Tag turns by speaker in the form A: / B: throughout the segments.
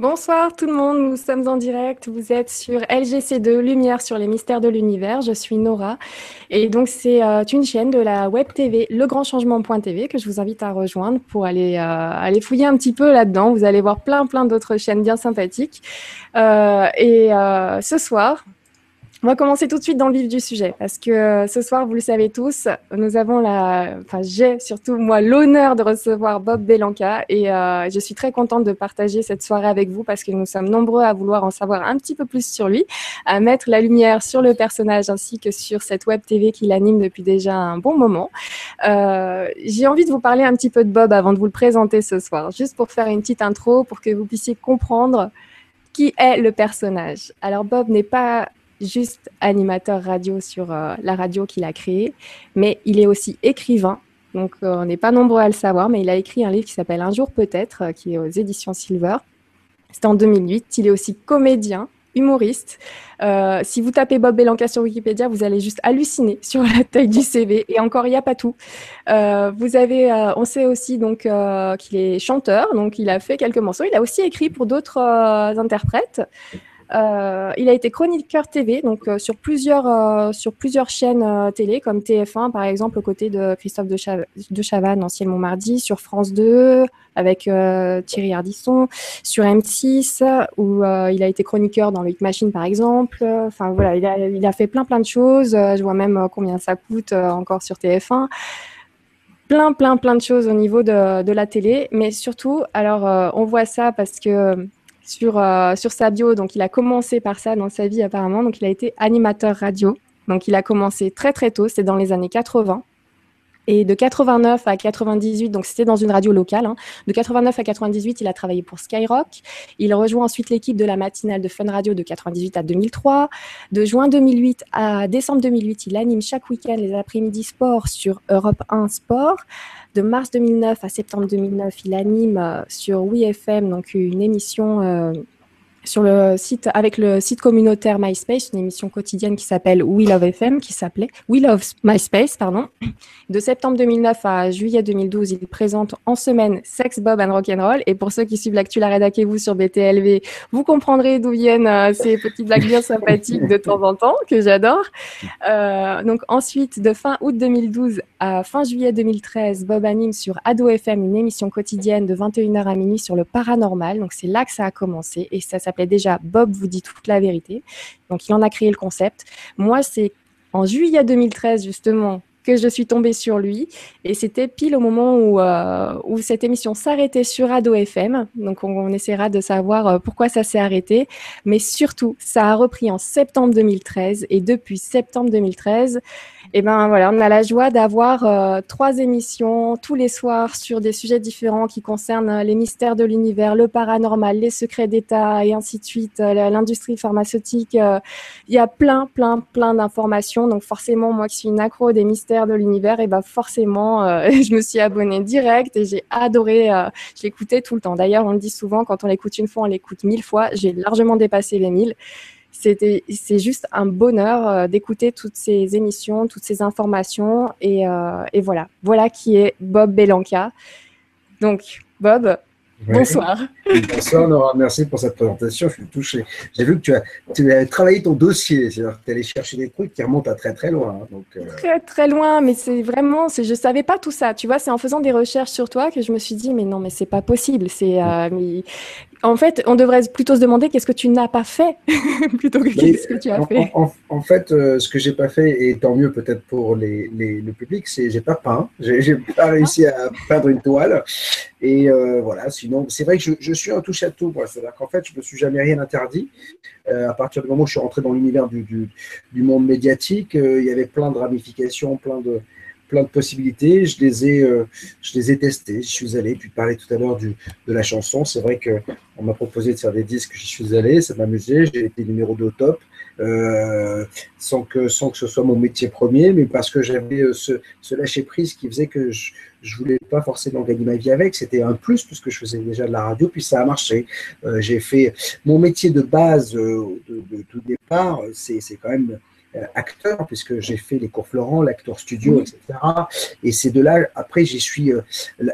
A: Bonsoir tout le monde, nous sommes en direct. Vous êtes sur LGC2, Lumière sur les mystères de l'univers. Je suis Nora. Et donc, c'est euh, une chaîne de la web TV, legrandchangement.tv, que je vous invite à rejoindre pour aller, euh, aller fouiller un petit peu là-dedans. Vous allez voir plein, plein d'autres chaînes bien sympathiques. Euh, et ce soir, on va commencer tout de suite dans le vif du sujet parce que euh, ce soir, vous le savez tous, nous avons la, enfin j'ai surtout moi l'honneur de recevoir Bob Belanca et euh, je suis très contente de partager cette soirée avec vous parce que nous sommes nombreux à vouloir en savoir un petit peu plus sur lui, à mettre la lumière sur le personnage ainsi que sur cette web TV qu'il anime depuis déjà un bon moment. Euh, j'ai envie de vous parler un petit peu de Bob avant de vous le présenter ce soir, juste pour faire une petite intro pour que vous puissiez comprendre qui est le personnage. Alors Bob n'est pas juste animateur radio sur euh, la radio qu'il a créée, mais il est aussi écrivain. Donc, euh, on n'est pas nombreux à le savoir, mais il a écrit un livre qui s'appelle Un jour peut-être, euh, qui est aux éditions Silver. C'était en 2008. Il est aussi comédien, humoriste. si vous tapez Bob Belanca sur Wikipédia, vous allez juste halluciner sur la taille du CV. Et encore, il n'y a pas tout. vous avez, on sait aussi donc qu'il est chanteur, donc il a fait quelques morceaux. Il a aussi écrit pour d'autres interprètes. Euh, il a été chroniqueur TV, donc euh, sur plusieurs euh, sur plusieurs chaînes télé, comme TF1 par exemple, aux côtés de Christophe de, Chavannes, ancien Montmardi, sur France 2 avec Thierry Ardisson, sur M6 où il a été chroniqueur dans le Machine par exemple. Enfin voilà, il a, il a fait plein plein de choses. je vois même combien ça coûte encore sur TF1 plein, plein, plein de choses au niveau de, de la télé. Mais surtout, alors, on voit ça parce que sur, euh, sa bio. Donc, il a commencé par ça dans sa vie apparemment. Donc, il a été animateur radio. Donc, il a commencé très très tôt, c'est dans les années 80. Et de 89 à 98, donc c'était dans une radio locale, hein. de 89 à 98, il a travaillé pour Skyrock. Il rejoint ensuite l'équipe de la matinale de Fun Radio de 98 à 2003. De juin 2008 à décembre 2008, il anime chaque week-end les après-midi sport sur Europe 1 Sport. De mars 2009 à septembre 2009, il anime euh, sur WeFM donc une émission euh, sur le site, avec le site communautaire MySpace, une émission quotidienne qui s'appelle We Love FM, qui s'appelait We Love MySpace, pardon. De septembre 2009 à juillet 2012, il présente en semaine Sex, Bob and Rock'n'Roll. Et pour ceux qui suivent l'actu La Rédac vous sur BTLV, vous comprendrez d'où viennent euh, ces petites blagues bien sympathiques de temps en temps, que j'adore. Euh, donc ensuite, de fin août 2012 à fin juillet 2013, Bob anime sur Ado FM une émission quotidienne de 21h à minuit sur le paranormal. Donc c'est là que ça a commencé et ça s'appelait déjà Bob vous dit toute la vérité. Donc il en a créé le concept. Moi, c'est en juillet 2013 justement que je suis tombée sur lui. Et c'était pile au moment où, euh, où cette émission s'arrêtait sur Ado FM. Donc, on, essaiera de savoir euh, pourquoi ça s'est arrêté. Mais surtout, ça a repris en septembre 2013. Et depuis septembre 2013, et ben voilà, on a la joie d'avoir euh, trois émissions tous les soirs sur des sujets différents qui concernent les mystères de l'univers, le paranormal, les secrets d'État et ainsi de suite, l'industrie pharmaceutique. Il y a plein, plein, plein d'informations. Donc forcément, moi qui suis une accro des mystères de l'univers, et bah forcément, euh, je me suis abonnée direct et j'ai adoré. Euh, je l'écoutais tout le temps. D'ailleurs, on le dit souvent, quand on l'écoute une fois, on l'écoute mille fois. J'ai largement dépassé les mille. C'était, c'est juste un bonheur euh, d'écouter toutes ces émissions, toutes ces informations. Et, et voilà, voilà qui est Bob Belanca. Donc, Bob, Bonsoir.
B: Bonsoir Nora, merci pour cette présentation, je suis touché. J'ai vu que tu as, tu as travaillé ton dossier, c'est-à-dire que tu allé chercher des trucs qui remontent à très très loin. Hein, donc,
A: euh. Très très loin, mais c'est vraiment, je ne savais pas tout ça. Tu vois, c'est en faisant des recherches sur toi que je me suis dit, mais non, mais c'est pas possible. C'est, euh, en fait, on devrait plutôt se demander qu'est-ce que tu n'as pas fait plutôt que qu'est-ce que tu as fait.
B: En, fait, euh, ce que j'ai pas fait, et tant mieux peut-être pour les, le public, c'est j'ai pas peint. J'ai pas réussi à peindre une toile. Et euh, voilà, sinon, c'est vrai que je, suis un touche à tout. C'est-à-dire qu'en fait, je me suis jamais rien interdit. Euh, à partir du moment où je suis rentré dans l'univers du, du, monde médiatique, il y avait plein de ramifications, plein de, plein de possibilités. Je les ai, euh, je les ai testées. Je suis allé. Tu parlais tout à l'heure de la chanson. C'est vrai qu'on m'a proposé de faire des disques. J'y suis allé. Ça m'amusait. J'ai été numéro 2 au top. Euh, sans, que, sans que ce soit mon métier premier, mais parce que j'avais euh, ce, ce lâcher-prise qui faisait que je ne voulais pas forcément gagner ma vie avec. C'était un plus puisque je faisais déjà de la radio, puis ça a marché. j'ai fait mon métier de base de, de tout départ, c'est quand même acteur, puisque j'ai fait les cours Florent, l'acteur studio, etc. Et c'est de là, après, j'y suis. Euh,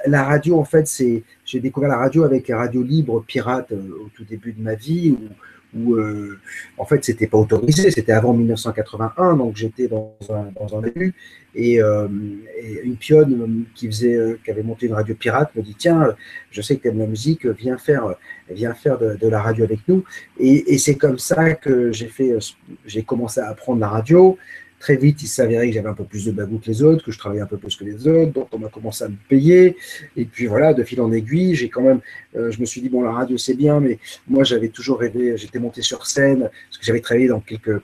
B: la, radio, en fait, c'est j'ai découvert la radio avec la radio libre pirate au tout début de ma vie, où, où euh, en fait c'était pas autorisé, c'était avant 1981, donc j'étais dans un, dans euh, et, une pionne qui faisait, euh, qui avait monté une radio pirate me dit tiens, je sais que tu aimes la musique, viens faire, de la radio avec nous, et, et c'est comme ça que j'ai fait, j'ai commencé à apprendre la radio. Très vite, il s'avérait que j'avais un peu plus de bagou que les autres, que je travaillais un peu plus que les autres, donc on a commencé à me payer. Et puis voilà, de fil en aiguille, j'ai quand même, euh, je me suis dit, bon, la radio c'est bien, mais moi j'avais toujours rêvé, j'étais monté sur scène, parce que j'avais travaillé dans quelques.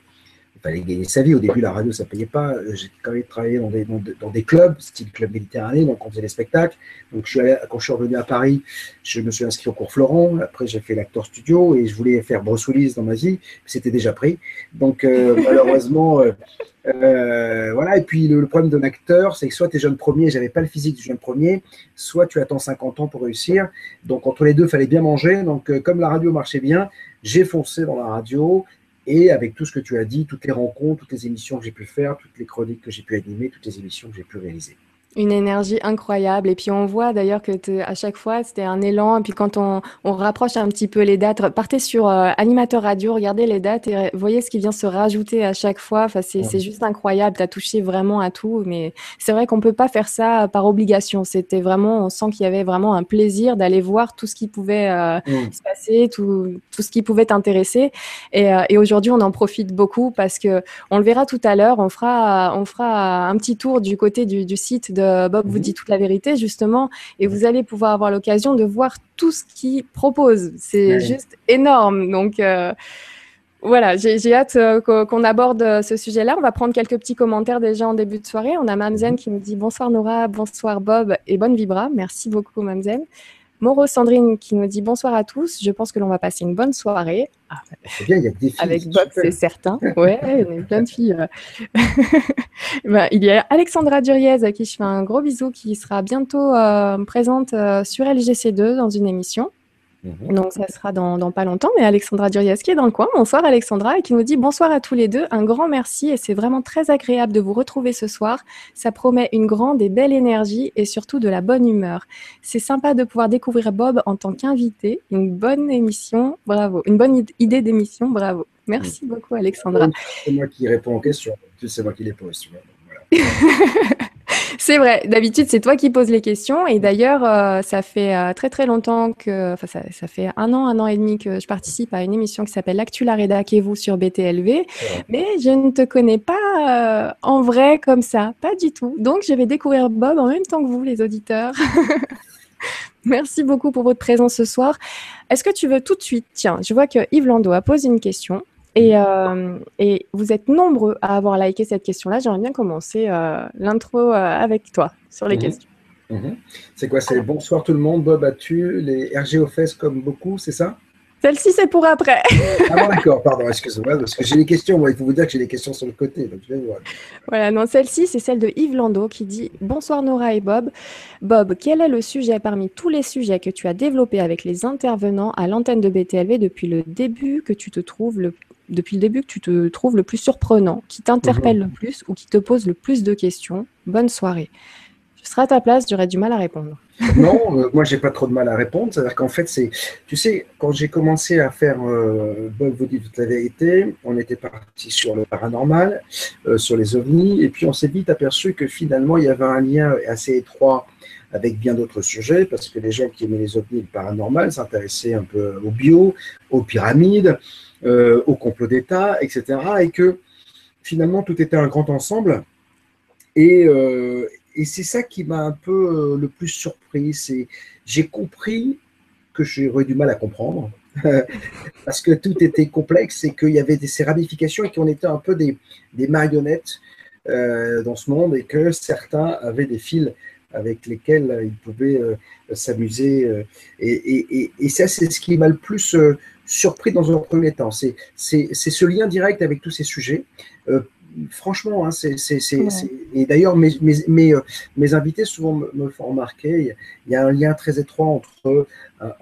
B: Il fallait gagner sa vie. Au début, la radio, ça ne payait pas. J'ai quand même travaillé dans des, dans, des clubs, style club méditerranéen, donc on faisait des spectacles. Donc je suis allé, quand je suis revenu à Paris, je me suis inscrit au cours Florent. Après, j'ai fait l'acteur studio et je voulais faire Willis dans ma vie. C'était déjà pris. Donc euh, malheureusement. Euh, euh, voilà, et puis le, problème d'un acteur, c'est que soit tu es jeune premier, j'avais pas le physique du jeune premier, soit tu attends 50 ans pour réussir. Donc entre les deux, il fallait bien manger. Donc comme la radio marchait bien, j'ai foncé dans la radio et avec tout ce que tu as dit, toutes les rencontres, toutes les émissions que j'ai pu faire, toutes les chroniques que j'ai pu animer, toutes les émissions que j'ai pu réaliser.
A: Une énergie incroyable. Et puis on voit d'ailleurs que à chaque fois, c'était un élan. Et puis quand on, on, rapproche un petit peu les dates, partez sur euh, animateur radio, regardez les dates et voyez ce qui vient se rajouter à chaque fois. Enfin, c'est juste incroyable. Tu as touché vraiment à tout. Mais c'est vrai qu'on peut pas faire ça par obligation. C'était vraiment, on sent qu'il y avait vraiment un plaisir d'aller voir tout ce qui pouvait euh, se passer, tout, tout ce qui pouvait t'intéresser. Et, euh, et aujourd'hui, on en profite beaucoup parce que on le verra tout à l'heure. On fera, on fera un petit tour du côté du, du site de Bob vous mhm. dit toute la vérité, justement, et vous allez pouvoir avoir l'occasion de voir tout ce qu'il propose. C'est juste énorme. Donc, euh, voilà, j'ai hâte euh, qu'on aborde euh, ce sujet-là. On va prendre quelques petits commentaires déjà en début de soirée. On a Mamzen mhm. qui nous dit bonsoir Nora, bonsoir Bob et bonne vibra. Merci beaucoup Mamzen. Moro Sandrine qui nous dit bonsoir à tous. Je pense que l'on va passer une bonne soirée.
B: Ah, bien, il y a des filles.
A: Avec Bob, c'est certain. Ouais, il y a plein de filles. Ben, il y a Alexandra Duriez à qui je fais un gros bisou qui sera bientôt euh, présente euh, sur LGC2 dans une émission. Mhm. Donc, ça sera dans, pas longtemps. Mais Alexandra Duriez qui est dans le coin. Bonsoir, Alexandra, et qui nous dit bonsoir à tous les deux. Un grand merci. Et c'est vraiment très agréable de vous retrouver ce soir. Ça promet une grande et belle énergie et surtout de la bonne humeur. C'est sympa de pouvoir découvrir Bob en tant qu'invité. Une bonne émission. Bravo. Une bonne idée d'émission. Bravo. Merci beaucoup, Alexandra.
B: C'est moi qui réponds aux questions. C'est moi qui les pose.
A: c'est vrai. D'habitude, c'est toi qui poses les questions. Et d'ailleurs, euh, ça fait euh, très très longtemps que, enfin, ça, fait un an, un an et demi que je participe à une émission qui s'appelle L'actu la et vous sur BTLV. Mais je ne te connais pas euh, en vrai comme ça, pas du tout. Donc, je vais découvrir Bob en même temps que vous, les auditeurs. Merci beaucoup pour votre présence ce soir. Est-ce que tu veux tout de suite? Tiens, je vois que Yves Lando a posé une question. Et, euh, et, vous êtes nombreux à avoir liké cette question-là. J'aimerais bien commencer euh, l'intro euh, avec toi sur les mhm. questions.
B: Mhm. C'est quoi? C'est bonsoir tout le monde. Bob, as-tu les RG aux fesses comme beaucoup C'est ça?
A: Celle-ci, c'est pour après.
B: ah bon, d'accord, pardon, excusez-moi, parce que j'ai des questions. Moi, il faut vous dire que j'ai des questions sur le côté. Donc je vais voir.
A: Voilà, non, celle-ci, c'est celle de Yves Lando qui dit Bonsoir Nora et Bob. Bob, quel est le sujet parmi tous les sujets que tu as développés avec les intervenants à l'antenne de BTLV depuis le début que tu te trouves le depuis le début que tu te trouves le plus surprenant, qui t'interpelle le plus ou qui te pose le plus de questions. Bonne soirée. Je serai à ta place, j'aurais du mal à répondre.
B: non, euh, moi j'ai pas trop de mal à répondre. C'est-à-dire qu'en fait, c'est, tu sais, quand j'ai commencé à faire euh, Bob vous dit toute la vérité, on était parti sur le paranormal, euh, sur les ovnis, et puis on s'est vite aperçu que finalement il y avait un lien assez étroit avec bien d'autres sujets, parce que les gens qui aimaient les ovnis et le paranormal s'intéressaient un peu au bio, aux pyramides, euh, au complot d'État, etc. Et que finalement, tout était un grand ensemble. Et, euh, c'est ça qui m'a un peu euh, le plus surpris. C'est j'ai compris que j'aurais du mal à comprendre. parce que tout était complexe et qu'il y avait des, ces ramifications et qu'on était un peu des, marionnettes dans ce monde et que certains avaient des fils avec lesquels ils pouvaient s'amuser. Et, et, ça, c'est ce qui m'a le plus surpris dans un premier temps. C'est ce lien direct avec tous ces sujets. Euh, franchement, hein, c'est, et d'ailleurs, mes, mes, mes, mes, invités souvent me, me, font remarquer, il y a un lien très étroit entre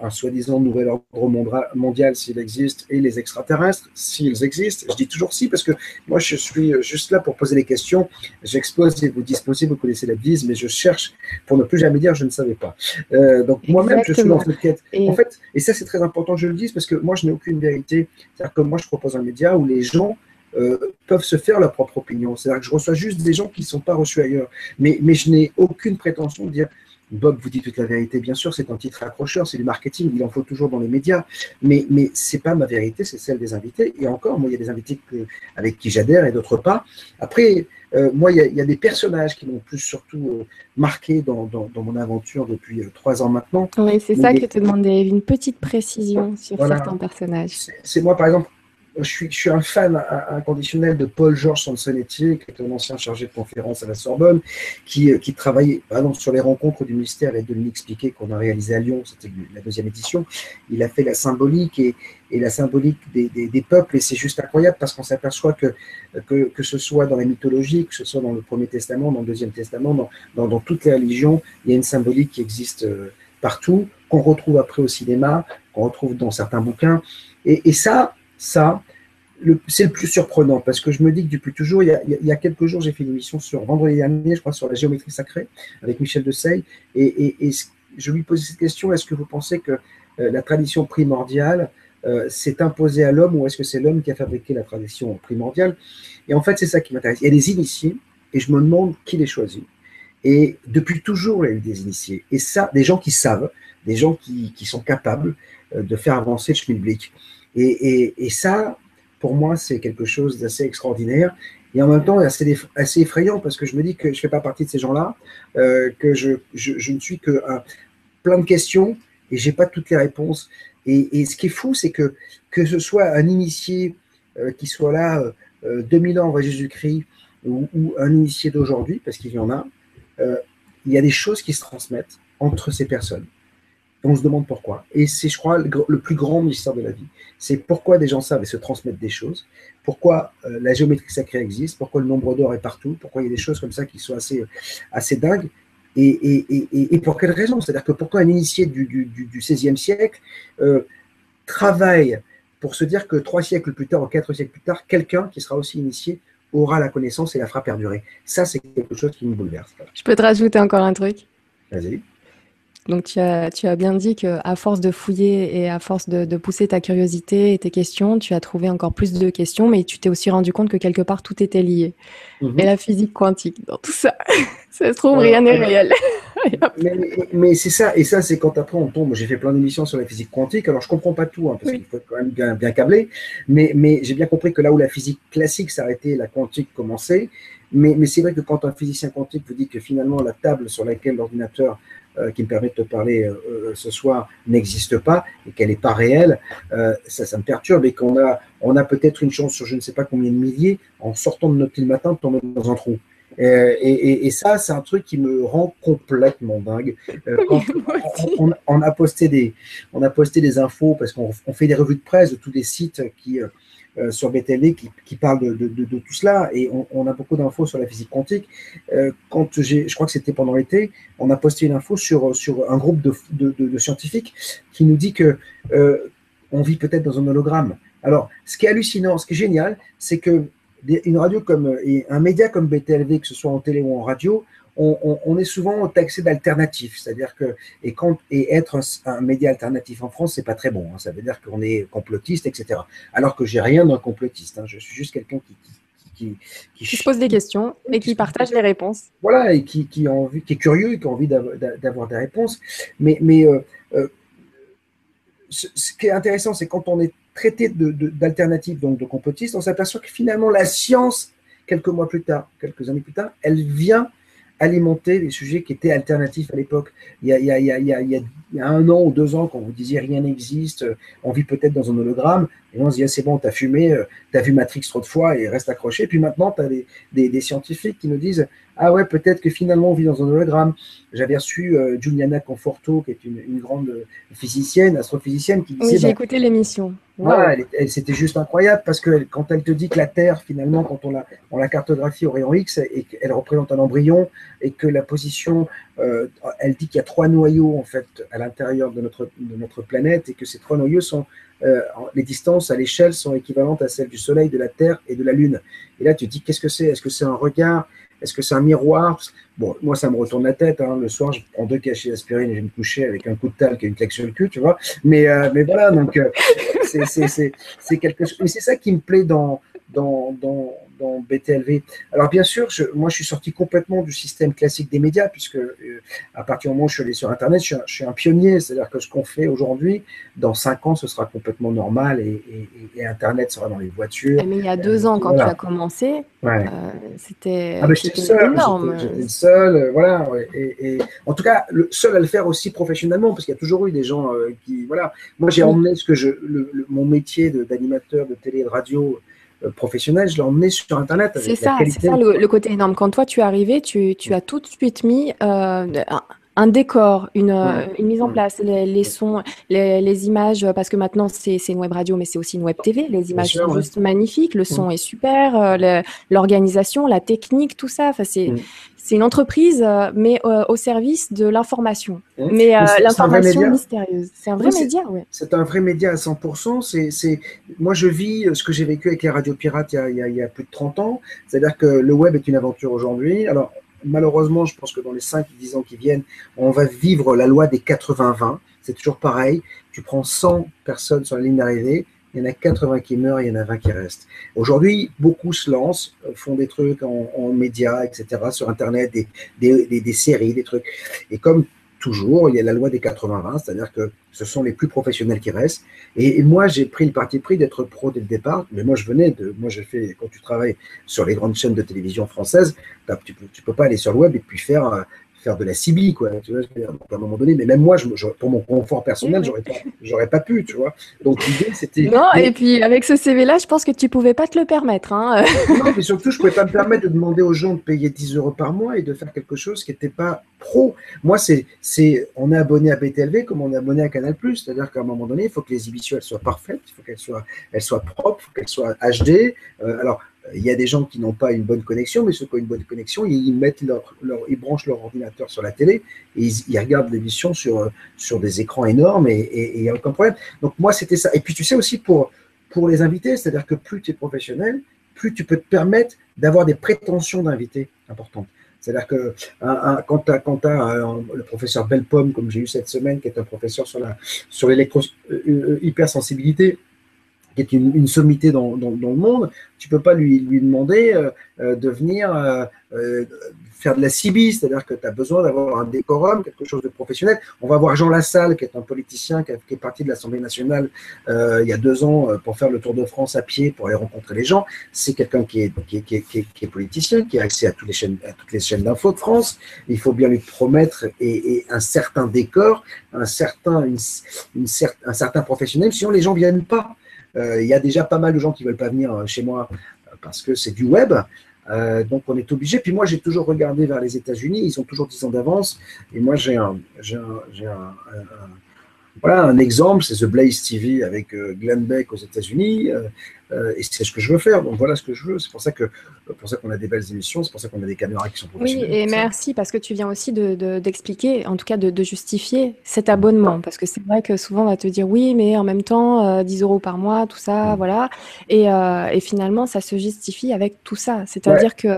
B: un, soi-disant nouvel ordre mondial s'il existe et les extraterrestres s'ils existent. Je dis toujours si parce que moi je suis juste là pour poser les questions. J'expose et vous disposez, vous connaissez la bise, mais je cherche pour ne plus jamais dire je ne savais pas. Euh, donc moi-même je suis dans cette quête. Et... En fait, et ça c'est très important que je le dise parce que moi je n'ai aucune vérité. C'est-à-dire que moi je propose un média où les gens euh, peuvent se faire leur propre opinion. C'est-à-dire que je reçois juste des gens qui ne sont pas reçus ailleurs. Mais, mais je n'ai aucune prétention de dire Bob vous dit toute la vérité, bien sûr, c'est un titre accrocheur, c'est du marketing, il en faut toujours dans les médias, mais, mais ce n'est pas ma vérité, c'est celle des invités. Et encore, moi, il y a des invités avec qui j'adhère et d'autres pas. Après, euh, moi, il y, a, des personnages qui m'ont plus surtout euh, marqué dans, mon aventure depuis euh, trois ans maintenant.
A: Oui, c'est ça que te demandais, une petite précision sur certains personnages.
B: C'est moi, par exemple, je suis, je suis, un fan inconditionnel de Paul-Georges Sansonetti, qui est un ancien chargé de conférence à la Sorbonne, qui, qui travaillait par sur les rencontres du mystère et de l'expliquer qu'on a réalisé à Lyon, c'était la deuxième édition. Il a fait la symbolique et, et la symbolique des, des, des peuples, et c'est juste incroyable parce qu'on s'aperçoit que, que, que, ce soit dans la mythologie, que ce soit dans le Premier Testament, dans le Deuxième Testament, dans, dans, dans toutes les religions, il y a une symbolique qui existe euh, partout, qu'on retrouve après au cinéma, qu'on retrouve dans certains bouquins. Et, et ça, ça, c'est le plus surprenant parce que je me dis que depuis toujours, il y a, quelques jours, j'ai fait une émission sur vendredi dernier, je crois, sur la géométrie sacrée avec Michel Deseille. Et, et, je lui posais cette question est-ce que vous pensez que euh, la tradition primordiale euh, s'est imposée à l'homme ou est-ce que c'est l'homme qui a fabriqué la tradition primordiale? Et en fait, c'est ça qui m'intéresse. Il y a des initiés et je me demande qui les choisit. Et depuis toujours, il y a eu des initiés. Et ça, des gens qui savent, des gens qui, qui sont capables euh, de faire avancer le schmilblick. Et, ça, pour moi, c'est quelque chose d'assez extraordinaire. Et en même temps, assez, assez effrayant parce que je me dis que je ne fais pas partie de ces gens-là, euh, que je, je, je, ne suis que un, plein de questions et j'ai pas toutes les réponses. Et, ce qui est fou, c'est que que ce soit un initié euh, qui soit là euh, 2000 ans avant Jésus-Christ ou, un initié d'aujourd'hui, parce qu'il y en a, euh, il y a des choses qui se transmettent entre ces personnes on se demande pourquoi. Et c'est, je crois, le, plus grand mystère de la vie. C'est pourquoi des gens savent et se transmettent des choses, pourquoi euh, la géométrie sacrée existe, pourquoi le nombre d'or est partout, pourquoi il y a des choses comme ça qui sont assez, assez dingues. Et, et, et, et pour quelle raison? C'est-à-dire que pourquoi un initié du, du, du, XVIe siècle euh, travaille pour se dire que trois siècles plus tard ou quatre siècles plus tard, quelqu'un qui sera aussi initié aura la connaissance et la fera perdurer? Ça, c'est quelque chose qui me bouleverse.
A: Je peux te rajouter encore un truc?
B: Vas-y.
A: Donc tu as, tu as bien dit qu'à force de fouiller et à force de, de, pousser ta curiosité et tes questions, tu as trouvé encore plus de questions, mais tu t'es aussi rendu compte que quelque part tout était lié. Mhm. Et la physique quantique dans tout ça, ça se trouve, rien n'est réel.
B: mais, mais, c'est ça, et ça c'est quand après on tombe, j'ai fait plein d'émissions sur la physique quantique, alors je comprends pas tout, hein, parce qu'il faut être quand même bien, bien câblé, mais, mais j'ai bien compris que là où la physique classique s'arrêtait, la quantique commençait, mais, mais c'est vrai que quand un physicien quantique vous dit que finalement la table sur laquelle l'ordinateur qui me permet de te parler euh, euh, ce soir n'existe pas et qu'elle n'est pas réelle, ça, ça me perturbe et qu'on a, on a peut-être une chance sur je ne sais pas combien de milliers, en sortant de notre lit le matin, de tomber dans un trou. Et, et, et, ça, c'est un truc qui me rend complètement dingue. Quand on, on, a posté des, on a posté des infos parce qu'on fait des revues de presse de tous les sites qui, euh, sur BTLD qui, parle de, tout cela et on, a beaucoup d'infos sur la physique quantique. Euh, quand je crois que c'était pendant l'été, on a posté une info sur, sur un groupe de, scientifiques qui nous dit que euh, on vit peut-être dans un hologramme. Alors, ce qui est hallucinant, ce qui est génial, c'est que un média comme BTLV, que ce soit en télé ou en radio, on, est souvent taxé d'alternatif, c'est-à-dire que et quand et être un, média alternatif en France, c'est pas très bon. Hein. ça veut dire qu'on est complotiste, etc. Alors que j'ai rien d'un complotiste. Hein. je suis juste quelqu'un qui
A: qui, qui, se pose des questions et qui, partage les réponses.
B: Voilà, et qui, qui, a envie, qui est curieux et qui a envie d'avoir des réponses. Mais, mais euh, euh, ce, qui est intéressant, c'est quand on est traité d'alternative, donc de complotiste, on s'aperçoit que finalement la science, quelques mois plus tard, quelques années plus tard, elle vient alimenter les sujets qui étaient alternatifs à l'époque. Il, il, il, il y a un an ou deux ans, quand vous disiez rien n'existe, on vit peut-être dans un hologramme, Et on se dit, ah, c'est bon, tu as fumé, tu as vu Matrix trop de fois et reste accroché. Puis maintenant, tu as des, des, scientifiques qui nous disent, ah ouais, peut-être que finalement on vit dans un hologramme. J'avais reçu Juliana Conforto, qui est une, grande physicienne, astrophysicienne, qui
A: disait. Oui, j'ai bah, écouté l'émission.
B: c'était juste incroyable parce que quand elle te dit que la Terre, finalement, quand on la, on la cartographie au rayon X, et qu'elle représente un embryon, et que la position, elle dit qu'il y a trois noyaux en fait à l'intérieur de notre, de notre planète, et que ces trois noyaux sont euh, les distances à l'échelle sont équivalentes à celles du Soleil, de la Terre et de la Lune. Et là, tu te dis, qu'est-ce que c'est? Est-ce que c'est un regard? Est-ce que c'est un miroir? Bon, moi, ça me retourne la tête. Hein. Le soir, je prends deux cachets d'aspirine et je vais me coucher avec un coup de talc et une claque sur le cul, tu vois. Mais, euh, mais voilà, donc, euh, c'est quelque chose. Mais c'est ça qui me plaît dans, dans, dans, BTLV. Alors bien sûr, moi je suis sorti complètement du système classique des médias, puisque euh, à partir du moment où je suis allé sur Internet, je suis un, pionnier, c'est-à-dire que ce qu'on fait aujourd'hui, dans cinq ans, ce sera complètement normal et, Internet sera dans les voitures.
A: Mais il y a deux ans, quand tu as commencé, euh, c'était
B: ah, énorme. J'étais seul, euh, voilà. Et, en tout cas, le seul à le faire aussi professionnellement, parce qu'il y a toujours eu des gens qui, voilà. Moi, j'ai emmené ce que je, mon métier d'animateur de, de télé et de radio euh, professionnel, je l'ai emmené sur Internet.
A: C'est ça, c'est ça le, côté énorme. Quand toi, tu es arrivé, tu, tu as tout de suite mis euh, un, décor, une, euh, une, mise en place, les, sons, les, images, parce que maintenant, c'est une web radio, mais c'est aussi une web TV. Les images sont juste magnifiques, le son est super, l'organisation, la technique, tout ça. Enfin, c'est une entreprise, euh, mais euh, au service de l'information. Mais, euh, l'information mystérieuse. C'est un vrai média, oui.
B: C'est un vrai média à 100%. C'est, Moi, je vis ce que j'ai vécu avec les radios pirates il y, a, il, y a, plus de 30 ans. C'est-à-dire que le web est une aventure aujourd'hui. Alors, malheureusement, je pense que dans les 5-10 ans qui viennent, on va vivre la loi des 80-20. C'est toujours pareil. Tu prends 100 personnes sur la ligne d'arrivée, il y en a 80 qui meurent, il y en a 20 qui restent. Aujourd'hui, beaucoup se lancent, euh, font des trucs en, médias, etc., sur Internet, des, séries, des trucs. Et comme toujours, il y a la loi des 80-20, c'est-à-dire que ce sont les plus professionnels qui restent. Et, moi, j'ai pris le parti pris d'être pro dès le départ. Mais moi, je venais de. Moi, j'ai fait. Quand tu travailles sur les grandes chaînes de télévision françaises, tu peux, tu peux pas aller sur le web et puis faire euh, faire de la CB, quoi. Tu vois, à un moment donné, mais même moi, je, pour mon confort personnel, j'aurais pas, j'aurais pas pu, tu vois. Donc l'idée, c'était.
A: Non, et puis avec ce CV-là, je pense que tu pouvais pas te le permettre. Hein.
B: non, mais surtout, je pouvais pas me permettre de demander aux gens de payer 10 euros par mois et de faire quelque chose qui n'était pas pro. Moi, c'est, c'est, on est abonné à BTLV comme on est abonné à Canal+. C'est-à-dire qu'à un moment donné, il faut que les émissions elles soient parfaites, il faut qu'elles soient, elles soient propres, il faut qu'elles soient HD. Euh, alors, il y a des gens qui n'ont pas une bonne connexion, mais ceux qui ont une bonne connexion, ils, mettent leur, ils branchent leur ordinateur sur la télé et ils, regardent l'émission sur, sur des écrans énormes et il n'y a aucun problème. Donc moi, c'était ça. Et puis tu sais aussi pour, pour les invités, c'est-à-dire que plus tu es professionnel, plus tu peux te permettre d'avoir des prétentions d'invités importantes. C'est-à-dire que quand tu as, le professeur Belpomme, comme j'ai eu cette semaine, qui est un professeur sur la sur l'électro euh, euh, hypersensibilité, qui est une, sommité dans, dans, le monde, tu peux pas lui, lui demander euh, euh, de venir euh, faire de la CIBI, c'est-à-dire que tu as besoin d'avoir un décorum, quelque chose de professionnel. On va voir Jean Lassalle, qui est un politicien qui, est parti de l'Assemblée nationale il y a deux ans pour faire le Tour de France à pied, pour aller rencontrer les gens. C'est quelqu'un qui est, qui, qui, est, politicien, qui a accès à toutes les chaînes, à toutes les chaînes d'infos de France. Il faut bien lui promettre et, un certain décor, un certain, une, un certain professionnel, sinon les gens viennent pas. Euh, il y a déjà pas mal de gens qui ne veulent pas venir euh, chez moi euh, parce que c'est du web. donc on est obligé. Puis moi j'ai toujours regardé vers les États-Unis, ils ont toujours 10 ans d'avance. Et moi j'ai un, voilà, un exemple, c'est The Blaze TV avec Glenn Beck aux États-Unis. Et c'est ce que je veux faire. Donc voilà ce que je veux. C'est pour ça que pour ça qu'on a des belles émissions. C'est pour ça qu'on a des caméras qui sont
A: professionnelles. Oui, et merci parce que tu viens aussi d'expliquer, de, en tout cas de, justifier cet abonnement, parce que c'est vrai que souvent on va te dire oui, mais en même temps 10 euh, euros par mois, tout ça, mm. voilà. Et, euh, et, finalement, ça se justifie avec tout ça. C'est-à-dire que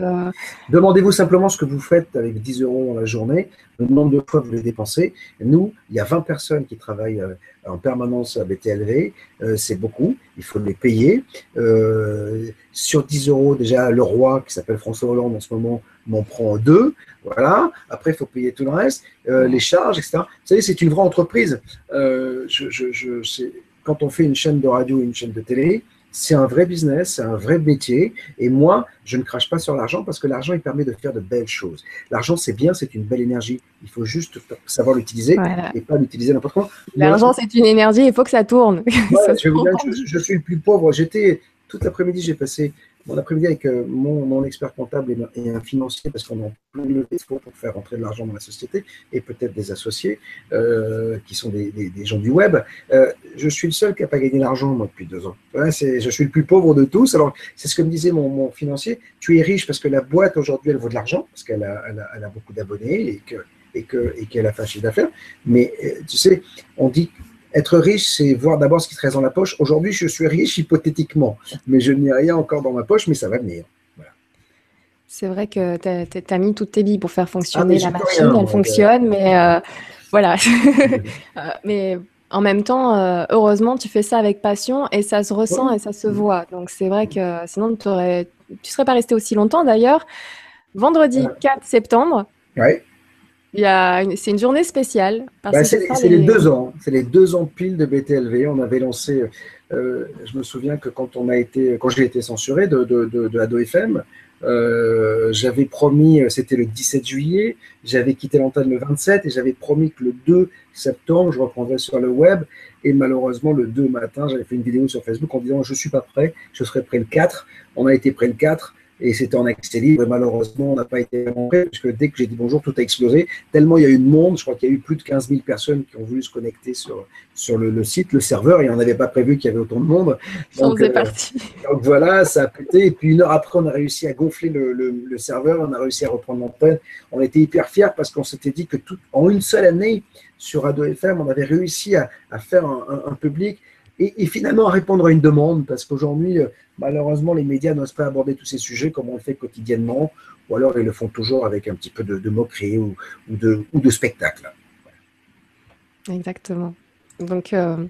B: demandez-vous simplement ce que vous faites avec 10 euros la journée, le nombre de fois que vous les dépensez. Nous, il y a 20 personnes qui travaillent en permanence à BTLV, c'est beaucoup. Il faut les payer. Euh, sur 10 euros, déjà, le roi, qui s'appelle François Hollande en ce moment, m'en prend deux. Voilà. Après, il faut payer tout le reste, euh, les charges, etc. Vous savez, c'est une vraie entreprise. Euh, je, quand on fait une chaîne de radio et une chaîne de télé, c'est un vrai business, c'est un vrai métier. Et moi, je ne crache pas sur l'argent parce que l'argent, il permet de faire de belles choses. L'argent, c'est bien, c'est une belle énergie. Il faut juste savoir l'utiliser et pas l'utiliser n'importe quoi.
A: L'argent, c'est une énergie, il faut que ça tourne.
B: je, suis le plus pauvre. J'étais, toute l'après-midi, j'ai passé mon après-midi avec euh, mon, expert comptable et, un financier, parce qu'on a plein de pour faire rentrer de l'argent dans la société, et peut-être des associés euh, qui sont des, gens du web. Euh, je suis le seul qui n'a pas gagné l'argent, moi, depuis deux ans. je suis le plus pauvre de tous. Alors, c'est ce que me disait mon, financier. Tu es riche parce que la boîte, aujourd'hui, elle vaut de l'argent, parce qu'elle a, elle a, beaucoup d'abonnés et que et qu'elle a fait un chiffre d'affaires. Mais tu sais, on dit être riche, c'est voir d'abord ce qui se reste dans la poche. Aujourd'hui, je suis riche hypothétiquement, mais je n'ai rien encore dans ma poche, mais ça va venir.
A: C'est vrai que tu as, mis toutes tes billes pour faire fonctionner ah, la machine, elle fonctionne, mais euh, voilà. Euh, mais en même temps, euh, heureusement, tu fais ça avec passion et ça se ressent et ça se voit. Donc c'est vrai que sinon, tu ne serais pas resté aussi longtemps. D'ailleurs, vendredi 4 septembre,
B: ouais
A: c'est une journée spéciale.
B: Bah, c'est les... deux ans, c'est les deux ans pile de BTLV. On avait lancé, euh, je me souviens que quand on a été, quand j'ai été censuré de, de, de, Ado FM, euh, j'avais promis, c'était le 17 juillet, j'avais quitté l'antenne le 27 et j'avais promis que le 2 septembre, je reprendrais sur le web. Et malheureusement, le 2 matin, j'avais fait une vidéo sur Facebook en disant je suis pas prêt, je serai prêt le 4. On a été prêt le 4 et c'était en accès libre. Et malheureusement, on n'a pas été rentré, puisque dès que j'ai dit bonjour, tout a explosé. Tellement il y a eu de monde, je crois qu'il y a eu plus de 15 000 personnes qui ont voulu se connecter sur, sur le, site, le serveur, et on n'avait pas prévu qu'il y avait autant de monde.
A: Donc, euh, parti.
B: donc voilà, ça a pété. Et puis une heure après, on a réussi à gonfler le, le, serveur, on a réussi à reprendre l'antenne. On était hyper fiers parce qu'on s'était dit que tout, en une seule année, sur Ado FM, on avait réussi à, à faire un, un public et, finalement à répondre à une demande, parce qu'aujourd'hui, euh, malheureusement, les médias n'osent pas aborder tous ces sujets comme on le fait quotidiennement, ou alors ils le font toujours avec un petit peu de, moquerie ou, de, spectacle.
A: Exactement. Donc, euh,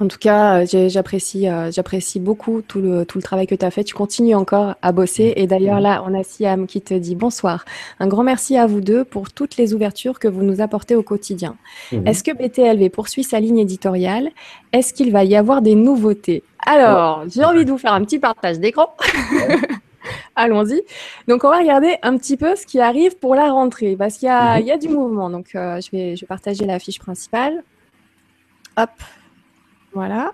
A: en tout cas, euh, j'apprécie, euh, j'apprécie beaucoup tout le, tout le travail que tu as fait. Tu continues encore à bosser. Et d'ailleurs, là, on a Siam qui te dit bonsoir. Un grand merci à vous deux pour toutes les ouvertures que vous nous apportez au quotidien. Mhm. Est-ce que BTLV poursuit sa ligne éditoriale? Est-ce qu'il va y avoir des nouveautés? Alors, j'ai envie de vous faire un petit partage d'écran. Allons-y. Donc, on va regarder un petit peu ce qui arrive pour la rentrée, parce qu'il y, a, mhm. y a du mouvement. Donc, euh, je, vais, je vais partager la fiche principale. Hop, voilà.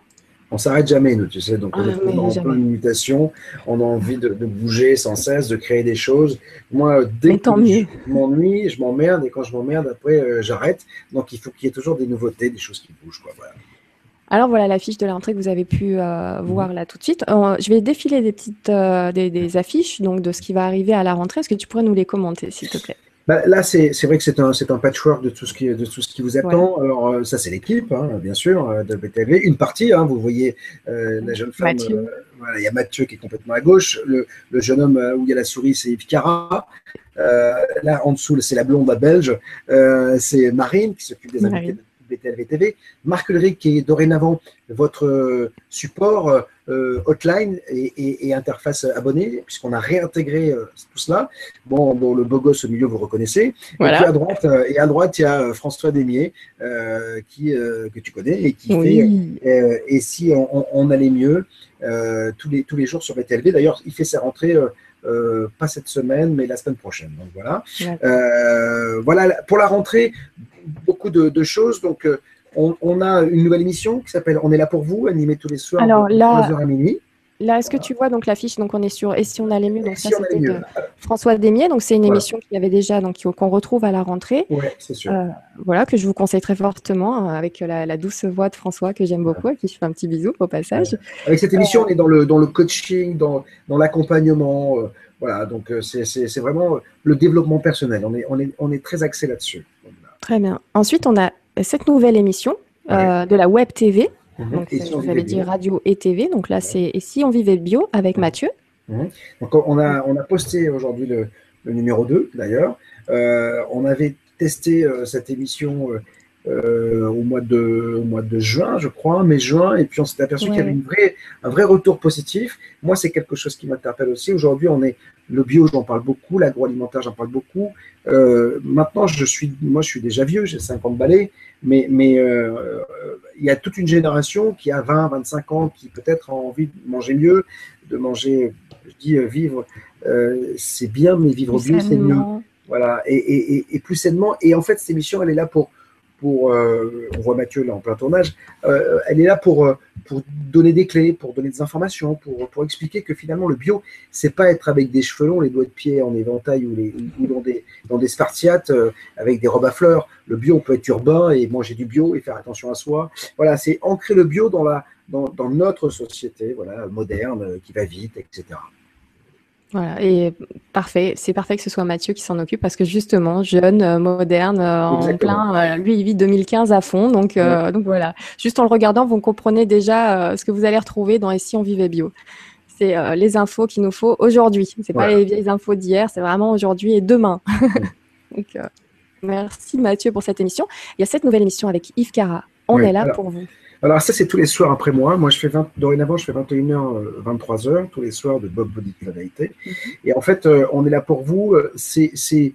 B: On s'arrête jamais, nous, tu sais. Donc, on ah, est en mutation. On a envie de, bouger sans cesse, de créer des choses. Moi, dès que je m'ennuie, je m'emmerde. Et quand je m'emmerde, après, euh, j'arrête. Donc, il faut qu'il y ait toujours des nouveautés, des choses qui bougent.
A: Alors voilà la fiche de l'entrée que vous avez pu euh, voir là tout de suite. Euh, je vais défiler des petites des, affiches donc de ce qui va arriver à la rentrée. Est-ce que tu pourrais nous les commenter, s'il te plaît?
B: Bah, là, c'est vrai que c'est un, un, patchwork de tout ce qui, de tout ce qui vous attend. Alors, euh, ça, c'est l'équipe, hein, bien sûr, euh, de BTV. Une partie, hein, vous voyez euh, la jeune femme. voilà, il y a Mathieu qui est complètement à gauche. Le, le jeune homme où il y a la souris, c'est Yves Cara. là, en dessous, c'est la blonde belge. c'est Marine qui s'occupe des invités BTLV TV. Marc Ulrich qui est dorénavant votre support euh, hotline et, interface abonnée, puisqu'on a réintégré euh, tout cela. Bon, bon, le beau gosse au milieu, vous reconnaissez. Et puis à droite, euh, et à droite, il y a François Demier, qui, que tu connais et qui fait Et si on, allait mieux tous, les, tous les jours sur BTLV. D'ailleurs, il fait sa rentrée. pas cette semaine, mais la semaine prochaine. Donc voilà. voilà pour la rentrée, beaucoup de, de choses. Donc on, a une nouvelle émission qui s'appelle On est là pour vous, animée tous les soirs
A: Alors, là, à minuit. Là, est-ce que tu vois donc l'affiche Donc, on est sur Et si on allait mieux Donc, ça, c'était de François Demier. Donc, c'est une émission qu'il y avait déjà, donc qu'on retrouve à la rentrée.
B: Oui, c'est sûr. Euh,
A: voilà, que je vous conseille très fortement, hein, avec la, douce voix de François que j'aime beaucoup, et qui je fais un petit bisou au passage.
B: Avec cette émission, on est dans le, dans le coaching, dans, dans l'accompagnement. Euh, voilà, donc euh, c'est vraiment le développement personnel. On est, on est, on est très axé là-dessus.
A: Très bien. Ensuite, on a cette nouvelle émission euh, de la Web TV. Mhm. Donc, vous avez dit radio et TV. Donc là, c'est Et si on vivait bio avec Mathieu.
B: Mhm. Donc, on a, on a posté aujourd'hui le, numéro 2, d'ailleurs. Euh, on avait testé euh, cette émission au, mois de, au mois de juin, je crois, mai juin, et puis on s'est aperçu qu'il y avait une vraie, un vrai retour positif. Moi, c'est quelque chose qui m'interpelle aussi. Aujourd'hui, on est le bio, j'en parle beaucoup, l'agroalimentaire, j'en parle beaucoup. maintenant, je suis, moi, je suis déjà vieux, j'ai 50 balais, mais, mais il y a toute une génération qui a 20, 25 ans, qui peut-être a envie de manger mieux, de manger, je dis vivre, c'est bien, mais vivre mieux, c'est mieux. Voilà, et, plus sainement. Et en fait, cette émission, elle est là pour, pour euh, on voit Mathieu là en plein tournage, euh, elle est là pour, euh, pour donner des clés, pour donner des informations, pour, pour expliquer que finalement le bio, c'est pas être avec des cheveux longs, les doigts de pied en éventail ou, les, ou dans des, dans des spartiates avec des robes à fleurs. Le bio, on peut être urbain et manger du bio et faire attention à soi. Voilà, c'est ancrer le bio dans, la, dans, notre société voilà, moderne qui va vite, etc.
A: Voilà, et parfait, c'est parfait que ce soit Mathieu qui s'en occupe parce que justement, jeune, euh, moderne, euh, en plein, euh, lui il vit 2015 à fond, donc, donc voilà. Juste en le regardant, vous comprenez déjà ce que vous allez retrouver dans Et si on vivait bio. C'est les infos qu'il nous faut aujourd'hui. C'est pas les vieilles infos d'hier, c'est vraiment aujourd'hui et demain. donc, merci Mathieu pour cette émission. Il y a cette nouvelle émission avec Yves Cara. On est là pour vous.
B: Alors ça, c'est tous les soirs après moi. Moi, je fais 20, dorénavant, je fais 21h, 23h, tous les soirs de Bob de la vérité. Mhm. Et en fait, euh, on est là pour vous. Euh, c'est, c'est,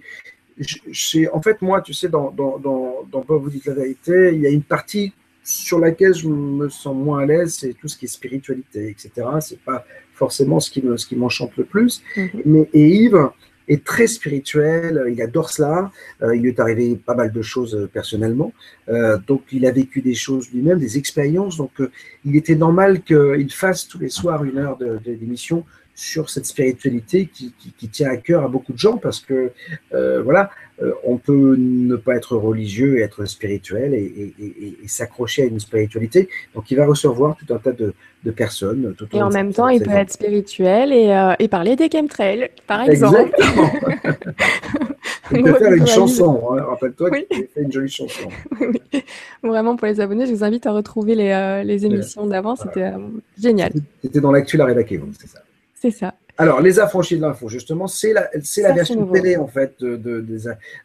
B: en fait, moi, tu sais, dans, dans, dans, dans Bob de la vérité, il y a une partie sur laquelle je me sens moins à l'aise, c'est tout ce qui est spiritualité, etc. C'est pas forcément ce qui, me, ce qui m'enchante le plus. Mhm. Mais, et Yves, est très spirituel, il adore cela, euh, il lui est arrivé pas mal de choses euh, personnellement, euh, donc il a vécu des choses lui-même, des expériences, donc il était normal qu'il fasse tous les soirs une heure d'émission sur cette spiritualité qui, tient à cœur à beaucoup de gens parce que voilà, on peut ne pas être religieux et être spirituel et, s'accrocher à une spiritualité. Donc il va recevoir tout un tas de, personnes.
A: Tout et en même temps, il peut être spirituel et, parler des chemtrails, par exemple. Exactement.
B: il peut faire une chanson, hein. rappelle-toi qu'il fait une jolie chanson.
A: oui. Vraiment, pour les abonnés, je vous invite à retrouver les, les émissions d'avant, c'était génial.
B: C'était dans l'actu La c'est ça.
A: C'est ça.
B: Alors, Les Affranchis de l'Info, justement, c'est la, la version télé, en fait, de, de,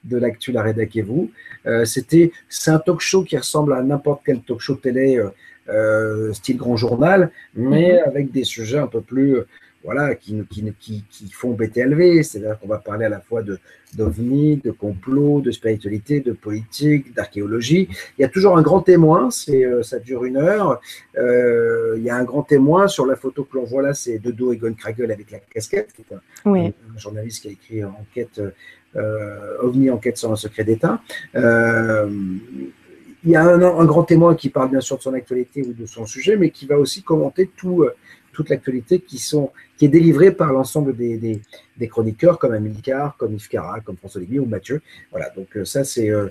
B: de, l'actu La Rédac et vous. Euh, c'était, c'est un talk show qui ressemble à n'importe quel talk show télé, euh, euh, style grand journal, mais mhm. avec des sujets un peu plus voilà, qui, qui, qui, font BTLV, c'est-à-dire qu'on va parler à la fois de d'ovnis, de complot, de spiritualité, de politique, d'archéologie. Il y a toujours un grand témoin, euh, ça dure une heure. Euh, il y a un grand témoin sur la photo que l'on voit là, c'est Dodo Egon Kragel avec la casquette, qui est un, journaliste qui a écrit enquête euh, ovni enquête sur un secret d'État. il y a un, un, grand témoin qui parle bien sûr de son actualité ou de son sujet, mais qui va aussi commenter tout toute l'actualité qui, sont, qui est délivrée par l'ensemble des, des, chroniqueurs comme Amilcar, comme Yves Cara, comme François Lévy ou Mathieu. Voilà, donc euh, ça, c'est, euh,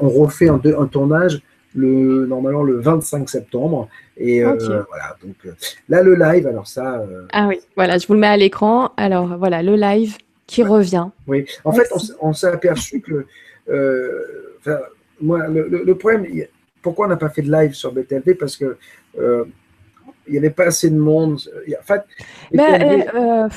B: on refait un, un, tournage le, normalement le 25 septembre. Et euh, voilà, donc là, le live, alors ça.
A: ah oui, voilà, je vous le mets à l'écran. Alors voilà, le live qui revient.
B: Oui, en fait, on, s'est aperçu que. moi, le, le, problème, pourquoi on n'a pas fait de live sur BTLV Parce que il n'y avait pas assez de monde. En fait,
A: ben, eh, euh,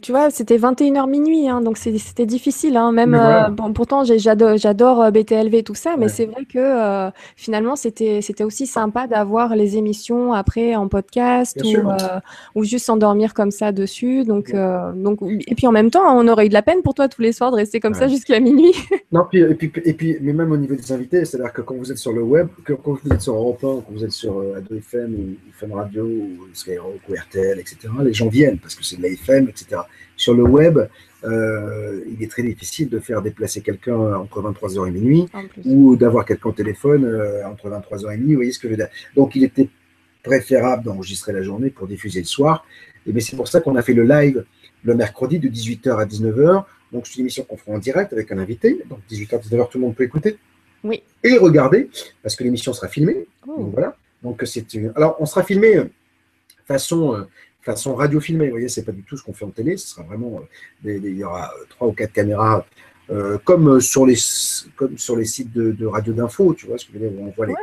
A: tu vois, c'était 21h minuit, hein, donc c'était difficile. Hein, même, euh, bon, pourtant, j'adore euh, BTLV et tout ça, mais c'est vrai que finalement, c'était aussi sympa d'avoir les émissions après en podcast ou, ou, juste s'endormir comme ça dessus. Donc, donc, et puis en même temps, on aurait eu de la peine pour toi tous les soirs de rester comme ça jusqu'à minuit.
B: non, puis, et, puis, et puis, mais même au niveau des invités, c'est-à-dire que quand vous êtes sur le web, que, quand vous êtes sur Europe 1, quand vous êtes sur Ado FM ou FM Radio, ou Skyrock ou RTL, etc., les gens viennent parce que c'est de la FM, etc. Sur le web, euh, il est très difficile de faire déplacer quelqu'un entre 23h et minuit ou d'avoir quelqu'un au téléphone euh, entre 23h et minuit. Vous voyez ce que je veux dire Donc, il était préférable d'enregistrer la journée pour diffuser le soir. Et c'est pour ça qu'on a fait le live le mercredi de 18h à 19h. Donc, c'est une émission qu'on fera en direct avec un invité. Donc, 18h, 19h, tout le monde peut écouter.
A: Oui.
B: Et regarder, parce que l'émission sera filmée. Oh. Donc, voilà. Donc, c'est. Alors, on sera filmé euh, façon, euh, façon radio filmée. Vous voyez, c'est pas du tout ce qu'on fait en télé. Ce sera vraiment. Euh, il y aura trois ou quatre caméras. comme, sur les, comme sur les sites de, radio d'info, tu vois ce que je veux dire, où on voit les,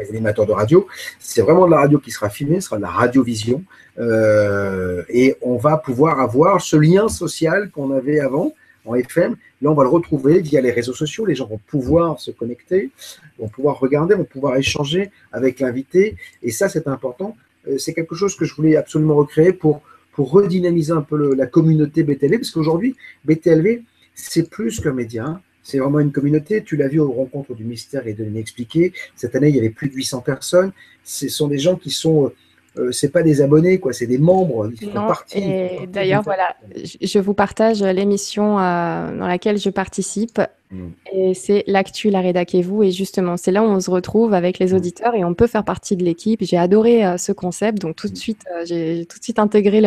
B: les animateurs de radio. C'est vraiment de la radio qui sera filmée, ce sera de la radiovision. et on va pouvoir avoir ce lien social qu'on avait avant en FM. Là, on va le retrouver via les réseaux sociaux. Les gens vont pouvoir se connecter, vont pouvoir regarder, vont pouvoir échanger avec l'invité. Et ça, c'est important. Euh, c'est quelque chose que je voulais absolument recréer pour, pour redynamiser un peu la communauté BTLV, parce qu'aujourd'hui, BTLV, c'est plus qu'un média. C'est vraiment une communauté. Tu l'as vu aux rencontres du mystère et de l'inexpliqué. Cette année, il y avait plus de 800 personnes. Ce sont des gens qui sont euh, c'est pas des abonnés, quoi, c'est des membres.
A: Ils font partie. Et d'ailleurs, voilà, je vous partage l'émission euh, dans laquelle je participe. Mm. Et c'est l'actu, la rédac et vous. Et justement, c'est là où on se retrouve avec les mm. auditeurs et on peut faire partie de l'équipe. J'ai adoré euh, ce concept. Donc, tout de mm. suite, euh, j'ai tout de suite intégré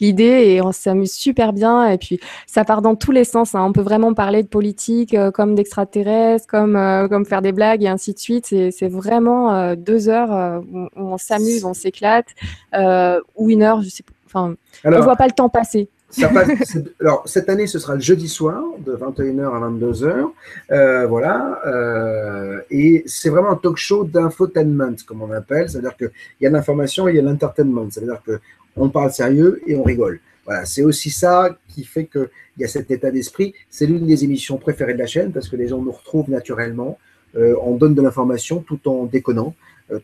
A: l'idée et on s'amuse super bien. Et puis, ça part dans tous les sens. Hein. On peut vraiment parler de politique, euh, comme d'extraterrestres, comme, comme faire des blagues et ainsi de suite. C'est vraiment deux heures où, on s'amuse, on s'éclate, ou une heure, je sais pas. Enfin, on voit pas le temps passer
B: alors, cette année, ce sera le jeudi soir, de 21h à 22h. Euh, voilà. Euh, et c'est vraiment un talk show d'infotainment, comme on appelle. C'est-à-dire qu'il y a l'information et il y a l'entertainment. C'est-à-dire qu'on parle sérieux et on rigole. Voilà, c'est aussi ça qui fait qu'il y a cet état d'esprit. C'est l'une des émissions préférées de la chaîne parce que les gens nous retrouvent naturellement. Euh, on donne de l'information tout en déconnant,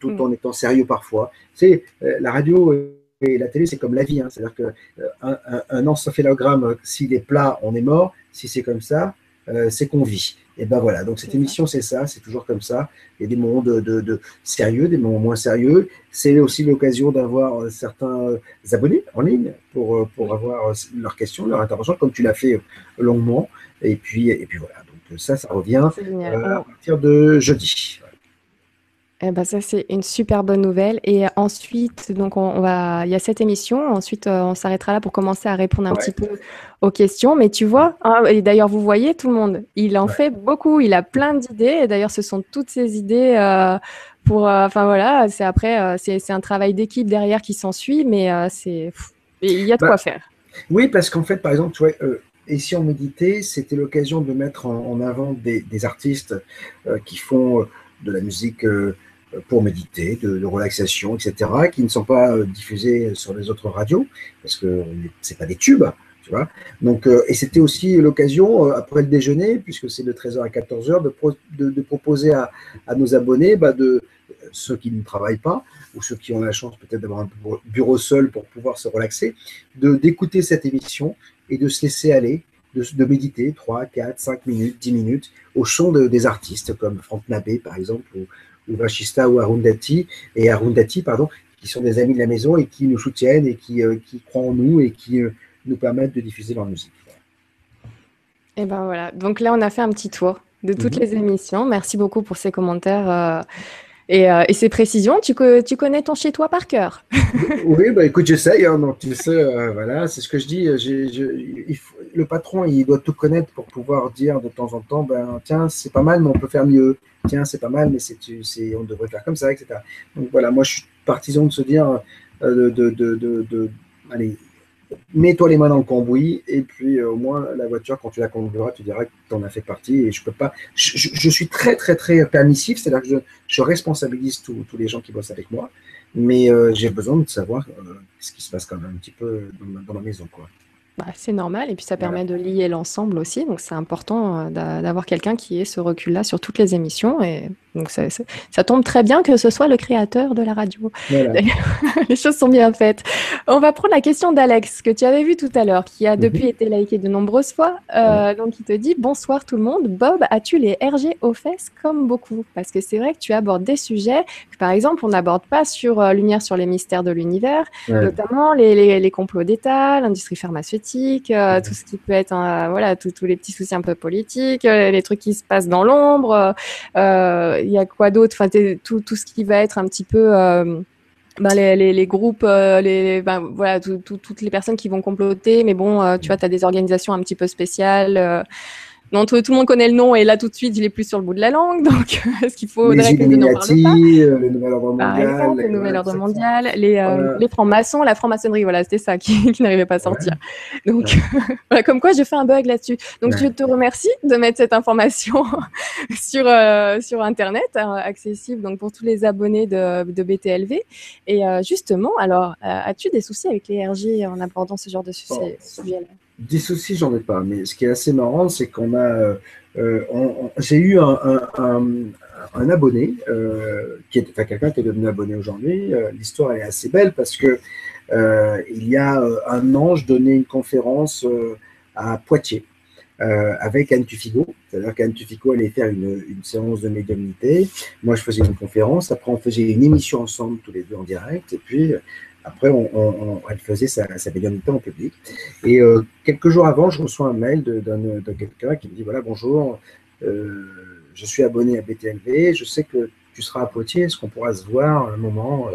B: tout mm. en étant sérieux parfois. C'est la radio et la télé, c'est comme la vie. Hein. C'est-à-dire qu'un euh, un, un, encéphalogramme, s'il est plat, on est mort. Si c'est comme ça, euh, c'est qu'on vit. Et ben voilà, donc cette émission, c'est ça, c'est toujours comme ça. Il y a des moments de, de, sérieux, des moments moins sérieux. C'est aussi l'occasion d'avoir euh, certains abonnés en ligne pour, pour avoir leurs questions, leurs interventions, comme tu l'as fait longuement. Et puis, et puis voilà, donc ça, ça revient à partir de jeudi.
A: Eh ben ça c'est une super bonne nouvelle. Et ensuite donc on, va il y a cette émission. Ensuite euh, on s'arrêtera là pour commencer à répondre un petit peu aux questions. Mais tu vois hein, et d'ailleurs vous voyez tout le monde. Il en fait beaucoup. Il a plein d'idées. Et d'ailleurs ce sont toutes ces idées euh, pour euh, enfin voilà. C'est après c'est un travail d'équipe derrière qui s'ensuit. Mais c'est il y a de quoi bah, faire.
B: oui parce qu'en fait par exemple tu vois et si on méditait c'était l'occasion de mettre en, avant des, des artistes qui font de la musique pour méditer, de, relaxation, etc., qui ne sont pas euh, diffusés sur les autres radios, parce que c'est pas des tubes, tu vois. Donc, euh, et c'était aussi l'occasion, euh, après le déjeuner, puisque c'est de 13h à 14h, de, de, proposer à, à, nos abonnés, bah, de ceux qui ne travaillent pas, ou ceux qui ont la chance peut-être d'avoir un bureau seul pour pouvoir se relaxer, d'écouter cette émission et de se laisser aller, de, de, méditer 3, 4, 5 minutes, 10 minutes au son de, des artistes comme Franck Nabé par exemple, ou, ou Vachista ou Arundhati, et Arundhati, pardon, qui sont des amis de la maison et qui nous soutiennent et qui, euh, qui croient en nous et qui euh, nous permettent de diffuser leur musique.
A: Et ben voilà, donc là on a fait un petit tour de toutes mhm. les émissions. Merci beaucoup pour ces commentaires. Euh, et, et, ces précisions, tu, connais ton chez-toi par cœur.
B: oui, bah écoute, j'essaye. Hein, donc, tu sais, voilà, c'est ce que je dis. faut, le patron, il doit tout connaître pour pouvoir dire de temps en temps, ben tiens, c'est pas mal, mais on peut faire mieux. Tiens, c'est pas mal, mais c'est, on devrait faire comme ça, etc. Donc voilà, moi je suis partisan de se dire, euh, de, de, de, allez, mets-toi les mains dans le cambouis et puis euh, au moins la voiture, quand tu la conduiras, tu diras que tu en as fait partie. Et je peux pas. Je, suis très très très permissif, c'est-à-dire que je, responsabilise tous les gens qui bossent avec moi, mais euh, j'ai besoin de savoir ce qui se passe quand même un petit peu dans, dans ma maison, quoi.
A: Bah, c'est normal et puis ça permet de lier l'ensemble aussi. Donc c'est important euh, d'avoir quelqu'un qui ait ce recul-là sur toutes les émissions et donc ça, ça, tombe très bien que ce soit le créateur de la radio. les choses sont bien faites. On va prendre la question d'Alex que tu avais vu tout à l'heure, qui a depuis mhm. été liké de nombreuses fois. Euh, donc il te dit bonsoir tout le monde. Bob, as-tu les RG aux fesses comme beaucoup? Parce que c'est vrai que tu abordes des sujets que par exemple on n'aborde pas sur euh, Lumière sur les mystères de l'univers, notamment les, les, les complots d'État, l'industrie pharmaceutique, euh, tout ce qui peut être voilà tous les petits soucis un peu politiques, les trucs qui se passent dans l'ombre il y a quoi d'autre? Enfin, tout, tout ce qui va être un petit peu euh, ben, les, les, groupes, euh, les, ben, voilà, toutes les personnes qui vont comploter. Mais bon, euh, tu vois, tu as des organisations un petit peu spéciales. Non, tout, le monde connaît le nom et là tout de suite il est plus sur le bout de la langue. Donc est-ce qu'il faut
B: les Illuminati, euh, le nouvel ordre mondial,
A: le nouvel ordre mondial, les, euh, les francs-maçons, la franc-maçonnerie, voilà c'était ça qui, qui n'arrivait pas à sortir. Donc voilà, comme quoi j'ai fait un bug là-dessus. Donc je te remercie de mettre cette information sur euh, sur internet accessible donc pour tous les abonnés de, de BTLV. Et justement, alors as-tu des soucis avec les RG en abordant ce genre de sujet-là
B: des soucis, j'en ai pas. Mais ce qui est assez marrant, c'est qu'on a. j'ai eu un, abonné, qui est, enfin, quelqu'un qui est devenu abonné aujourd'hui. L'histoire est assez belle parce que il y a un an, je donnais une conférence à Poitiers. Euh, avec Anne Tufigo. C'est-à-dire qu'Anne Tufigo allait faire une, une, séance de médiumnité. Moi, je faisais une conférence. Après, on faisait une émission ensemble, tous les deux en direct. Et puis, après, on, on, elle faisait sa, sa, en public. Et euh, quelques jours avant, je reçois un mail de, de quelqu'un qui me dit Voilà, bonjour, euh, je suis abonné à BTLV. Je sais que tu seras à Poitiers. Est-ce qu'on pourra se voir un moment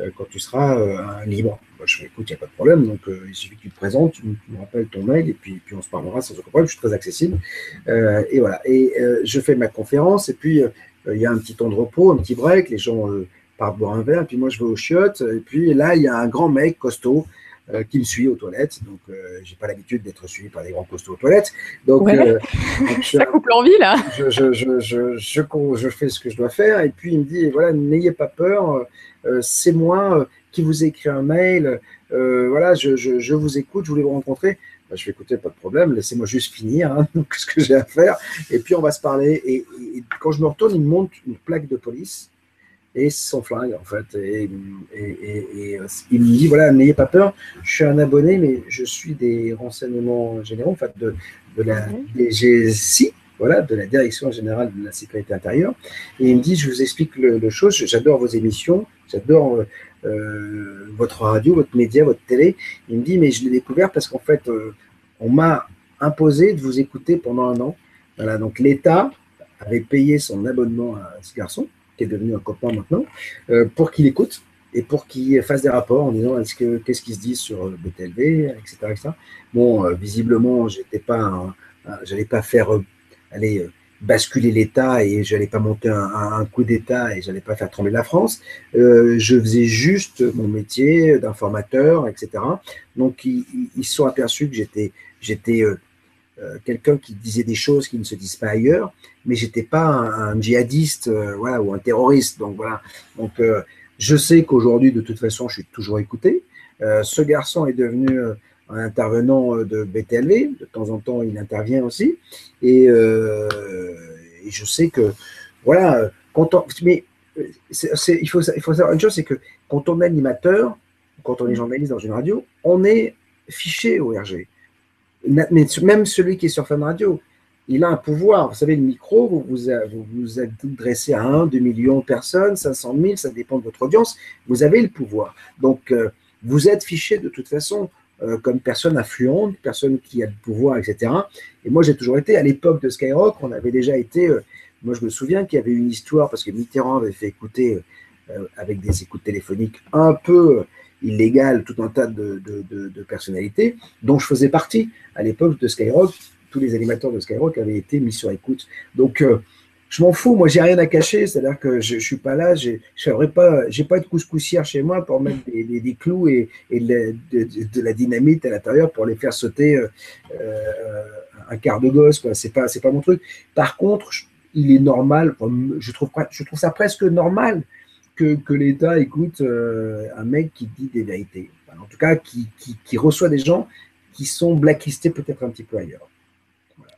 B: euh, quand tu seras libre? Je fais écoute, il n'y a pas de problème. Donc, il suffit que tu te présentes, tu, me rappelles ton mail et puis on se parlera sans aucun problème. Je suis très accessible. et voilà. Et je fais ma conférence et puis il y a un petit temps de repos, un petit break. Les gens partent boire un verre. Puis moi, je vais aux chiottes. Et puis là, il y a un grand mec costaud euh, qui me suit aux toilettes. Donc, euh, j'ai pas l'habitude d'être suivi par des grands costauds aux toilettes. Donc,
A: euh, ça coupe l'envie là.
B: Je, je, je, je, je, fais ce que je dois faire. Et puis, il me dit voilà, n'ayez pas peur. c'est moi qui vous ai écrit un mail. voilà, je, je, vous écoute, je voulais vous rencontrer. Bah, je vais écouter, pas de problème, laissez-moi juste finir hein, ce que j'ai à faire, et puis on va se parler. Et, et, quand je me retourne, il me montre une plaque de police, et son flingue, en fait. Et, et, euh, il me dit voilà, n'ayez pas peur, je suis un abonné, mais je suis des renseignements généraux, en fait, de, de la DGSI, voilà, de la Direction générale de la sécurité intérieure. Et il me dit je vous explique le, le chose, j'adore vos émissions, j'adore euh, euh, votre radio, votre média, votre télé. Il me dit mais je l'ai découvert parce qu'en fait, on m'a imposé de vous écouter pendant un an. Voilà, donc l'État avait payé son abonnement à ce garçon qui est devenu un copain maintenant, euh, pour qu'il écoute et pour qu'il fasse des rapports en disant est-ce que qu'est-ce qui se dit sur BTLV, etc., etc. Bon, euh, visiblement, j'étais pas, pas faire euh, aller basculer l'État et j'allais pas monter un, coup d'État et j'allais pas faire trembler la France. je faisais juste mon métier d'informateur, etc. Donc ils, ils, sont aperçus que j'étais euh, quelqu'un qui disait des choses qui ne se disent pas ailleurs, mais j'étais pas un, djihadiste euh, voilà, ou un terroriste. Donc voilà. Donc euh, je sais qu'aujourd'hui, de toute façon, je suis toujours écouté. ce garçon est devenu un intervenant de BTLV. De temps en temps, il intervient aussi. Et, je sais que, voilà, quand mais il, faut, il faut savoir une chose, c'est que quand on est animateur, quand on est journaliste dans une radio, on est fiché au RG même celui qui est sur Fun Radio, il a un pouvoir. Vous savez, le micro, vous vous, vous, adressez à 1, 2 millions de personnes, 500 000, ça dépend de votre audience. Vous avez le pouvoir. Donc, euh, vous êtes fiché de toute façon euh, comme personne influente, personne qui a le pouvoir, etc. Et moi, j'ai toujours été, à l'époque de Skyrock, on avait déjà été, euh, moi je me souviens qu'il y avait une histoire, parce que Mitterrand avait fait écouter avec des écoutes téléphoniques un peu illégal tout un tas de, personnalités dont je faisais partie. À l'époque de Skyrock, tous les animateurs de Skyrock avaient été mis sur écoute. Donc, euh, je m'en fous, moi j'ai rien à cacher, c'est-à-dire que je, ne suis pas là, je n'ai pas, pas de couscoussière chez moi pour mettre des, clous et, de, la dynamite à l'intérieur pour les faire sauter euh, euh, un quart de gosse, quoi. C'est pas, c'est pas mon truc. Par contre, il est normal, je trouve, je trouve ça presque normal que, l'État écoute un mec qui dit des vérités. en tout cas, qui, reçoit des gens qui sont blacklistés peut-être un petit peu ailleurs.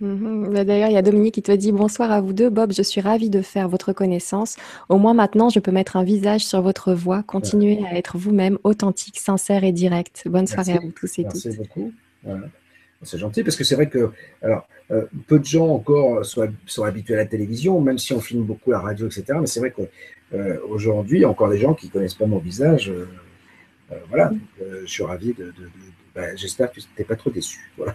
A: Mhm. Bah, d'ailleurs, il y a Dominique qui te dit bonsoir à vous deux. Bob, je suis ravie de faire votre connaissance. Au moins maintenant, je peux mettre un visage sur votre voix. Continuez à être vous-même, authentique, sincère et direct. Bonne soirée à vous tous et
B: toutes. Merci beaucoup. C'est gentil parce que c'est vrai que alors, euh, peu de gens encore sont, sont, habitués à la télévision, même si on filme beaucoup la radio, etc. Mais c'est vrai qu'aujourd'hui, il y a encore des gens qui ne connaissent pas mon visage. Euh, euh, voilà, je suis ravi de. Bah, j'espère que tu n'es pas trop déçu. Voilà.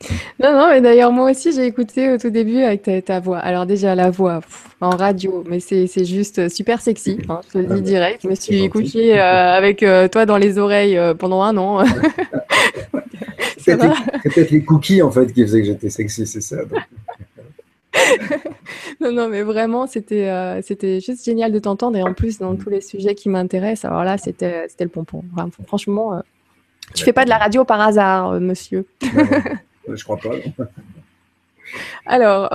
A: Non, non, mais d'ailleurs, moi aussi, j'ai écouté au tout début avec ta, voix. Alors, déjà, la voix en radio, mais c'est juste super sexy, hein, je te le dis ah, direct. Je me suis écoutée avec toi dans les oreilles pendant un an.
B: C'est peut-être les cookies en fait qui faisaient que j'étais sexy, c'est ça.
A: non, non, mais vraiment, c'était euh, c'était juste génial de t'entendre et en plus dans tous les sujets qui m'intéressent. Alors là, c'était le pompon. franchement, euh, tu fais pas de la radio par hasard, euh, monsieur.
B: Je crois pas.
A: Alors,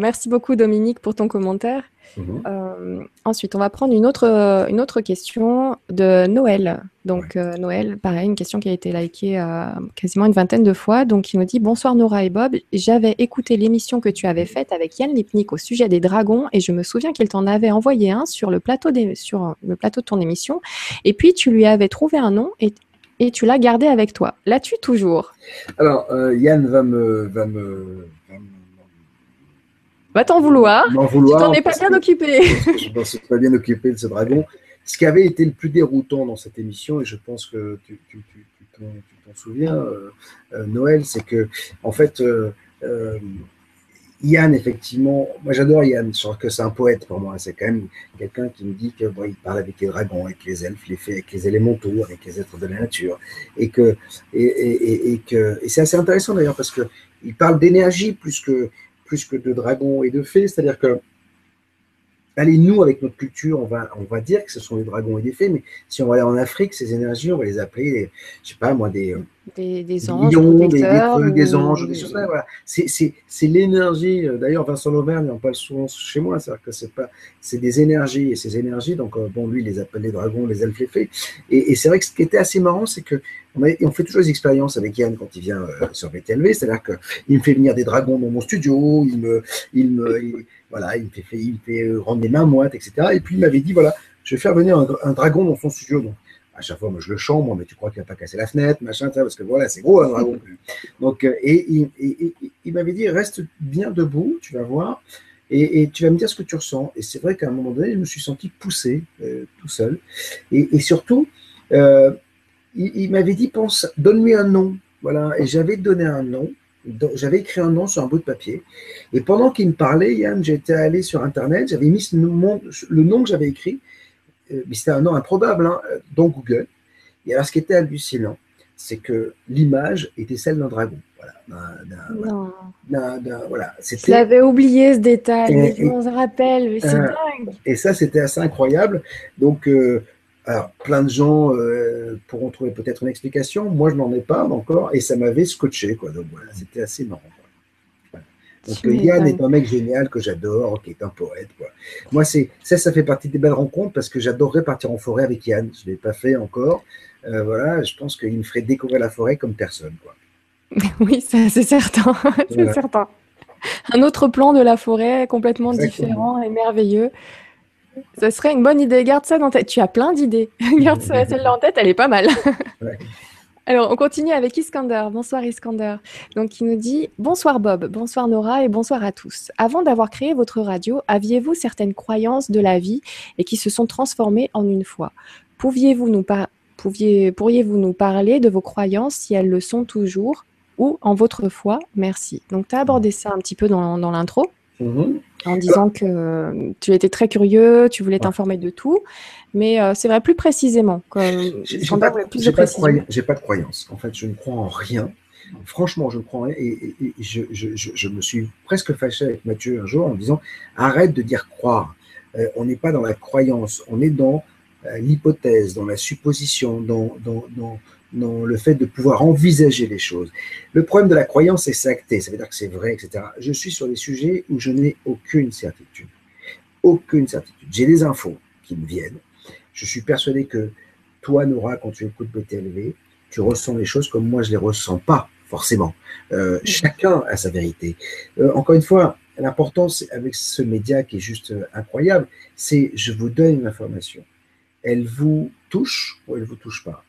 A: merci beaucoup Dominique pour ton commentaire. Mhm. Euh, ensuite, on va prendre une autre, une autre question de Noël. Donc, euh, Noël, pareil, une question qui a été likée euh, quasiment une vingtaine de fois. Donc, il nous dit Bonsoir Nora et Bob. J'avais écouté l'émission que tu avais faite avec Yann Lipnik au sujet des dragons et je me souviens qu'il t'en avait envoyé un sur le, plateau sur le plateau de ton émission. Et puis, tu lui avais trouvé un nom et, et tu l'as gardé avec toi. L'as-tu toujours?
B: Alors, Yann va me, va me
A: Va t'en vouloir.
B: vouloir.
A: Tu t'en es pas bien occupé.
B: je ne suis pas bien occupé de ce dragon. Ce qui avait été le plus déroutant dans cette émission, et je pense que tu t'en souviens, euh, euh, Noël, c'est que, en fait, euh, Yann, effectivement, moi j'adore Yann, je que c'est un poète pour moi. C'est quand même quelqu'un qui me dit qu'il il parle avec les dragons, avec les elfes, les fées, avec les élémentaux, avec les êtres de la nature. Et que, et, que, et c'est assez intéressant d'ailleurs parce que il parle d'énergie plus que, plus que de dragons et de fées. C'est-à-dire que, allez, nous, avec notre culture, on va, on va dire que ce sont des dragons et des fées, mais si on va aller en Afrique, ces énergies, on va les appeler, je sais pas moi, des,
A: des, des anges, des,
B: des, des, anges, des choses voilà. C'est l'énergie. Euh, d'ailleurs, Vincent Lauvergne en parle souvent chez moi, c'est-à-dire que c'est pas, c'est des énergies et ces énergies. Donc, euh, bon, lui, il les appelle les dragons, les elfes, les fées. Et, et c'est vrai que ce qui était assez marrant, c'est que on, fait toujours des expériences avec Yann quand il vient euh, sur BTLV, c'est-à-dire qu'il me fait venir des dragons dans mon studio, il me, il me, voilà, il me fait, il me fait rendre des mains moites, etc. Et puis il m'avait dit voilà, je vais faire venir un, dragon dans son studio. Donc, à chaque fois, moi je le chante, mais tu crois qu'il n'a pas cassé la fenêtre, machin, parce que voilà, c'est gros un dragon. Donc, euh, et, il m'avait dit reste bien debout, tu vas voir. Et, tu vas me dire ce que tu ressens. Et c'est vrai qu'à un moment donné, je me suis senti poussé tout seul. Et, surtout, il, m'avait dit, pense, donne-lui un nom. Voilà, et j'avais donné un nom. J'avais écrit un nom sur un bout de papier. Et pendant qu'il me parlait, Yann, j'étais allé sur Internet, j'avais mis le nom que j'avais écrit, euh, mais c'était un nom improbable, hein, dans Google. Et alors, ce qui était hallucinant, c'est que l'image était celle d'un dragon.
A: Voilà, voilà. Je l'avais oublié ce détail, mais on se rappelle, mais c'est euh, dingue.
B: Et ça, c'était assez incroyable. Donc, euh, alors, plein de gens euh, pourront trouver peut-être une explication. Moi, je n'en ai pas encore. Et ça m'avait scotché. Quoi. Donc voilà, c'était assez marrant. Donc Yann est un mec génial que j'adore, qui est un poète. Quoi. Moi, c'est ça, ça fait partie des belles rencontres parce que j'adorerais partir en forêt avec Yann. Je ne l'ai pas fait encore. Euh, voilà, je pense qu'il me ferait découvrir la forêt comme personne. Quoi.
A: Oui, c'est certain. c'est certain. Un autre plan de la forêt complètement différent et merveilleux. Ce serait une bonne idée. Garde ça dans tête. Tu as plein d'idées. Garde celle-là en tête, elle est pas mal. Alors, on continue avec Iskander. Bonsoir Iskander. Donc, il nous dit Bonsoir Bob, bonsoir Nora et bonsoir à tous. Avant d'avoir créé votre radio, aviez-vous certaines croyances de la vie et qui se sont transformées en une foi Pouviez-vous nous. Pourriez-vous nous parler de vos croyances si elles le sont toujours ou en votre foi? Merci. Donc, tu as abordé ça un petit peu dans, l'intro. Mm-hmm en disant que tu étais très curieux, tu voulais t'informer de tout. Mais euh, c'est vrai plus précisément.
B: J'ai pas, de pas de croyance. En fait, je ne crois en rien. Franchement, je ne crois en rien. Et, je, me suis presque fâché avec Mathieu un jour en disant arrête de dire croire. Euh, on n'est pas dans la croyance, on est dans euh, l'hypothèse, dans la supposition, dans, dans, dans dans le fait de pouvoir envisager les choses. Le problème de la croyance, c'est s'acter, ça veut dire que c'est vrai, etc. Je suis sur des sujets où je n'ai aucune certitude. Aucune certitude. J'ai des infos qui me viennent. Je suis persuadé que toi, Nora, quand tu écoutes BTLV, tu ressens les choses comme moi, je ne les ressens pas, forcément. Euh, chacun a sa vérité. Euh, encore une fois, l'importance avec ce média qui est juste euh, incroyable, c'est je vous donne une information. Elle vous touche ou elle ne vous touche pas?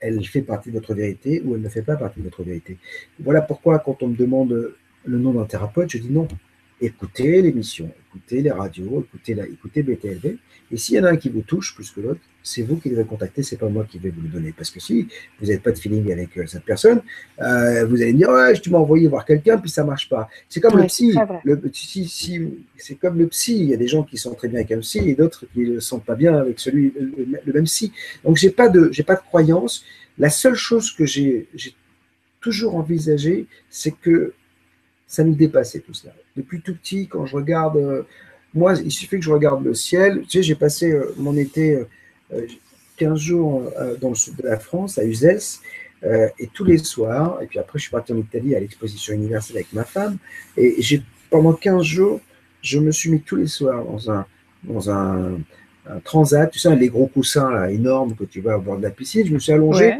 B: Elle fait partie de votre vérité ou elle ne fait pas partie de votre vérité. Voilà pourquoi quand on me demande le nom d'un thérapeute, je dis non. Écoutez l'émission, écoutez les radios, écoutez, la, écoutez BTLV. Et s'il y en a un qui vous touche plus que l'autre, c'est vous qui devez contacter, c'est pas moi qui vais vous le donner. Parce que si vous n'avez pas de feeling avec euh, cette personne, euh, vous allez me dire ouais, tu m'as envoyé voir quelqu'un puis ça marche pas. C'est comme le psy. Le, si, si, c'est comme le psy. Il y a des gens qui sont très bien avec un psy et d'autres qui ne sentent pas bien avec celui le, même psy. Donc j'ai pas de j'ai pas de croyance. La seule chose que j'ai toujours envisagé, c'est que ça me dépassait tout cela. Depuis tout petit, quand je regarde, euh, moi, il suffit que je regarde le ciel. Tu sais, j'ai passé mon été 15 euh, jours dans le sud de la France, à Uzès, et tous les soirs, et puis après, je suis parti en Italie à l'exposition universelle avec ma femme, et j'ai pendant 15 jours, je me suis mis tous les soirs dans un, dans un, transat, tu sais, les gros coussins là, énormes que tu vas au bord de la piscine. Je me suis allongé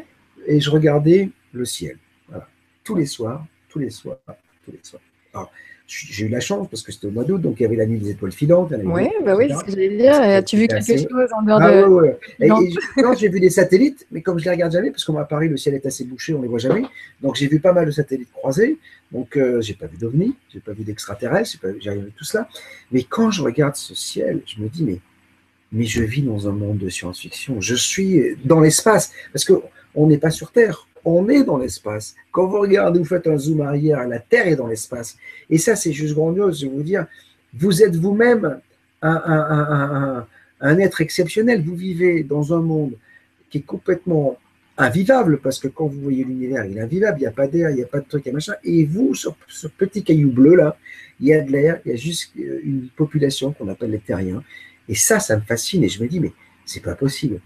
B: et je regardais le ciel. Voilà. Tous les soirs, tous les soirs, tous les soirs. Alors, j'ai eu la chance parce que c'était au mois d'août, donc il y avait la nuit des étoiles filantes.
A: Oui, bah oui, c'est ce que j'allais dire. As-tu vu quelque chose en dehors
B: ah, de. Ouais, ouais. j'ai vu des satellites, mais comme je ne les regarde jamais, parce qu'à Paris, le ciel est assez bouché, on ne les voit jamais. Donc j'ai vu pas mal de satellites croisés. Donc euh, j'ai pas vu d'ovnis, j'ai pas vu d'extraterrestres, j'ai rien vu tout cela. Mais quand je regarde ce ciel, je me dis, mais, mais je vis dans un monde de science-fiction. Je suis dans l'espace. Parce qu'on n'est pas sur Terre, on est dans l'espace. Quand vous regardez, vous faites un zoom arrière, la Terre est dans l'espace. Et ça, c'est juste grandiose. Je vous dire, vous êtes vous-même un, être exceptionnel. Vous vivez dans un monde qui est complètement invivable, parce que quand vous voyez l'univers, il est invivable, il n'y a pas d'air, il n'y a pas de truc et machin. Et vous, sur ce petit caillou bleu là, il y a de l'air, il y a juste une population qu'on appelle les terriens. Et ça, ça me fascine. Et je me dis, mais c'est pas possible.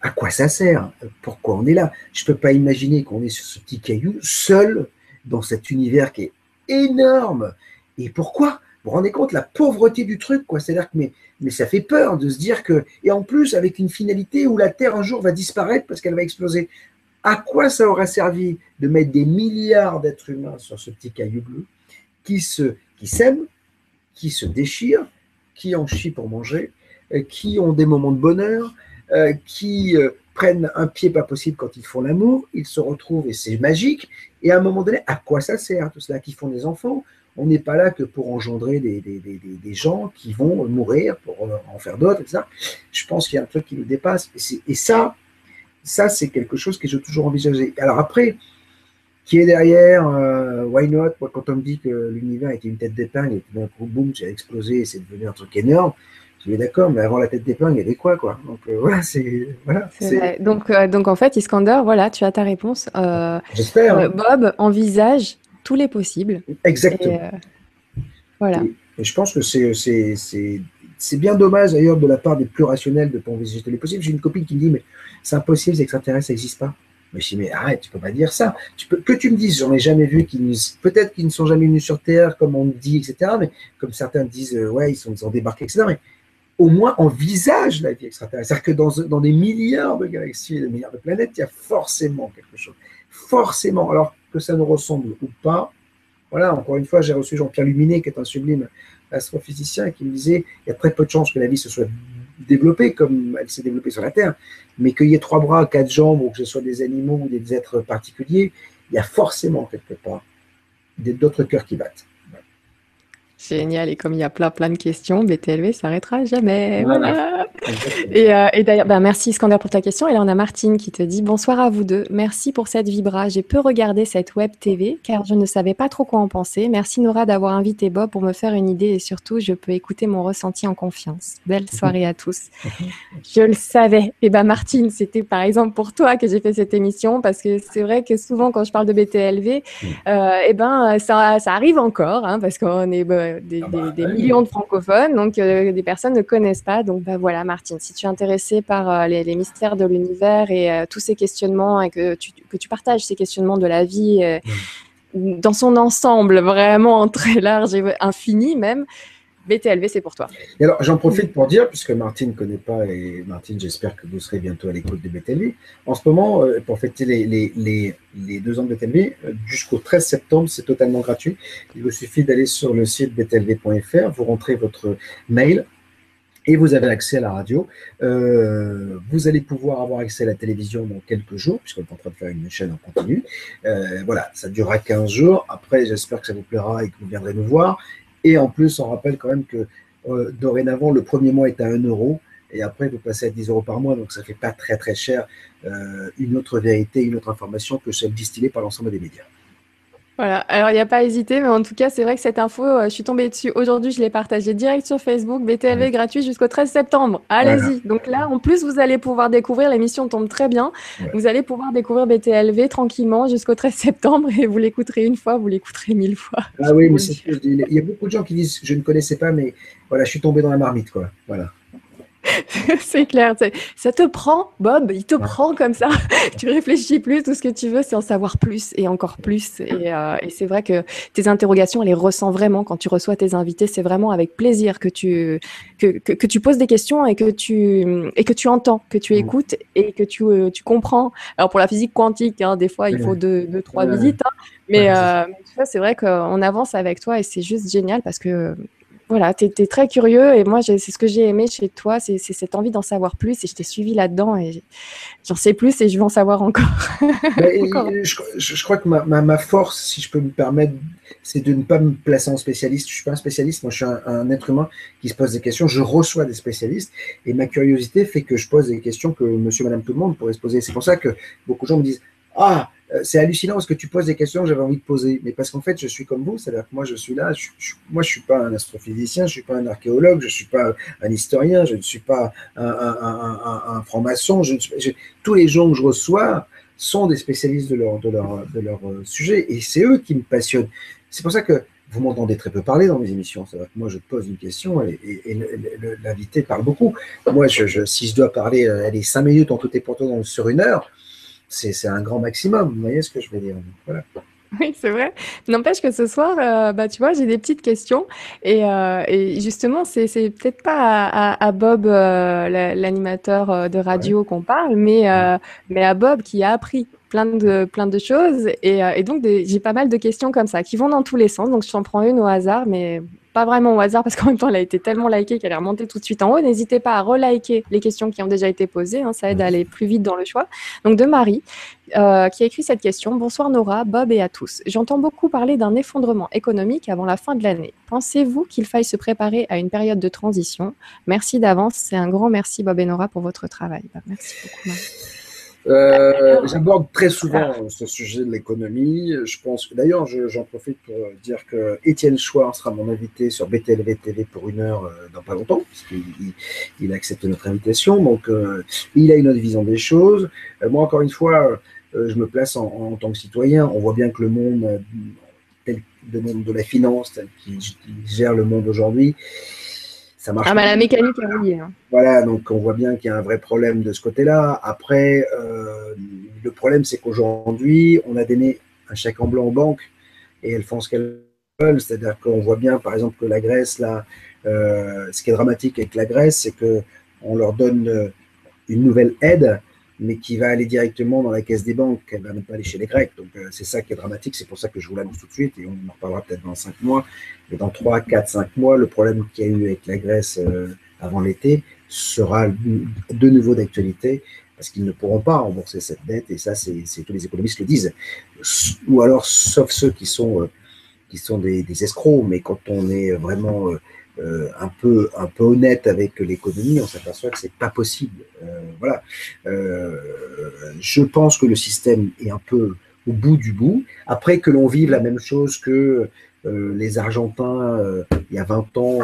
B: À quoi ça sert? Pourquoi on est là? Je ne peux pas imaginer qu'on est sur ce petit caillou, seul, dans cet univers qui est énorme. Et pourquoi? Vous vous rendez compte la pauvreté du truc, quoi. C'est-à-dire que mais, ça fait peur de se dire que. Et en plus, avec une finalité où la Terre un jour va disparaître parce qu'elle va exploser. À quoi ça aura servi de mettre des milliards d'êtres humains sur ce petit caillou bleu qui se qui s'aiment, qui se déchirent, qui en chient pour manger, euh, qui ont des moments de bonheur, qui euh, prennent un pied pas possible quand ils font l'amour, ils se retrouvent et c'est magique. Et à un moment donné, à quoi ça sert tout cela Qui font des enfants? On n'est pas là que pour engendrer des, des, des, des, gens qui vont mourir pour euh, en faire d'autres, etc. Je pense qu'il y a un truc qui nous dépasse. Et, ça, ça c'est quelque chose que j'ai toujours envisagé. Alors après, qui est derrière Why Not? Quand on me dit que l'univers était une tête d'épingle et que d'un coup, boum, a explosé et c'est devenu un truc énorme, je dis d'accord, mais avant la tête d'épingle, il y avait quoi, quoi Donc euh, voilà, c'est voilà.
A: Donc euh, donc en fait, Iskander, voilà, tu as ta réponse.
B: Euh, J'espère.
A: Bob envisage tous les possibles.
B: Exactement.
A: voilà.
B: Et, je pense que c'est c'est bien dommage d'ailleurs de la part des plus rationnels de ne pas envisager tous les possibles. J'ai une copine qui me dit mais c'est impossible, les extraterrestres n'existent pas. Mais je dis, mais arrête, tu peux pas dire ça. Tu peux, que tu me dises, j'en ai jamais vu, peut-être qu'ils ne sont jamais venus sur Terre, comme on dit, etc. Mais comme certains disent, ouais, ils sont, ils ont débarqué, etc. Mais au moins envisage la vie extraterrestre. C'est-à-dire que dans, des milliards de galaxies et des milliards de planètes, il y a forcément quelque chose. Forcément. Alors que ça nous ressemble ou pas. Voilà, encore une fois, j'ai reçu Jean-Pierre Luminet, qui est un sublime astrophysicien, qui me disait il y a très peu de chances que la vie se soit développée comme elle s'est développée sur la Terre, mais qu'il y ait trois bras, quatre jambes, ou que ce soit des animaux ou des êtres particuliers, il y a forcément quelque part d'autres cœurs qui battent.
A: Génial. Et comme il y a plein, plein de questions, BTLV s'arrêtera jamais. Voilà. Et, euh, et d'ailleurs, ben, merci Iskander pour ta question. Et là, on a Martine qui te dit Bonsoir à vous deux. Merci pour cette vibra. J'ai peu regardé cette web TV car je ne savais pas trop quoi en penser. Merci Nora d'avoir invité Bob pour me faire une idée et surtout, je peux écouter mon ressenti en confiance. Belle soirée à tous. je le savais. Et ben, Martine, c'était par exemple pour toi que j'ai fait cette émission parce que c'est vrai que souvent, quand je parle de BTLV, euh, et ben, ça, ça arrive encore hein, parce qu'on est. Ben, des, ah bah, millions de francophones, donc euh, des personnes ne connaissent pas. Donc bah, voilà, Martine, si tu es intéressée par euh, les, mystères de l'univers et euh, tous ces questionnements et que tu, que tu, partages ces questionnements de la vie dans son ensemble, vraiment très large et infini même, BTLV, c'est pour toi.
B: J'en profite pour dire, puisque Martine ne connaît pas, et Martine, j'espère que vous serez bientôt à l'écoute de BTLV. En ce moment, euh, pour fêter les, deux ans de BTLV, euh, jusqu'au 13 septembre, c'est totalement gratuit. Il vous suffit d'aller sur le site btlv.fr, vous rentrez votre mail, et vous avez accès à la radio. Euh, vous allez pouvoir avoir accès à la télévision dans quelques jours, puisqu'on est en train de faire une chaîne en continu. voilà, ça durera 15 jours. Après, j'espère que ça vous plaira et que vous viendrez nous voir. Et en plus, on rappelle quand même que euh, dorénavant, le premier mois est à 1 euro. Et après, vous passez à 10 euros par mois, donc ça ne fait pas très très cher euh, une autre vérité, une autre information que celle distillée par l'ensemble des médias.
A: Voilà, alors il n'y a pas à hésiter, mais en tout cas, c'est vrai que cette info, euh, je suis tombée dessus aujourd'hui, je l'ai partagée direct sur Facebook, BTLV gratuit jusqu'au 13 septembre. Allez-y. Donc là, en plus, vous allez pouvoir découvrir, l'émission tombe très bien, vous allez pouvoir découvrir BTLV tranquillement jusqu'au 13 septembre et vous l'écouterez une fois, vous l'écouterez mille fois.
B: Ah oui, mais c'est il y a beaucoup de gens qui disent, je ne connaissais pas, mais voilà, je suis tombé dans la marmite, quoi. Voilà.
A: c'est clair. Ça te prend, Bob, il te prend comme ça. tu réfléchis plus, tout ce que tu veux, c'est en savoir plus et encore plus. Euh, et, c'est vrai que tes interrogations, elle les ressent vraiment quand tu reçois tes invités. C'est vraiment avec plaisir que tu, que, que, tu poses des questions et que tu, et que tu entends, que tu écoutes et que tu, euh, tu comprends. Alors pour la physique quantique, hein, des fois, il faut deux, deux trois visites. Hein. mais, euh, c'est vrai qu'on avance avec toi et c'est juste génial parce que voilà, tu es, très curieux et moi, c'est ce que j'ai aimé chez toi, c'est cette envie d'en savoir plus et je t'ai suivi là-dedans et j'en sais plus et je veux en savoir encore.
B: Je, crois que ma, force, si je peux me permettre, c'est de ne pas me placer en spécialiste. Je suis pas un spécialiste, moi je suis un, être humain qui se pose des questions, je reçois des spécialistes et ma curiosité fait que je pose des questions que monsieur, madame, tout le monde pourrait se poser. C'est pour ça que beaucoup de gens me disent, ah, c'est hallucinant parce que tu poses des questions que j'avais envie de poser. Mais parce qu'en fait, je suis comme vous, c'est-à-dire que moi, je suis là, je, moi, je ne suis pas un astrophysicien, je ne suis pas un archéologue, je ne suis pas un historien, je ne suis pas un, franc-maçon. tous les gens que je reçois sont des spécialistes de leur, euh, sujet et c'est eux qui me passionnent. C'est pour ça que vous m'entendez très peu parler dans mes émissions. Que moi, je pose une question et, l'invité parle beaucoup. Moi, si je dois parler, euh, est cinq minutes en tout et pour tout sur une heure c'est un grand maximum. Vous voyez ce que je veux dire?
A: Oui, c'est vrai. N'empêche que ce soir, euh, bah, tu vois, j'ai des petites questions. Et, euh, justement, c'est peut-être pas à, Bob, euh, l'animateur de radio, qu'on parle, mais, mais à Bob qui a appris plein de, plein de choses. Et, et donc, j'ai pas mal de questions comme ça qui vont dans tous les sens. Donc, je t'en prends une au hasard, mais pas vraiment au hasard parce qu'en même temps, elle a été tellement likée qu'elle est remontée tout de suite en haut. N'hésitez pas à reliker les questions qui ont déjà été posées, hein, ça aide à aller plus vite dans le choix. Donc de Marie, euh, qui a écrit cette question. Bonsoir Nora, Bob et à tous. J'entends beaucoup parler d'un effondrement économique avant la fin de l'année. Pensez-vous qu'il faille se préparer à une période de transition? Merci d'avance. C'est un grand merci Bob et Nora pour votre travail. Bah, merci beaucoup. Marie.
B: Euh, j'aborde très souvent ce sujet de l'économie. Je pense que d'ailleurs, j'en profite pour dire que Étienne Chouard sera mon invité sur BTLV TV pour une heure euh, dans pas longtemps, parce qu'il il a accepté notre invitation. Donc, euh, il a une autre vision des choses. moi, encore une fois, je me place en, tant que citoyen. On voit bien que le monde, tel, le monde de la finance, tel qu'il gère le monde aujourd'hui,
A: ah, bah, la mécanique est reliée. Hein.
B: Voilà, donc on voit bien qu'il y a un vrai problème de ce côté-là. Après, euh, le problème, c'est qu'aujourd'hui, on a donné un chèque en blanc aux banques et elles font ce qu'elles veulent. C'est-à-dire qu'on voit bien, par exemple, que la Grèce, là, euh, ce qui est dramatique avec la Grèce, c'est qu'on leur donne euh, une nouvelle aide mais qui va aller directement dans la caisse des banques, elle va même pas aller chez les Grecs. Donc euh, c'est ça qui est dramatique, c'est pour ça que je vous l'annonce tout de suite, et on en reparlera peut-être dans 5 mois, mais dans 3, 4, 5 mois, le problème qu'il y a eu avec la Grèce euh, avant l'été sera de nouveau d'actualité, parce qu'ils ne pourront pas rembourser cette dette, et ça, c'est tous les économistes le disent. Ou alors, sauf ceux qui sont, euh, qui sont des, des, escrocs, mais quand on est vraiment euh, un peu un peu honnête avec l'économie, on s'aperçoit que c'est pas possible. Euh, voilà. Euh, je pense que le système est un peu au bout du bout. Après que l'on vive la même chose que les Argentins, il y a 20 ans,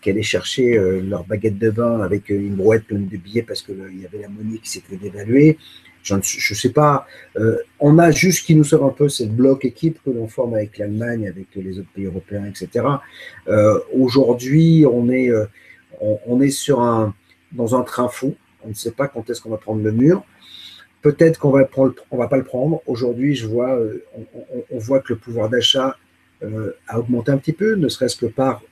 B: qui allaient chercher leur baguette de vin avec une brouette pleine de billets parce qu'il y avait la monnaie qui s'était dévaluée. Je ne sais pas. Euh, on a juste qui nous sauve un peu, c'est le bloc équipe que l'on forme avec l'Allemagne, avec les autres pays européens, etc. Euh, aujourd'hui, on est, euh, on, est sur un, dans un train fou. On ne sait pas quand est-ce qu'on va prendre le mur. Peut-être qu'on va prendre, on va pas le prendre. Aujourd'hui, je vois, on, voit que le pouvoir d'achat a augmenté un petit peu, ne serait-ce que par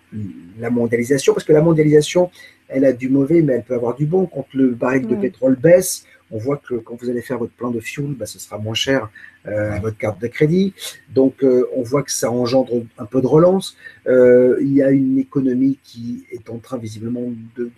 B: la mondialisation, parce que la mondialisation, elle a du mauvais, mais elle peut avoir du bon. Quand le baril de pétrole baisse, on voit que quand vous allez faire votre plein de fuel, bah, ce sera moins cher euh, à votre carte de crédit. Donc, euh, on voit que ça engendre un peu de relance. Euh, il y a une économie qui est en train visiblement de,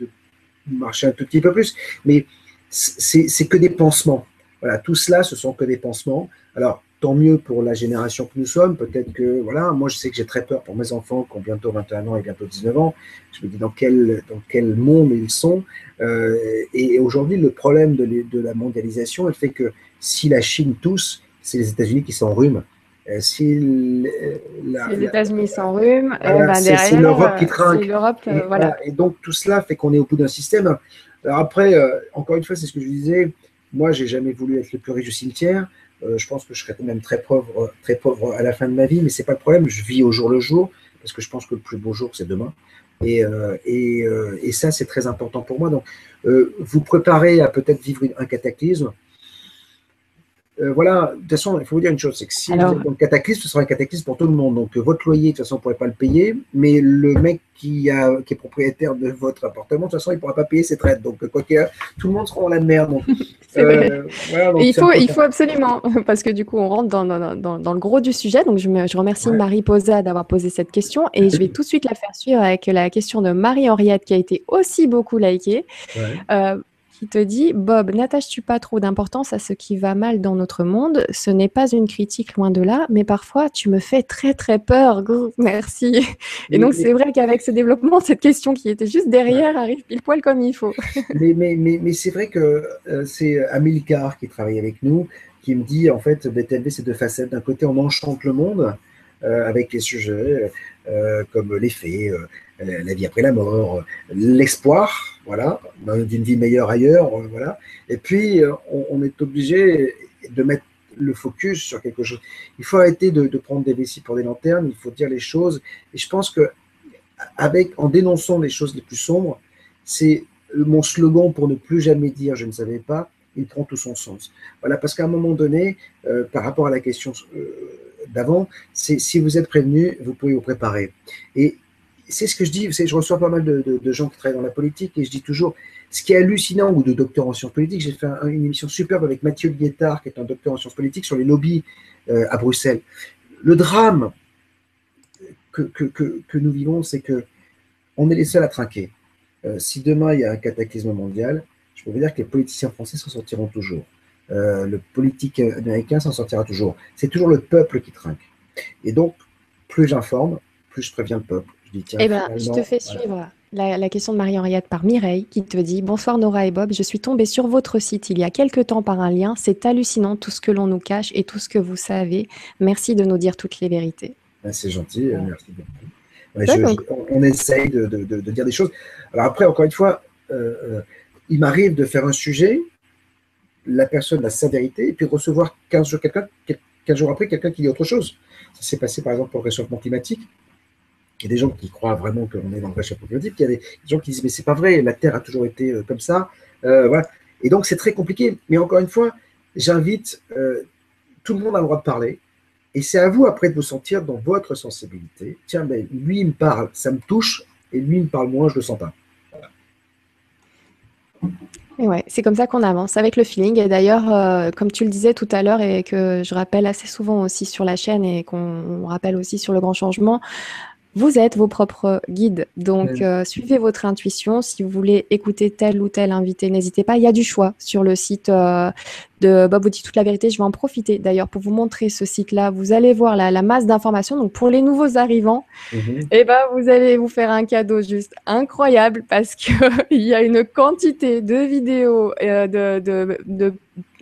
B: marcher un tout petit peu plus, mais c'est que des pansements. Voilà, tout cela, ce sont que des pansements. Alors, tant mieux pour la génération que nous sommes. Peut-être que, voilà, moi je sais que j'ai très peur pour mes enfants qui ont bientôt 21 ans et bientôt 19 ans. Je me dis dans quel, dans quel monde ils sont. Euh, et aujourd'hui, le problème de, de, la mondialisation, elle fait que si la Chine tousse, c'est les États-Unis qui s'enrhument.
A: Euh, si les États-Unis s'enrhument, euh, ben c'est
B: l'Europe qui trinque. Et, voilà. et donc tout cela fait qu'on est au bout d'un système. Alors après, encore une fois, c'est ce que je disais. Moi, j'ai jamais voulu être le plus riche du cimetière. je pense que je serais même très pauvre, très pauvre à la fin de ma vie, mais c'est pas le problème. Je vis au jour le jour parce que je pense que le plus beau jour, c'est demain. Et, et, et ça, c'est très important pour moi. Donc, vous préparez à peut-être vivre un cataclysme. Euh, voilà, de toute façon, il faut vous dire une chose, c'est que si vous êtes dans le cataclysme, ce sera un cataclysme pour tout le monde. Donc, euh, votre loyer, de toute façon, on ne pourrait pas le payer, mais le mec qui, a, qui est propriétaire de votre appartement, de toute façon, il ne pourra pas payer ses traites. Donc, quoi qu'il tout le monde sera dans la merde.
A: Euh, il, faut, il faut absolument, parce que du coup, on rentre dans, dans, dans, le gros du sujet. Donc, je, me, je remercie Marie Posa d'avoir posé cette question et je vais tout de suite la faire suivre avec la question de Marie-Henriette qui a été aussi beaucoup likée qui te dit Bob, n'attaches-tu pas trop d'importance à ce qui va mal dans notre monde? Ce n'est pas une critique loin de là, mais parfois tu me fais très très peur. Merci. Et donc c'est vrai qu'avec ce développement, cette question qui était juste derrière arrive pile poil comme il faut.
B: mais, mais, mais, mais c'est vrai que euh, c'est Amilcar qui travaille avec nous qui me dit en fait BTLV c'est deux facettes. D'un côté on enchante le monde euh, avec les sujets euh, comme les faits, la vie après la mort, l'espoir voilà, d'une vie meilleure ailleurs, euh, voilà. Et puis, euh, on, est obligé de mettre le focus sur quelque chose. Il faut arrêter de, prendre des vessies pour des lanternes, il faut dire les choses. Et je pense que, avec, en dénonçant les choses les plus sombres, c'est mon slogan pour ne plus jamais dire je ne savais pas, il prend tout son sens. Voilà, parce qu'à un moment donné, euh, par rapport à la question d'avant, c'est si vous êtes prévenu, vous pouvez vous préparer. Et c'est ce que je dis, je reçois pas mal de, gens qui travaillent dans la politique et je dis toujours, ce qui est hallucinant, ou de docteurs en sciences politiques, j'ai fait une émission superbe avec Mathieu Guettard, qui est un docteur en sciences politiques, sur les lobbies euh, à Bruxelles. Le drame que, nous vivons, c'est que on est les seuls à trinquer. Euh, si demain il y a un cataclysme mondial, je peux vous dire que les politiciens français s'en sortiront toujours. Euh, le politique américain s'en sortira toujours. C'est toujours le peuple qui trinque. Et donc, plus j'informe, plus je préviens le peuple
A: eh ben, je te fais suivre la, question de Marie-Henriette par Mireille qui te dit Bonsoir Nora et Bob, je suis tombée sur votre site il y a quelques temps par un lien. C'est hallucinant tout ce que l'on nous cache et tout ce que vous savez. Merci de nous dire toutes les vérités.
B: Ben, c'est gentil, merci beaucoup. on essaye de, dire des choses. Alors après, encore une fois, euh, euh, il m'arrive de faire un sujet, la personne a sa vérité, et puis recevoir 15 jours, 15 jours après quelqu'un qui dit autre chose. Ça s'est passé par exemple pour le réchauffement climatique. Il y a des gens qui croient vraiment qu'on est dans le réchauffement climatique. Il y a des gens qui disent mais c'est pas vrai, la Terre a toujours été euh, comme ça. Euh. Et donc c'est très compliqué. Mais encore une fois, j'invite euh, tout le monde a le droit de parler. Et c'est à vous après de vous sentir dans votre sensibilité. Tiens, ben, lui il me parle, ça me touche, et lui il me parle moins, je le sens pas.
A: ouais, c'est comme ça qu'on avance avec le feeling. Et d'ailleurs, comme tu le disais tout à l'heure et que je rappelle assez souvent aussi sur la chaîne et qu'on rappelle aussi sur le grand changement, vous êtes vos propres guides, donc euh, suivez votre intuition. Si vous voulez écouter tel ou tel invité, n'hésitez pas. Il y a du choix sur le site euh, de Bob vous dit toute la vérité. Je vais en profiter d'ailleurs pour vous montrer ce site-là. Vous allez voir la, masse d'informations. Donc pour les nouveaux arrivants, mhm. eh ben, vous allez vous faire un cadeau juste incroyable parce qu'il y a une quantité de vidéos, euh, de, de, de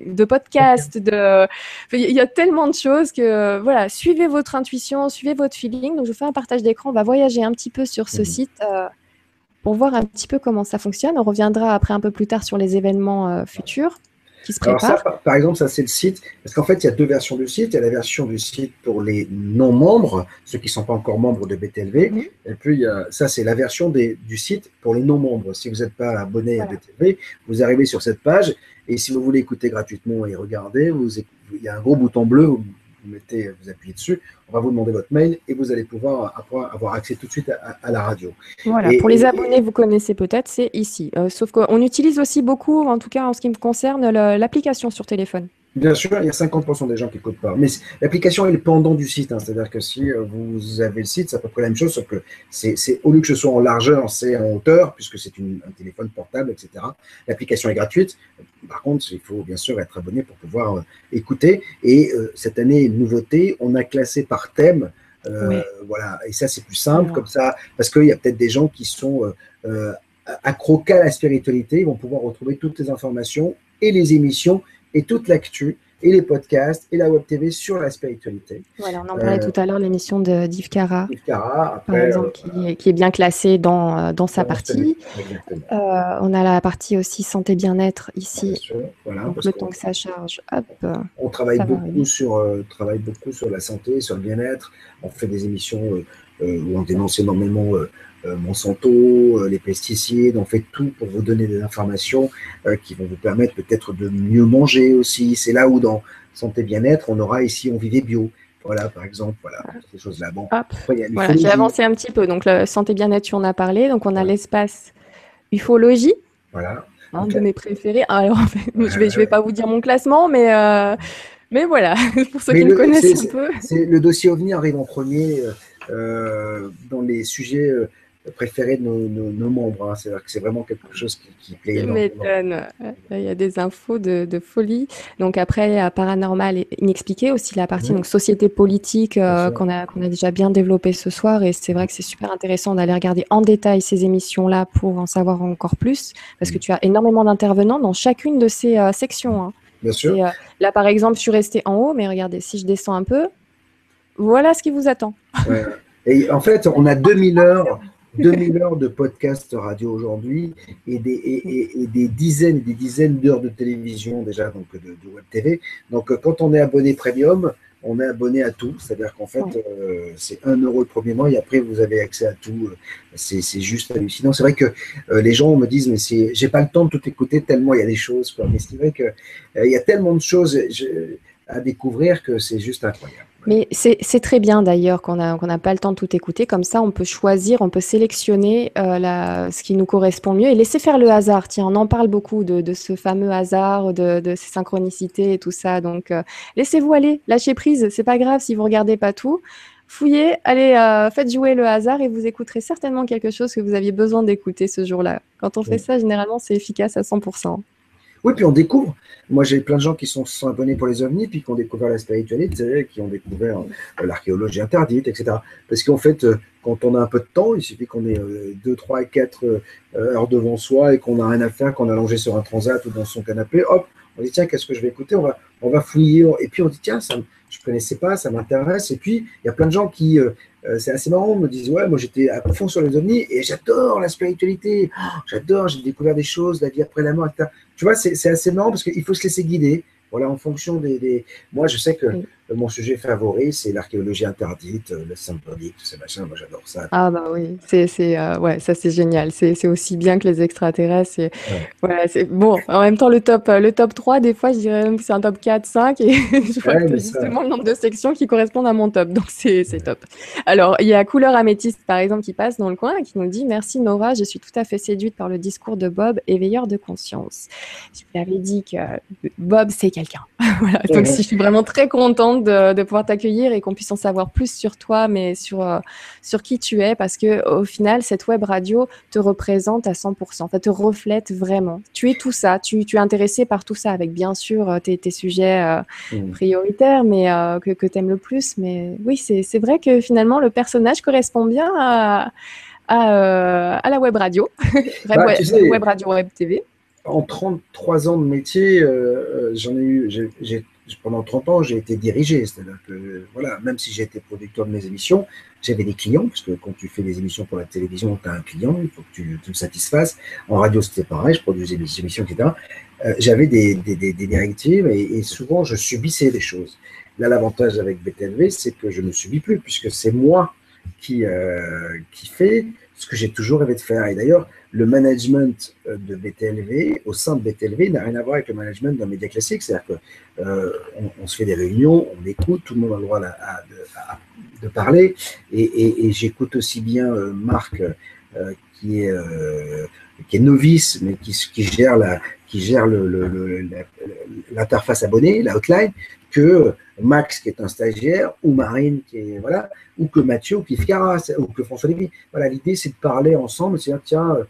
A: de podcasts, de... il y a tellement de choses que voilà, suivez votre intuition, suivez votre feeling. Donc je vous fais un partage d'écran, on va voyager un petit peu sur ce mhm. site euh, pour voir un petit peu comment ça fonctionne. On reviendra après un peu plus tard sur les événements euh, futurs. Qui se Alors ça,
B: par exemple, ça c'est le site, parce qu'en fait, il y a deux versions du site. Il y a la version du site pour les non-membres, ceux qui ne sont pas encore membres de BTLV. Mhm. Et puis, il y a, ça c'est la version des, du site pour les non-membres. Si vous n'êtes pas abonné à BTLV, vous arrivez sur cette page et si vous voulez écouter gratuitement et regarder, il y a un gros bouton bleu, vous, mettez, vous appuyez dessus, on va vous demander votre mail et vous allez pouvoir avoir accès tout de suite à, la radio.
A: Voilà, pour les abonnés, vous connaissez peut-être, c'est ici. Euh, sauf qu'on utilise aussi beaucoup, en tout cas en ce qui me concerne, l'application sur téléphone.
B: Bien sûr, il y a 50% des gens qui n'écoutent pas. Mais l'application est le pendant du site. Hein. C'est-à-dire que si euh, vous avez le site, c'est à peu près la même chose, sauf que c'est, au lieu que ce soit en largeur, c'est en hauteur, puisque c'est un téléphone portable, etc. L'application est gratuite. Par contre, il faut bien sûr être abonné pour pouvoir euh, écouter. Et euh, cette année, une nouveauté, on a classé par thème. Voilà. Et ça, c'est plus simple comme ça, parce qu'il y a peut-être des gens qui sont accro à la spiritualité. Ils vont pouvoir retrouver toutes les informations et les émissions et toute l'actu et les podcasts et la web TV sur la spiritualité.
A: Voilà, on en parlait tout à l'heure, l'émission de Div Cara, par exemple, euh, qui, est, bien classée dans, euh, dans sa partie. Euh, on a la partie aussi santé bien-être ici. voilà, Donc, le temps que ça charge, hop,
B: on travaille beaucoup sur, travaille beaucoup sur la santé, sur le bien-être. On fait des émissions où on dénonce énormément Monsanto, les pesticides, on fait tout pour vous donner des informations qui vont vous permettre peut-être de mieux manger aussi. C'est là où dans Santé Bien-être, on aura ici On Vivait Bio. Voilà, par exemple, voilà, ces choses-là. Bon,
A: voilà, j'ai avancé un petit peu. Donc, le santé bien-être, tu en as parlé. Donc, on a l'espace ufologie.
B: Voilà.
A: Un de mes préférés. Alors, je ne vais, je vais pas vous dire mon classement, mais, euh, mais voilà, pour ceux qui me connaissent un peu.
B: Le dossier OVNI arrive en premier euh, dans les sujets euh, préféré de nos, membres. Hein. C'est c'est vraiment quelque chose qui, qui plaît
A: énormément. Il y a des infos de, folie. Donc après, paranormal inexpliqué aussi la partie donc société politique euh, qu'on a qu'on a déjà bien développé ce soir. Et c'est vrai que c'est super intéressant d'aller regarder en détail ces émissions-là pour en savoir encore plus, parce que mm. tu as énormément d'intervenants dans chacune de ces euh, sections. Hein.
B: Bien sûr. Euh,
A: là, par exemple, je suis restée en haut, mais regardez, si je descends un peu, voilà ce qui vous attend.
B: Et en fait, on a 2000 heures 2000 heures de podcast radio aujourd'hui et des, et, des dizaines et des dizaines d'heures de télévision déjà, donc de, web TV. Donc quand on est abonné premium, on est abonné à tout, c'est-à-dire qu'en fait, euh, c'est 1 euro le premier mois et après vous avez accès à tout. C'est juste hallucinant. C'est vrai que euh, les gens me disent, mais c'est, j'ai pas le temps de tout écouter tellement il y a des choses. Quoi. Mais c'est vrai qu'il euh, y a tellement de choses à découvrir que c'est juste incroyable.
A: Mais c'est très bien d'ailleurs qu'on n'a pas le temps de tout écouter. Comme ça, on peut choisir, on peut sélectionner euh, la, ce qui nous correspond mieux et laisser faire le hasard. Tiens, on en parle beaucoup de, de ce fameux hasard, de, de, ces synchronicités et tout ça. Donc, euh, laissez-vous aller, lâchez prise. C'est pas grave si vous regardez pas tout. Fouillez, allez, euh, faites jouer le hasard et vous écouterez certainement quelque chose que vous aviez besoin d'écouter ce jour-là. Quand on fait ça, généralement, c'est efficace à 100%.
B: Oui, puis on découvre. Moi, j'ai plein de gens qui sont, abonnés pour les ovnis, puis qui ont découvert la spiritualité, qui ont découvert euh, l'archéologie interdite, etc. Parce qu'en fait, euh, quand on a un peu de temps, il suffit qu'on ait 2, 3, 4 heures devant soi et qu'on n'a rien à faire, qu'on a allongé sur un transat ou dans son canapé, hop, on dit tiens, qu'est-ce que je vais écouter? On va, on va fouiller. Et puis on dit tiens, je ne connaissais pas, ça m'intéresse. Et puis, il y a plein de gens qui, euh, c'est assez marrant, me disent ouais, moi j'étais à fond sur les ovnis et j'adore la spiritualité, oh, j'adore, j'ai découvert des choses, la vie après la mort, etc tu vois, c'est assez marrant parce qu'il faut se laisser guider. Voilà, en fonction des. Moi, je sais que mon sujet favori, c'est l'archéologie interdite, le symbolique, tout ces machins. Moi, j'adore ça.
A: Ah, bah oui, c'est, euh, ouais, ça, c'est génial. C'est, aussi bien que les extraterrestres. Et, ouais. c'est bon. En même temps, le top, euh, le top 3, des fois, je dirais même que c'est un top 4, 5. Et je vois justement le nombre de sections qui correspondent à mon top. Donc, c'est, top. Alors, il y a Couleur Améthyste, par exemple, qui passe dans le coin et qui nous dit Merci Nora, je suis tout à fait séduite par le discours de Bob, éveilleur de conscience. Je vous avais dit que Bob, c'est quelqu'un. voilà. Donc, si je suis vraiment très contente de, pouvoir t'accueillir et qu'on puisse en savoir plus sur toi, mais sur, euh, sur qui tu es, parce que au final, cette web radio te représente à 100%, ça te reflète vraiment. Tu es tout ça, tu, tu es intéressé par tout ça, avec bien sûr euh, tes, tes sujets euh, mmh. prioritaires, mais que, que tu aimes le plus. Mais oui, c'est vrai que finalement, le personnage correspond bien à, à, à la web radio, bah, web, radio, web TV
B: en 33 ans de métier, j'en ai eu, j'ai pendant 30 ans, j'ai été dirigé. C'est-à-dire que, voilà, même si été producteur de mes émissions, j'avais des clients, parce que quand tu fais des émissions pour la télévision, tu as un client, il faut que tu, le satisfasses. En radio, c'était pareil, je produisais des émissions, etc. Euh, j'avais des, directives et, souvent, je subissais des choses. Là, l'avantage avec BTLV, c'est que je ne subis plus, puisque c'est moi qui, euh, qui fait ce que j'ai toujours rêvé de faire. Et d'ailleurs, le management euh, de BTLV, au sein de BTLV, n'a rien à voir avec le management d'un média classique. C'est-à-dire qu'on euh, on se fait des réunions, on écoute, tout le monde a le droit à, de parler. Et, j'écoute aussi bien euh, Marc, qui, est, qui est novice, mais qui, qui gère la qui gère l'interface abonnée, la hotline, que Max qui est un stagiaire, ou Marine qui est voilà, ou que Mathieu, ou Ficara, ou que François Lévy. Voilà, l'idée c'est de parler ensemble, c'est dire tiens, euh,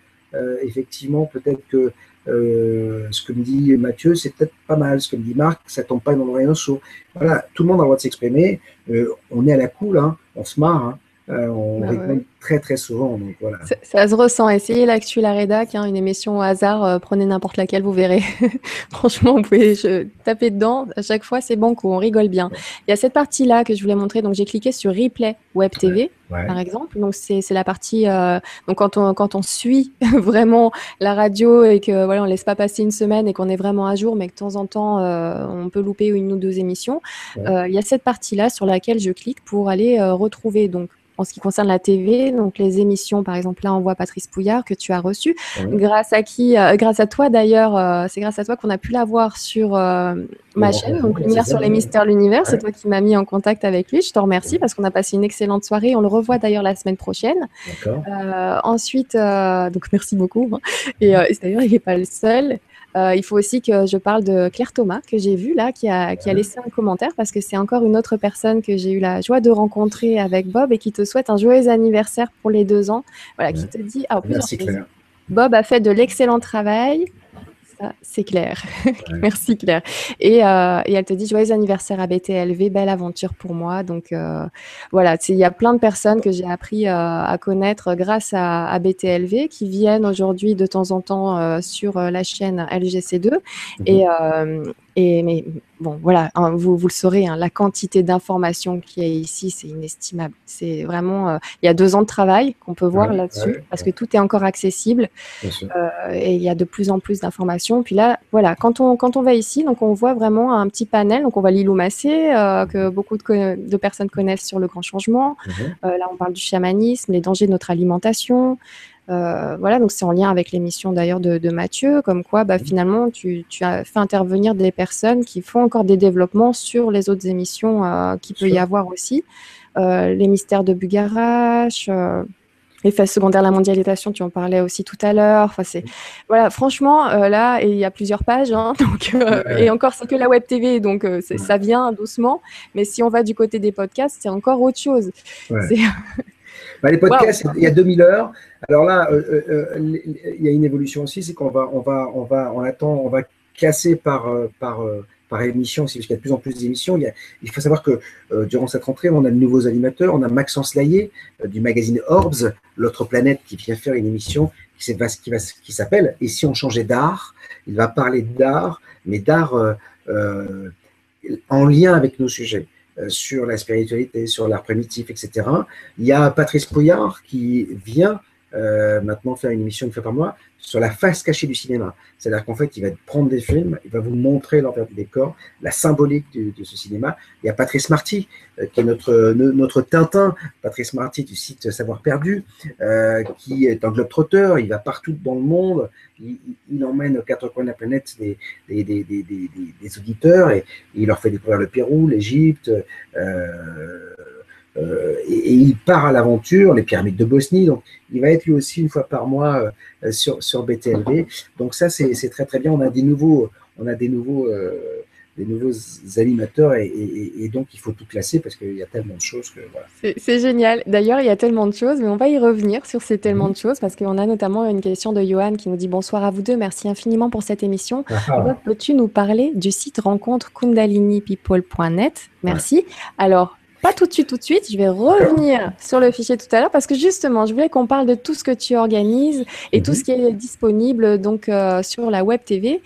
B: effectivement, peut-être que euh, ce que me dit Mathieu, c'est peut-être pas mal. Ce que me dit Marc, ça tombe pas dans l'oreille chaud. Voilà, tout le monde a le droit de s'exprimer. Euh, on est à la cool, hein, on se marre. Hein. On bah très très souvent. Donc voilà.
A: ça, se ressent. Essayez l'actu la rédac, hein, une émission au hasard, prenez n'importe laquelle, vous verrez. Franchement, vous pouvez taper dedans. À chaque fois, c'est bon coup, on rigole bien. Il y a cette partie-là que je voulais montrer. Donc j'ai cliqué sur Replay Web TV par exemple. Donc c'est la partie euh, donc quand on quand on suit vraiment la radio et que voilà on laisse pas passer une semaine et qu'on est vraiment à jour, mais que de temps en temps euh, on peut louper une ou deux émissions. Euh, il y a cette partie là sur laquelle je clique pour aller retrouver donc en ce qui concerne la TV, donc les émissions, par exemple, là, on voit Patrice Pouillard que tu as reçu, grâce à qui, grâce à toi d'ailleurs, c'est grâce à toi qu'on a pu la voir sur ma chaîne, donc Lumière sur les mystères de l'univers. C'est toi qui m'as mis en contact avec lui. Je te remercie parce qu'on a passé une excellente soirée. On le revoit d'ailleurs la semaine prochaine. ensuite, donc merci beaucoup. Hein. Et, et d'ailleurs, il n'est pas le seul. Euh, il faut aussi que je parle de Claire Thomas, que j'ai vu là, qui a, qui a laissé un commentaire, parce que c'est encore une autre personne que j'ai eu la joie de rencontrer avec Bob et qui te souhaite un joyeux anniversaire pour les deux ans. Voilà, qui te dit. Ah,
B: Merci Claire.
A: Bob a fait de l'excellent travail c'est clair. Merci Claire. Et, euh, et, elle te dit joyeux anniversaire à BTLV, belle aventure pour moi. Donc euh, voilà, il y a plein de personnes que j'ai appris euh, à connaître grâce à, BTLV qui viennent aujourd'hui de temps en temps sur la chaîne LGC2. Mhm. Et, et mais bon, voilà, hein, vous, vous, le saurez, hein, la quantité d'informations qui est ici, c'est inestimable. C'est vraiment, euh, il y a deux ans de travail qu'on peut voir là-dessus, parce que tout est encore accessible euh, et il y a de plus en plus d'informations. Puis là, voilà, quand on, quand on va ici, donc on voit vraiment un petit panel. Donc on voit Lilou Massé, euh, que beaucoup de, de, personnes connaissent sur le grand changement. Mhm. là, on parle du chamanisme, les dangers de notre alimentation. Euh, voilà, donc c'est en lien avec l'émission d'ailleurs de, Mathieu, comme quoi bah, finalement tu, as fait intervenir des personnes qui font encore des développements sur les autres émissions euh, qu'il peut y avoir aussi. Euh, les mystères de Bugarache, L'effet secondaire de la mondialisation, tu en parlais aussi tout à l'heure. Enfin, c'est voilà, franchement, là, il y a plusieurs pages, hein, donc et encore c'est que la web TV, donc ça vient doucement. Mais si on va du côté des podcasts, c'est encore autre chose.
B: Bah, les podcasts, il y a 2000 heures. Alors là, euh, euh, euh, il y a une évolution aussi, c'est qu'on va, on va, on va, on attend, on va classer par, par, par émission, parce qu'il y a de plus en plus d'émissions. Il, il, faut savoir que durant cette rentrée, on a de nouveaux animateurs. On a Maxence Laillé du magazine Orbs, l'autre planète, qui vient faire une émission qui, qui, qui s'appelle Et si on changeait d'art? Il va parler d'art, mais d'art en lien avec nos sujets. Euh, sur la spiritualité, sur l'art primitif, etc. Il y a Patrice Pouillard qui vient euh, maintenant faire une émission une fois par mois sur la face cachée du cinéma. C'est-à-dire qu'en fait, il va prendre des films, il va vous montrer l'envers du décor, la symbolique de, ce cinéma. Il y a Patrice Marty, euh, qui est notre, notre Tintin, Patrice Marty du site Savoir Perdu, euh, qui est un globe-trotteur, il va partout dans le monde, il, emmène aux quatre coins de la planète des, des, des, des auditeurs et, il leur fait découvrir le Pérou, l'Égypte, euh, euh, et, il part à l'aventure, les pyramides de Bosnie. Donc, il va être lui aussi une fois par mois euh, sur, sur BTLV. Donc, ça, c'est très très bien. On a des nouveaux, on a des nouveaux, euh, des nouveaux animateurs et, donc il faut tout classer parce qu'il y a tellement de choses que voilà.
A: C'est génial. D'ailleurs, il y a tellement de choses, mais on va y revenir sur ces tellement mhm. de choses parce qu'on a notamment une question de Johan qui nous dit bonsoir à vous deux, merci infiniment pour cette émission. Ah, ah. Peux-tu nous parler du site rencontre kundalinipeople.net Merci. Alors, pas tout de suite, tout de suite. Je vais revenir sur le fichier tout à l'heure parce que justement, je voulais qu'on parle de tout ce que tu organises et tout mhm. ce qui est disponible donc euh, sur la web TV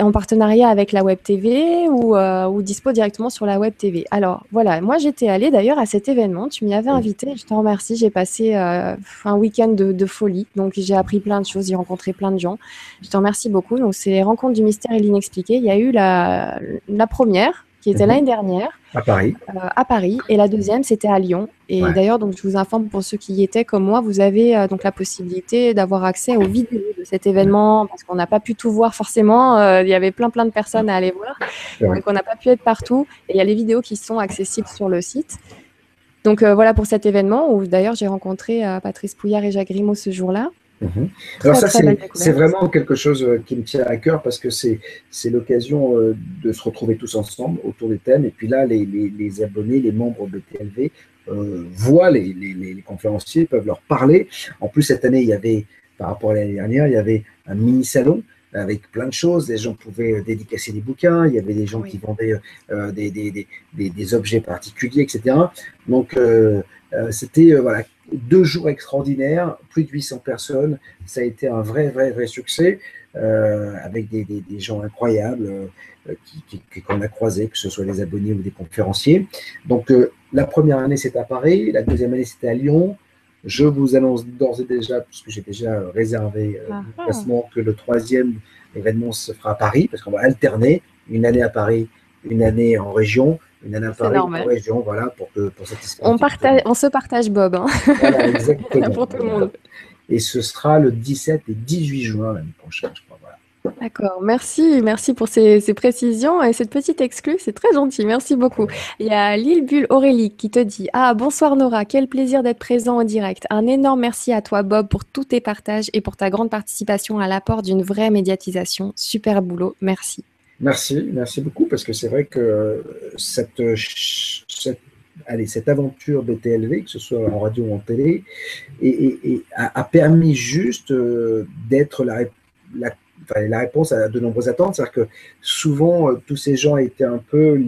A: en partenariat avec la web TV ou, euh, ou dispo directement sur la web TV. Alors voilà, moi j'étais allée d'ailleurs à cet événement, tu m'y avais invité, je te remercie, j'ai passé euh, un week-end de, folie, donc j'ai appris plein de choses, j'ai rencontré plein de gens, je te remercie beaucoup. Donc c'est les rencontres du mystère et l'inexpliqué, il y a eu la, la première qui était mhm. l'année dernière.
B: À Paris.
A: Euh, à Paris. Et la deuxième, c'était à Lyon. Et d'ailleurs, donc, je vous informe pour ceux qui y étaient comme moi, vous avez euh, donc la possibilité d'avoir accès aux vidéos de cet événement parce qu'on n'a pas pu tout voir forcément. Euh, il y avait plein, plein de personnes à aller voir. Donc, on n'a pas pu être partout. Et il y a les vidéos qui sont accessibles sur le site. Donc, voilà pour cet événement où d'ailleurs, j'ai rencontré Patrice Pouillard et Jacques Grimaud ce jour-là.
B: Mhm. Alors ça, c'est vraiment quelque chose euh, qui me tient à cœur parce que c'est l'occasion euh, de se retrouver tous ensemble autour des thèmes. Et puis là, les, les, abonnés, les membres de TLV euh, voient les, les, conférenciers, peuvent leur parler. En plus, cette année, il y avait, par rapport à l'année dernière, il y avait un mini-salon avec plein de choses. Les gens pouvaient dédicacer des bouquins, il y avait des gens qui vendaient des, des, des, des, objets particuliers, etc. Donc, c'était voilà, deux jours extraordinaires, plus de 800 personnes. Ça a été un vrai, vrai, vrai succès euh, avec des, gens incroyables euh, qu'on a croisés, que ce soit des abonnés ou des conférenciers. Donc, euh, la première année, c'était à Paris. La deuxième année, c'était à Lyon. Je vous annonce d'ores et déjà, puisque j'ai déjà réservé le ah ah. placement, que le troisième événement se fera à Paris, parce qu'on va alterner une année à Paris, une année en région, une nana Paris, une région, voilà, pour, que, pour
A: satisfaire. On, partage, on se partage Bob. Hein.
B: Voilà, exactement. pour tout le monde. Et ce sera le 17 et 18 juin l'année prochaine, je crois.
A: D'accord, merci, merci pour ces, précisions et cette petite exclue, c'est très gentil, merci beaucoup. Il y a Lille Bulle Aurélie qui te dit Ah, bonsoir Nora, quel plaisir d'être présent en direct. Un énorme merci à toi, Bob, pour tous tes partages et pour ta grande participation à l'apport d'une vraie médiatisation. Super boulot, merci.
B: Merci, merci beaucoup, parce que c'est vrai que cette, cette, allez, cette aventure BTLV, que ce soit en radio ou en télé, a, permis juste euh, d'être la la réponse à de nombreuses attentes. C'est-à-dire que souvent, euh, tous ces gens étaient un peu,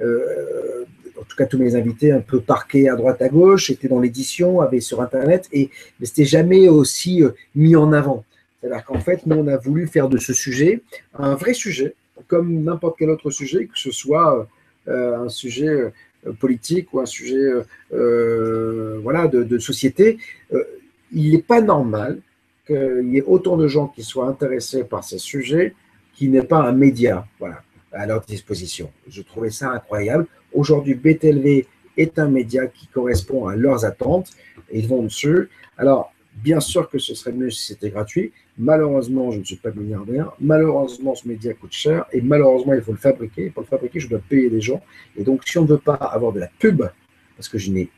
B: euh, en tout cas tous mes invités, un peu parqués à droite à gauche, étaient dans l'édition, avaient sur Internet, et mais c'était jamais aussi euh, mis en avant. C'est-à-dire qu'en fait, nous, on a voulu faire de ce sujet un vrai sujet, comme n'importe quel autre sujet, que ce soit un sujet politique ou un sujet voilà, de, de société. il n'est pas normal qu'il y ait autant de gens qui soient intéressés par ces sujets qui n'est pas un média voilà, à leur disposition. Je trouvais ça incroyable. Aujourd'hui, BTLV est un média qui correspond à leurs attentes ils vont dessus. Alors, bien sûr que ce serait mieux si c'était gratuit. Malheureusement, je ne suis pas milliardaire. Malheureusement, ce média coûte cher et malheureusement, il faut le fabriquer. pour le fabriquer, je dois payer des gens. Et donc, si on ne veut pas avoir de la pub, parce que je n'ai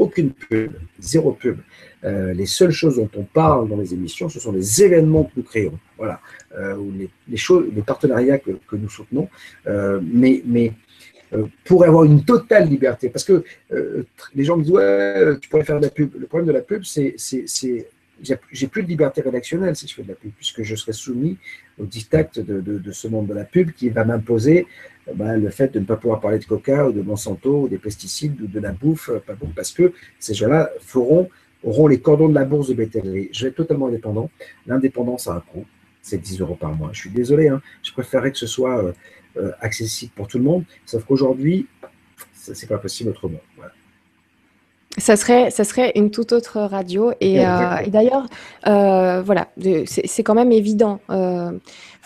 B: aucune pub, zéro pub. Euh, les seules choses dont on parle dans les émissions, ce sont les événements que nous créons, voilà, euh, ou les, choses, les partenariats que, nous soutenons. Euh, mais mais pour avoir une totale liberté, parce que les gens me disent ouais, tu pourrais faire de la pub. Le problème de la pub, c'est j'ai plus de liberté rédactionnelle si je fais de la pub, puisque je serai soumis au diktat de, ce monde de la pub qui va m'imposer eh ben, le fait de ne pas pouvoir parler de coca ou de Monsanto ou des pesticides ou de la bouffe, bon, parce que ces gens-là auront les cordons de la bourse de BTL. Je vais être totalement indépendant. L'indépendance a un coût, c'est 10 euros par mois. Je suis désolé, hein. je préférerais que ce soit euh, euh, accessible pour tout le monde, sauf qu'aujourd'hui, ce n'est pas possible autrement. Voilà.
A: Ça serait, ça serait une toute autre radio. Et, euh, et d'ailleurs, euh, voilà, c'est quand même évident. Euh,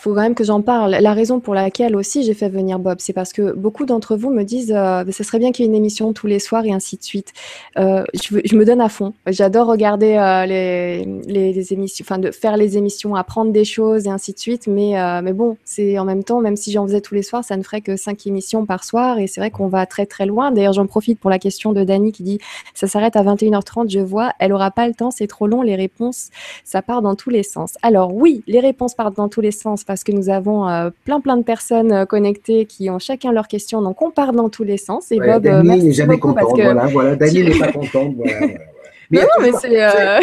A: faut quand même que j'en parle. La raison pour laquelle aussi j'ai fait venir Bob, c'est parce que beaucoup d'entre vous me disent euh, ce serait bien qu'il y ait une émission tous les soirs et ainsi de suite. Euh, je, me donne à fond. J'adore regarder euh, les, émissions, enfin de faire les émissions, apprendre des choses et ainsi de suite. Mais, euh, mais bon, c'est en même temps, même si j'en faisais tous les soirs, ça ne ferait que cinq émissions par soir. Et c'est vrai qu'on va très très loin. D'ailleurs, j'en profite pour la question de Dani qui dit ça s'arrête à 21h30. Je vois, elle aura pas le temps, c'est trop long. Les réponses, ça part dans tous les sens. Alors oui, les réponses partent dans tous les sens que nous avons euh, plein plein de personnes euh, connectées qui ont chacun leurs questions, donc on part dans tous les sens.
B: Et Bob, euh, n'est jamais content. Voilà, voilà, Dani n'est pas contente. Voilà,
A: non, mais c'est. Euh,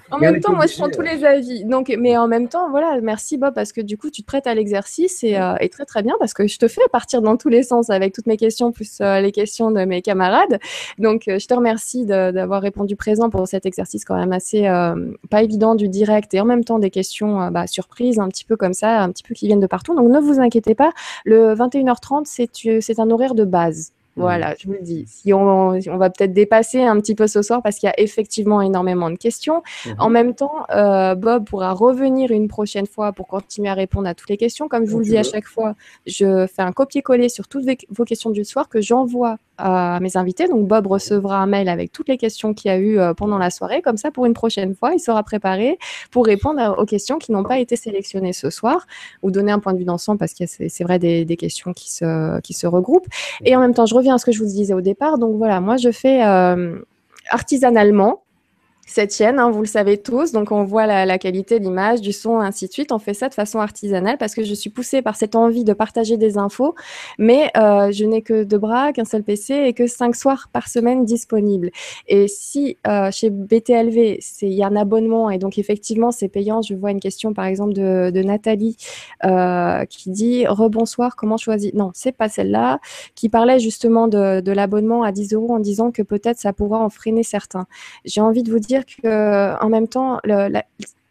A: en même temps, moi, je prends tous les avis. Donc, mais en même temps, voilà, merci Bob, parce que du coup, tu te prêtes à l'exercice et, euh, très très bien, parce que je te fais partir dans tous les sens avec toutes mes questions plus euh, les questions de mes camarades. Donc, je te remercie d'avoir répondu présent pour cet exercice quand même assez pas évident du direct et en même temps des questions bah, surprises, un petit peu comme ça, un petit peu qui viennent de partout. Donc, ne vous inquiétez pas, le 21h30, c'est un horaire de base. Voilà, je vous le dis. Si on, on va peut-être dépasser un petit peu ce soir parce qu'il y a effectivement énormément de questions. Mhm. En même temps, euh, Bob pourra revenir une prochaine fois pour continuer à répondre à toutes les questions. Comme je vous le dis à chaque fois, je fais un copier-coller sur toutes vos questions du soir que j'envoie à mes invités. Donc Bob recevra un mail avec toutes les questions qu'il y a eu euh, pendant la soirée. Comme ça, pour une prochaine fois, il sera préparé pour répondre aux questions qui n'ont pas été sélectionnées ce soir ou donner un point de vue d'ensemble parce que c'est vrai des, des, questions qui se, qui se regroupent. Et en même temps, je reviens à ce que je vous disais au départ. Donc voilà, moi je fais euh, artisanalement cette hein, vous le savez tous. Donc, on voit la, qualité de l'image, du son, ainsi de suite. On fait ça de façon artisanale parce que je suis poussée par cette envie de partager des infos, mais euh, je n'ai que deux bras, qu'un seul PC et que cinq soirs par semaine disponibles. Et si euh, chez BTLV, il y a un abonnement et donc effectivement c'est payant, je vois une question par exemple de, Nathalie euh, qui dit rebonsoir, comment choisir? Non, c'est pas celle-là, qui parlait justement de, de l'abonnement à 10 euros en disant que peut-être ça pourra en freiner certains. J'ai envie de vous dire que en même temps,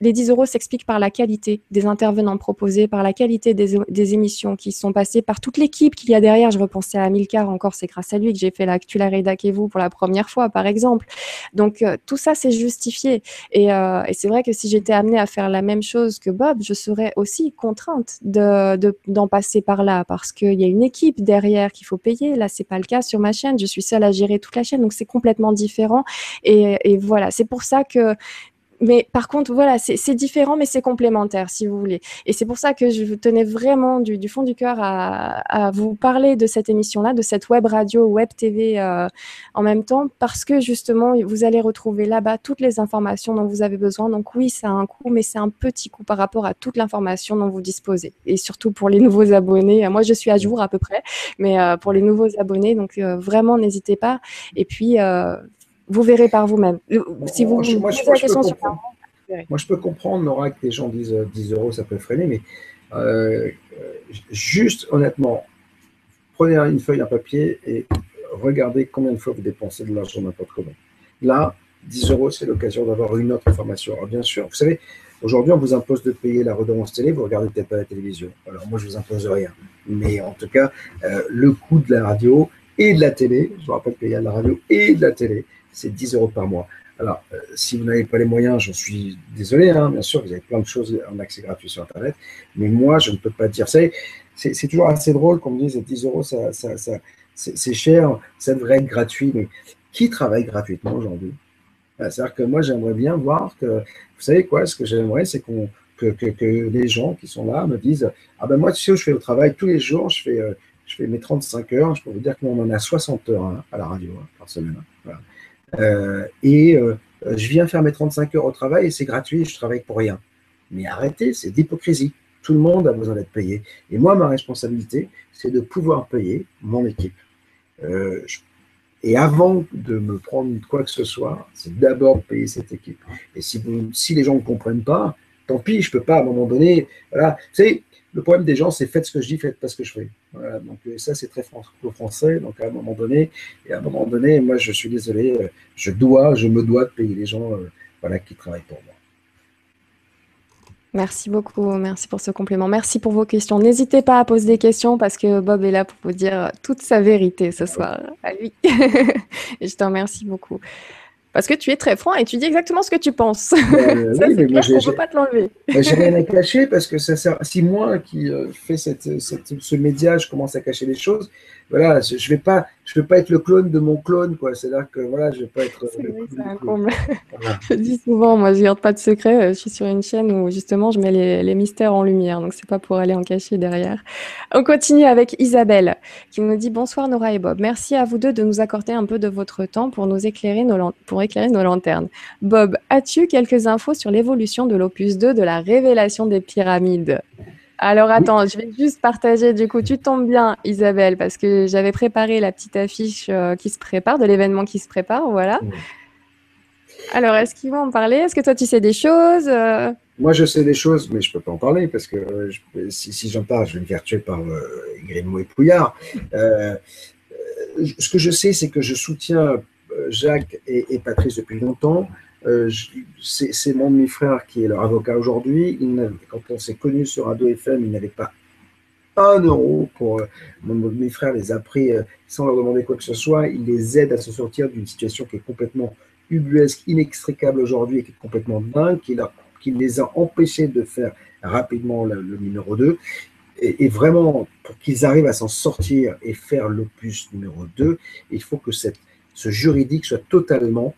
A: les 10 euros s'expliquent par la qualité des intervenants proposés, par la qualité des, émissions qui sont passées, par toute l'équipe qu'il y a derrière. Je repensais à Milcar encore, c'est grâce à lui que j'ai fait La et vous pour la première fois, par exemple. Donc, euh, tout ça, c'est justifié. Euh, et, c'est vrai que si j'étais amenée à faire la même chose que Bob, je serais aussi contrainte d'en de, passer par là parce qu'il y a une équipe derrière qu'il faut payer. Là, c'est pas le cas sur ma chaîne. Je suis seule à gérer toute la chaîne, donc c'est complètement différent. Et voilà, c'est pour ça que mais par contre, voilà, c'est différent, mais c'est complémentaire, si vous voulez. Et c'est pour ça que je tenais vraiment du, fond du cœur à, vous parler de cette émission-là, de cette web radio, web TV euh, en même temps, parce que justement, vous allez retrouver là-bas toutes les informations dont vous avez besoin. Donc oui, ça a un coût, mais c'est un petit coût par rapport à toute l'information dont vous disposez. Et surtout pour les nouveaux abonnés. Moi, je suis à jour à peu près, mais euh, pour les nouveaux abonnés, donc euh, vraiment, n'hésitez pas. Et puis, vous verrez par vous-même.
B: Si vous, moi, je, moi, je peux comprendre, Nora, que les gens disent 10 euh, euros, ça peut freiner, mais euh, juste honnêtement, prenez une feuille, un papier et regardez combien de fois vous dépensez de l'argent n'importe comment. Là, 10 euros, c'est l'occasion d'avoir une autre information. Alors, bien sûr, vous savez, aujourd'hui, on vous impose de payer la redevance télé, vous regardez peut-être pas la télévision. Alors, moi, je ne vous impose rien. Mais en tout cas, euh, le coût de la radio et de la télé, je vous rappelle qu'il y a de la radio et de la télé, c'est 10 euros par mois. Alors, euh, si vous n'avez pas les moyens, j'en suis désolé, hein, bien sûr, vous avez plein de choses en accès gratuit sur Internet, mais moi, je ne peux pas dire. C'est, c'est toujours assez drôle qu'on me dise 10 euros, ça, ça, c'est cher, ça devrait être gratuit, mais qui travaille gratuitement aujourd'hui? Euh, C'est-à-dire que moi, j'aimerais bien voir que, vous savez quoi, ce que j'aimerais, c'est que, les gens qui sont là me disent Ah ben moi, tu sais où je fais au travail tous les jours, je fais, euh, je mes 35 heures, je peux vous dire qu'on en a 60 heures hein, à la radio hein, par semaine. Euh, et euh, je viens faire mes 35 heures au travail et c'est gratuit, je travaille pour rien. Mais arrêtez, c'est d'hypocrisie. Tout le monde a besoin d'être payé. Et moi, ma responsabilité, c'est de pouvoir payer mon équipe. Euh, et avant de me prendre quoi que ce soit, c'est d'abord payer cette équipe. Et si, les gens ne comprennent pas, tant pis, je ne peux pas à un moment donné. Voilà. Savez, le problème des gens, c'est faites ce que je dis, faites pas ce que je fais. donc ça, c'est très français. Donc à un moment donné, et à un moment donné, moi, je suis désolé, euh, je dois, je me dois de payer les gens euh, voilà, qui travaillent pour moi.
A: Merci beaucoup, merci pour ce complément. Merci pour vos questions. N'hésitez pas à poser des questions parce que Bob est là pour vous dire toute sa vérité ce soir à lui. et je te remercie beaucoup. Parce que tu es très franc et tu dis exactement ce que tu penses. Euh, ça, oui, mais moi, ne peut pas te l'enlever.
B: J'ai rien à cacher parce que ça sert. Si moi qui euh, fais cette, cette, ce média, je commence à cacher les choses, voilà, je ne vais pas, je vais pas être le clone de mon clone, quoi. C'est-à-dire que voilà, je vais pas être. C'est un comble.
A: je dis souvent, moi, je garde pas de secret. Euh, je suis sur une chaîne où justement, je mets les, les mystères en lumière, donc c'est pas pour aller en cacher derrière. On continue avec Isabelle qui nous dit bonsoir Nora et Bob. Merci à vous deux de nous accorder un peu de votre temps pour nous éclairer nos, pour éclairer nos lanternes. Bob, as-tu quelques infos sur l'évolution de l'opus 2 de la révélation des pyramides? Alors attends, je vais juste partager. Du coup, tu tombes bien, Isabelle, parce que j'avais préparé la petite affiche euh, qui se prépare, de l'événement qui se prépare. Voilà. Alors, est-ce qu'ils vont en parler? Est-ce que toi, tu sais des choses euh?
B: Moi, je sais des choses, mais je ne peux pas en parler parce que euh, si, j'en parle, je vais me faire tuer par Grimaud et Pouillard. ce que je sais, c'est que je soutiens Jacques et Patrice depuis longtemps. Euh, c'est mon demi-frère qui est leur avocat aujourd'hui. Quand on s'est connu sur Radio FM, il n'avait pas un euro pour. Euh, mon demi-frère les a pris euh, sans leur demander quoi que ce soit. Il les aide à se sortir d'une situation qui est complètement ubuesque, inextricable aujourd'hui et qui est complètement dingue, qui, les a empêchés de faire rapidement le, numéro 2. Et, vraiment, pour qu'ils arrivent à s'en sortir et faire l'opus numéro 2, il faut que ce juridique soit totalement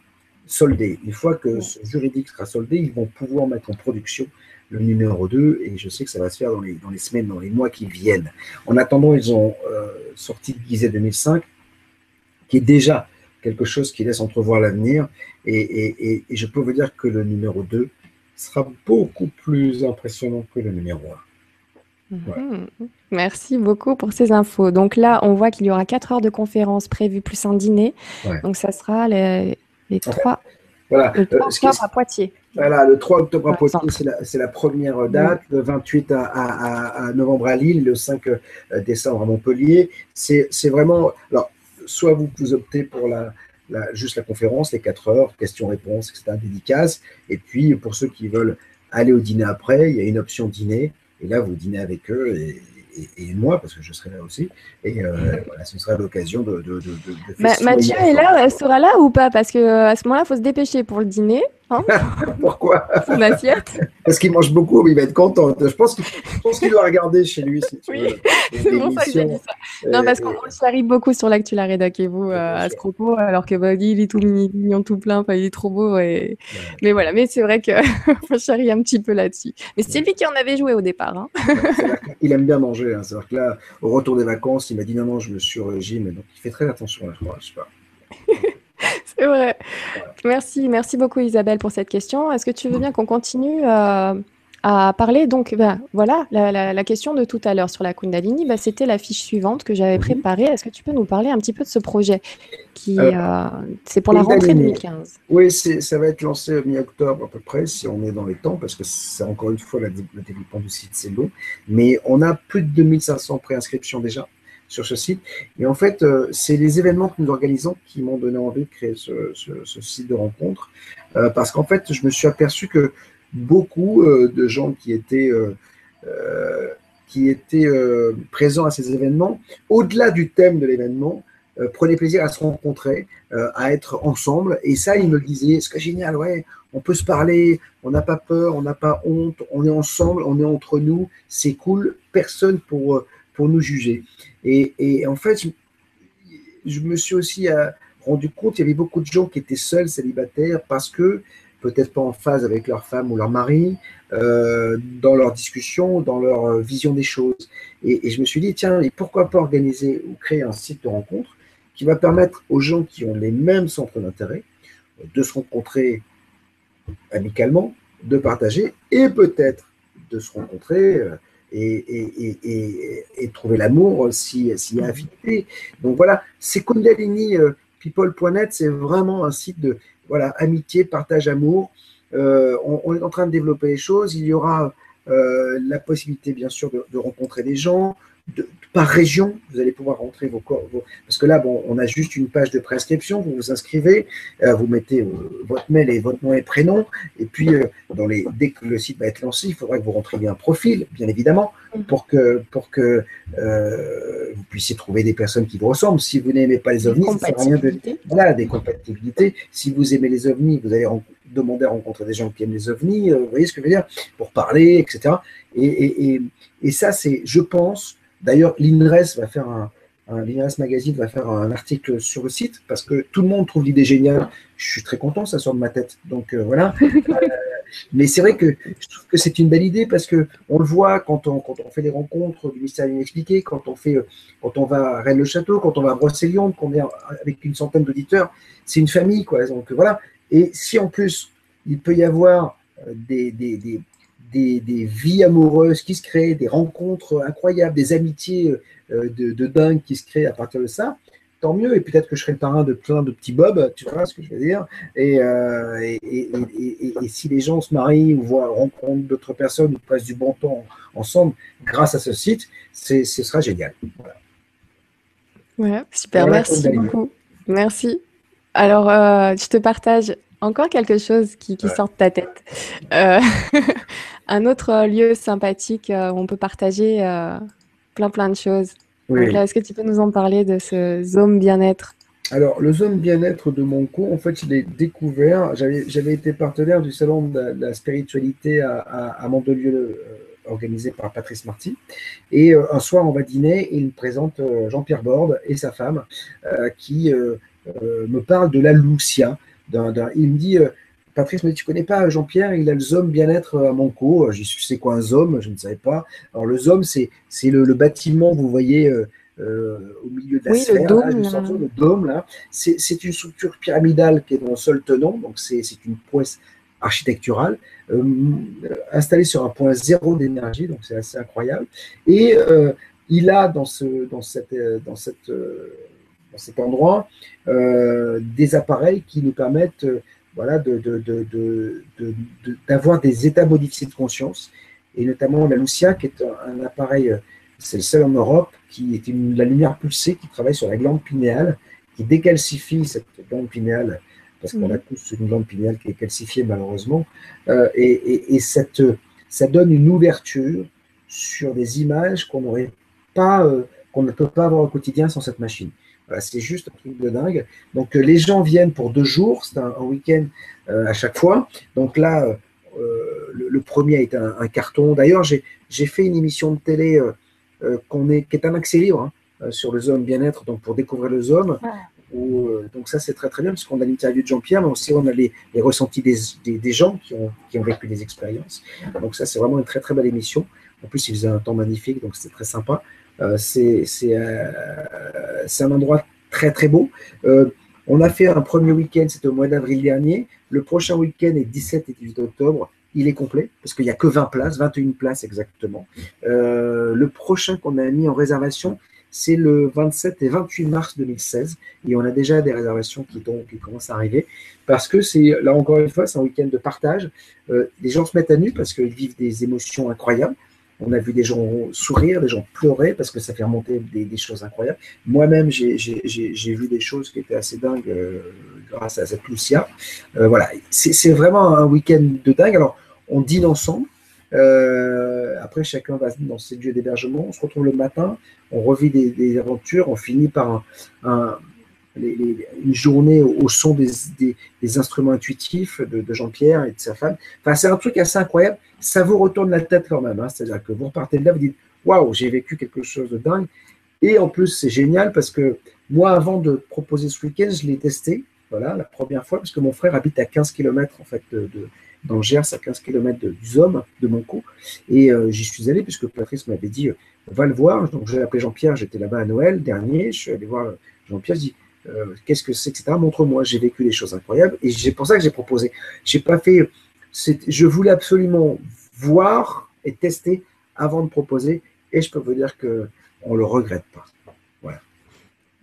B: soldé. Une fois que ce juridique sera soldé, ils vont pouvoir mettre en production le numéro 2 et je sais que ça va se faire dans les, dans les semaines, dans les mois qui viennent. En attendant, ils ont euh, sorti Gizet 2005, qui est déjà quelque chose qui laisse entrevoir l'avenir et, je peux vous dire que le numéro 2 sera beaucoup plus impressionnant que le numéro
A: 1. Mhm. Merci beaucoup pour ces infos. Donc là, on voit qu'il y aura 4 heures de conférence prévues plus un dîner. Donc ça sera les, les 3,
B: voilà.
A: le 3 euh, octobre à Poitiers.
B: Voilà, le 3 octobre à Poitiers, c'est la, première date. Le 28 à, novembre à Lille, le 5 euh, décembre à Montpellier. C'est vraiment. Alors, soit vous, vous optez pour la, juste la conférence, les 4 heures, questions-réponses, etc., dédicaces. Et puis, pour ceux qui veulent aller au dîner après, il y a une option dîner, et là, vous dînez avec eux, et, et, moi, parce que je serai là aussi. Et euh, voilà, ce sera l'occasion de, de,
A: de, Mathieu est là, elle sera là ou pas? Parce qu'à ce moment-là, il faut se dépêcher pour le dîner.
B: Hein Pourquoi?
A: Son assiette.
B: Parce qu'il mange beaucoup, il va être content. Je pense qu'il doit regarder chez lui. Si
A: oui, c'est pour ça que j'ai dit ça. Non, parce qu'on charrie beaucoup sur l'actu la rédac et vous euh, à ce propos, alors que bah, il est tout mignon, tout plein, il est trop beau. Et... Mais voilà, mais c'est vrai qu'on charrie un petit peu là-dessus. Mais c'est lui qui en avait joué au départ. Hein.
B: il aime bien manger. Hein. C'est-à-dire que là, au retour des vacances, il m'a dit non, non, je me suis régime. Donc il fait très attention je crois. Je sais pas.
A: C'est vrai. Merci, merci beaucoup Isabelle pour cette question. Est-ce que tu veux bien qu'on continue euh, à parler Donc ben, voilà, la, question de tout à l'heure sur la Kundalini, ben, c'était la fiche suivante que j'avais mhm. préparée. Est-ce que tu peux nous parler un petit peu de ce projet qui euh, c'est pour la rentrée 2015
B: Oui, ça va être lancé mi-octobre à peu près, si on est dans les temps, parce que c'est encore une fois le développement du site, c'est long. Mais on a plus de 2500 préinscriptions déjà sur ce site. Et en fait, euh, c'est les événements que nous organisons qui m'ont donné envie de créer ce, site de rencontre. Euh, parce qu'en fait, je me suis aperçu que beaucoup euh, de gens qui étaient, qui étaient présents à ces événements, au-delà du thème de l'événement, prenaient plaisir à se rencontrer, à être ensemble. Et ça, ils me disaient, ce que génial, ouais, on peut se parler, on n'a pas peur, on n'a pas honte, on est ensemble, on est entre nous, c'est cool, personne pour, pour nous juger. Et, en fait, je, me suis aussi euh, rendu compte qu'il y avait beaucoup de gens qui étaient seuls, célibataires, parce que peut-être pas en phase avec leur femme ou leur mari, euh, dans leur discussion, dans leur euh, vision des choses. Et, je me suis dit, tiens, pourquoi pas organiser ou créer un site de rencontre qui va permettre aux gens qui ont les mêmes centres d'intérêt de se rencontrer amicalement, de partager et peut-être de se rencontrer et, et, trouver l'amour s'il y a affinité. Donc voilà, c'est Kundalini euh, People.net, c'est vraiment un site de voilà, amitié, partage, amour. Euh, on, est en train de développer les choses. Il y aura euh, la possibilité, bien sûr, de, de rencontrer des gens, par région, vous allez pouvoir rentrer vos, vos, parce que là, bon, on a juste une page de prescription, vous vous inscrivez, euh, vous mettez euh, votre mail et votre nom et prénom, et puis euh, dans les, dès que le site va être lancé, il faudra que vous rentriez un profil, bien évidemment, mm. pour que, pour que vous puissiez trouver des personnes qui vous ressemblent. Si vous n'aimez pas les ovnis, ça rien de voilà des compatibilités. Si vous aimez les ovnis, vous allez demander à rencontrer des gens qui aiment les ovnis, vous voyez ce que je veux dire, pour parler, etc. Et, et, et, et ça, c'est, je pense, D'ailleurs, l'INRES va faire un, l'INRES Magazine va faire un article sur le site parce que tout le monde trouve l'idée géniale. Je suis très content, ça sort de ma tête. Donc euh, voilà. Euh, mais c'est vrai que je trouve que c'est une belle idée parce que on le voit quand on, quand on fait des rencontres du mystère inexpliqué, quand on fait, quand on va à Rennes-le-Château, quand on va à Brocéliande, qu'on est avec une centaine d'auditeurs, c'est une famille quoi. Donc voilà. Et si en plus il peut y avoir euh, des, des, des, des, vies amoureuses qui se créent, des rencontres incroyables, des amitiés euh, de, dingue qui se créent à partir de ça, tant mieux. Et peut-être que je serai le parrain de plein de petits bobs, tu vois ce que je veux dire. Et, euh, si les gens se marient ou voient, rencontrent d'autres personnes ou passent du bon temps ensemble grâce à ce site, ce sera génial.
A: Ouais, super, merci beaucoup. Merci. Alors, euh, je te partage encore quelque chose qui, sort de ta tête. un autre lieu sympathique euh, où on peut partager euh, plein plein de choses. Est-ce que tu peux nous en parler de ce Zone Bien-être?
B: Alors, le Zone Bien-être de Monco, en fait, je l'ai découvert. J'avais été partenaire du Salon de la, spiritualité à, à, Mandelieu, euh, organisé par Patrice Marty. Et un soir, on va dîner et il me présente Jean-Pierre Borde et sa femme qui me parlent de la Lucia. il me dit Patrice me dit, tu connais pas Jean-Pierre, il a le ZOM bien-être à Monco. J'ai su c'est quoi un ZOM, je ne savais pas. Alors le ZOM, c'est le, le, bâtiment, vous voyez, euh, euh, au milieu de la
A: oui, le dôme,
B: là, le dôme là. C'est une structure pyramidale qui est dans le sol tenant, donc c'est une prouesse architecturale, euh, installée sur un point zéro d'énergie, donc c'est assez incroyable. Et il a dans, ce, dans, cette, dans, cette, dans cet endroit des appareils qui nous permettent voilà, d'avoir de, des états modifiés de conscience, et notamment la Lucia, qui est un, appareil, c'est le seul en Europe, qui est une, la lumière pulsée qui travaille sur la glande pinéale, qui décalcifie cette glande pinéale parce qu'on a tous une glande pinéale qui est calcifiée malheureusement. Euh, et, cette, ça donne une ouverture sur des images qu'on n'aurait pas, euh, qu'on ne peut pas avoir au quotidien sans cette machine. C'est juste un truc de dingue. Donc les gens viennent pour deux jours, c'est un, week-end à chaque fois. Donc là, le, premier a été un, carton. D'ailleurs, j'ai fait une émission de télé qu'on est, qui est un accès libre. Hein. Euh, sur le zone bien-être, donc pour découvrir le zone. Euh, donc ça, c'est très très bien, parce qu'on a l'interview de Jean-Pierre, mais aussi on a les, ressentis des, des, gens qui ont, qui ont vécu des expériences. Donc ça, c'est vraiment une très très belle émission. En plus, il faisait un temps magnifique, donc c'était très sympa. Euh, c'est euh, un endroit très très beau. on a fait un premier week-end, c'était au mois d'avril dernier. Le prochain week-end est 17 et 18 octobre il est complet parce qu'il n'y a que 20 places, 21 places exactement. le prochain qu'on a mis en réservation, c'est le 27 et 28 mars 2016 et on a déjà des réservations qui, qui commencent à arriver parce que c'est là encore une fois c'est un week-end de partage. Euh, les gens se mettent à nu parce qu'ils vivent des émotions incroyables. On a vu des gens sourire, des gens pleurer parce que ça fait remonter des, choses incroyables. Moi-même, j'ai vu des choses qui étaient assez dingues euh, grâce à cette Lucia. Euh, voilà, c'est vraiment un week-end de dingue. Alors, on dîne ensemble, euh, après, chacun va dans ses lieux d'hébergement. On se retrouve le matin, on revit des, aventures, on finit par une journée au, son des, instruments intuitifs de, Jean-Pierre et de sa femme. Enfin, c'est un truc assez incroyable. Ça vous retourne la tête quand même. Hein. C'est-à-dire que vous repartez de là, vous dites Waouh, j'ai vécu quelque chose de dingue. Et en plus, c'est génial parce que moi, avant de proposer ce week-end, je l'ai testé. Voilà, la première fois, parce que mon frère habite à 15 km en fait, de, le Gers, à 15 km de, du Zom, de Monco. Et euh, j'y suis allé puisque Patrice m'avait dit euh, va le voir. Donc j'ai appelé Jean-Pierre, j'étais là-bas à Noël dernier. Je suis allé voir Jean-Pierre, je dis euh, qu'est-ce que c'est, etc. Montre-moi, j'ai vécu des choses incroyables. Et c'est pour ça que j'ai proposé. J'ai pas fait. Je voulais absolument voir et tester avant de proposer. Et je peux vous dire qu'on ne le regrette pas.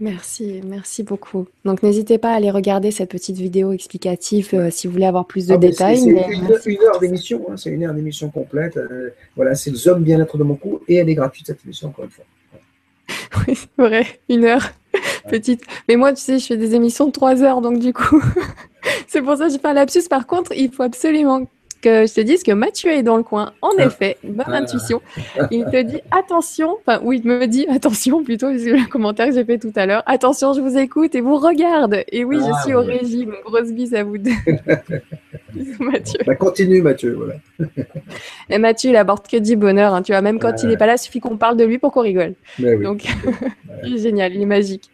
A: Merci, merci beaucoup. Donc n'hésitez pas à aller regarder cette petite vidéo explicative euh, si vous voulez avoir plus de ah, détails.
B: C'est une, heure d'émission, hein, c'est une heure d'émission complète. Euh, voilà, c'est le Zone Bien-être de mon coup et elle est gratuite cette émission encore une fois.
A: Oui, c'est vrai, une heure petite. Mais moi, tu sais, je fais des émissions de trois heures, donc du coup, c'est pour ça que je fais un lapsus. Par contre, il faut absolument que je te dise que Mathieu est dans le coin. En ah. effet, bonne ah. intuition. Il te dit attention, enfin oui, il me dit attention plutôt, c'est le commentaire que j'ai fait tout à l'heure. Attention, je vous écoute et vous regarde. Et oui, je ah, suis au régime. Grosse bise à vous deux.
B: Mathieu. Bah, continue Mathieu, voilà.
A: et Mathieu, il aborde que du bonheur. Hein. Tu vois, même quand il n'est pas là, il suffit qu'on parle de lui pour qu'on rigole. Donc, il est génial, il est magique.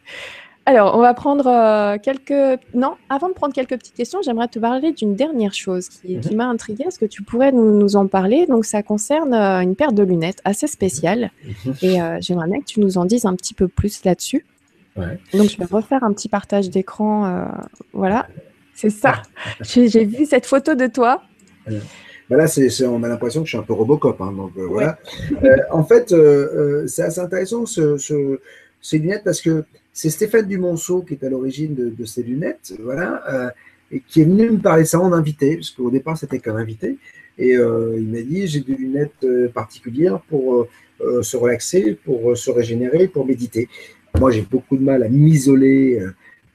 A: Alors, on va prendre euh, quelques. Non, avant de prendre quelques petites questions, j'aimerais te parler d'une dernière chose qui, mhm. m'a intriguée. Est-ce que tu pourrais nous, en parler? Donc, ça concerne euh, une paire de lunettes assez spéciale. Mhm. Et euh, j'aimerais bien que tu nous en dises un petit peu plus là-dessus. Donc, je vais refaire un petit partage d'écran. voilà, c'est ça. J'ai vu cette photo de toi.
B: Bah là, on a l'impression que je suis un peu Robocop. Hein, donc, voilà. en fait, c'est assez intéressant ce, ces lunettes parce que c'est Stéphane Dumonceau qui est à l'origine de, ces lunettes, voilà, euh, et qui est venu me parler ça en invité, parce qu'au départ c'était qu'un invité, et euh, il m'a dit j'ai des lunettes euh, particulières pour se relaxer, pour se régénérer, pour méditer. Moi j'ai beaucoup de mal à m'isoler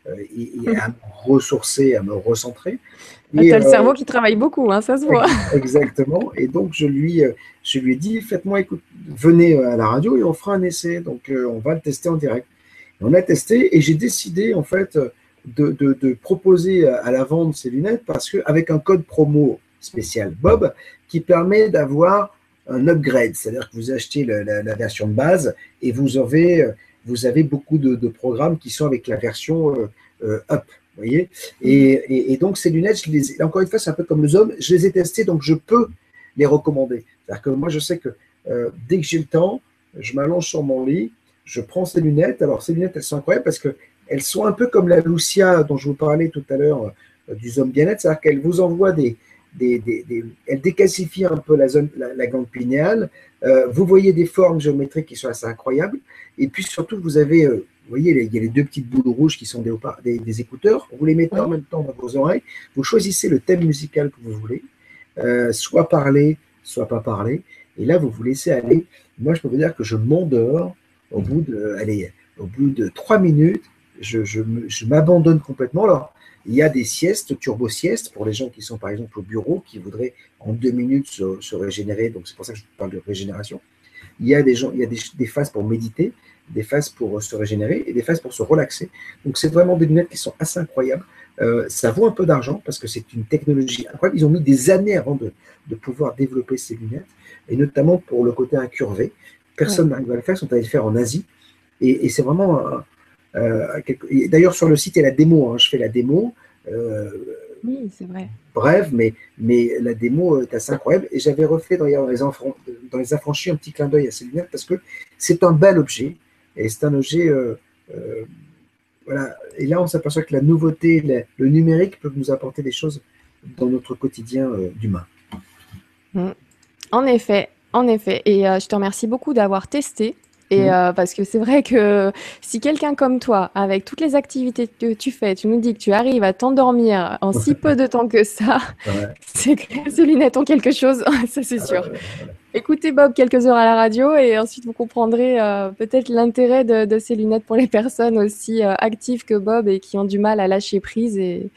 B: et, à me ressourcer, à me recentrer.
A: Ah, tu as le cerveau qui travaille beaucoup, hein, ça se voit.
B: Exactement. Et donc, je lui, je lui ai dit, faites-moi écoute, venez à la radio et on fera un essai. Donc, on va le tester en direct. On a testé et j'ai décidé en fait de, proposer à la vente ces lunettes parce qu'avec un code promo spécial Bob qui permet d'avoir un upgrade, c'est-à-dire que vous achetez la, version de base et vous avez, vous avez beaucoup de, programmes qui sont avec la version euh, euh, up. Voyez et, donc ces lunettes, je les encore une fois, c'est un peu comme le zoom, je les ai testées, donc je peux les recommander. C'est-à-dire que moi, je sais que euh, dès que j'ai le temps, je m'allonge sur mon lit, je prends ces lunettes. Alors, ces lunettes, elles sont incroyables parce qu'elles sont un peu comme la Lucia dont je vous parlais tout à l'heure euh, du Zoom Bien-être, c'est-à-dire qu'elles vous envoient des, des, des, elles décalcifient un peu la zone, la, glande pinéale. Euh, vous voyez des formes géométriques qui sont assez incroyables. Et puis surtout, vous avez, euh, vous voyez, il y a les deux petites boules rouges qui sont des, des, écouteurs. Vous les mettez en même temps dans vos oreilles. Vous choisissez le thème musical que vous voulez, soit parler, soit pas parler. Et là, vous vous laissez aller. Moi, je peux vous dire que je m'endors au bout de, allez, au bout de trois minutes, je, m'abandonne complètement. Alors, il y a des siestes, turbo-siestes, pour les gens qui sont par exemple au bureau, qui voudraient en deux minutes se, régénérer. Donc, c'est pour ça que je parle de régénération. Il y a des gens, il y a des, phases pour méditer, des phases pour se régénérer et des phases pour se relaxer. Donc, c'est vraiment des lunettes qui sont assez incroyables. Euh, ça vaut un peu d'argent parce que c'est une technologie incroyable. Ils ont mis des années avant de, pouvoir développer ces lunettes, et notamment pour le côté incurvé. Personne n'arrive à le faire, ils sont allés le faire en Asie. Et, c'est vraiment. Euh, d'ailleurs, sur le site, il y a la démo. Hein. Je fais la démo.
A: Euh, oui, c'est vrai.
B: Bref, mais, mais la démo est assez incroyable. Et j'avais refait dans les, dans les affranchis un petit clin d'œil à ces lunettes parce que c'est un bel objet. Et c'est un objet et là, on s'aperçoit que la nouveauté, le numérique peut nous apporter des choses dans notre quotidien euh, d'humain.
A: Mm. En effet, en effet. Et euh, je te remercie beaucoup d'avoir testé. Et mm. euh, parce que c'est vrai que si quelqu'un comme toi, avec toutes les activités que tu fais, tu nous dis que tu arrives à t'endormir en si peu de temps que ça, c'est que ces lunettes ont quelque chose, ça c'est sûr. Écoutez Bob quelques heures à la radio et ensuite vous comprendrez euh, peut-être l'intérêt de, ces lunettes pour les personnes aussi euh, actives que Bob et qui ont du mal à lâcher prise et,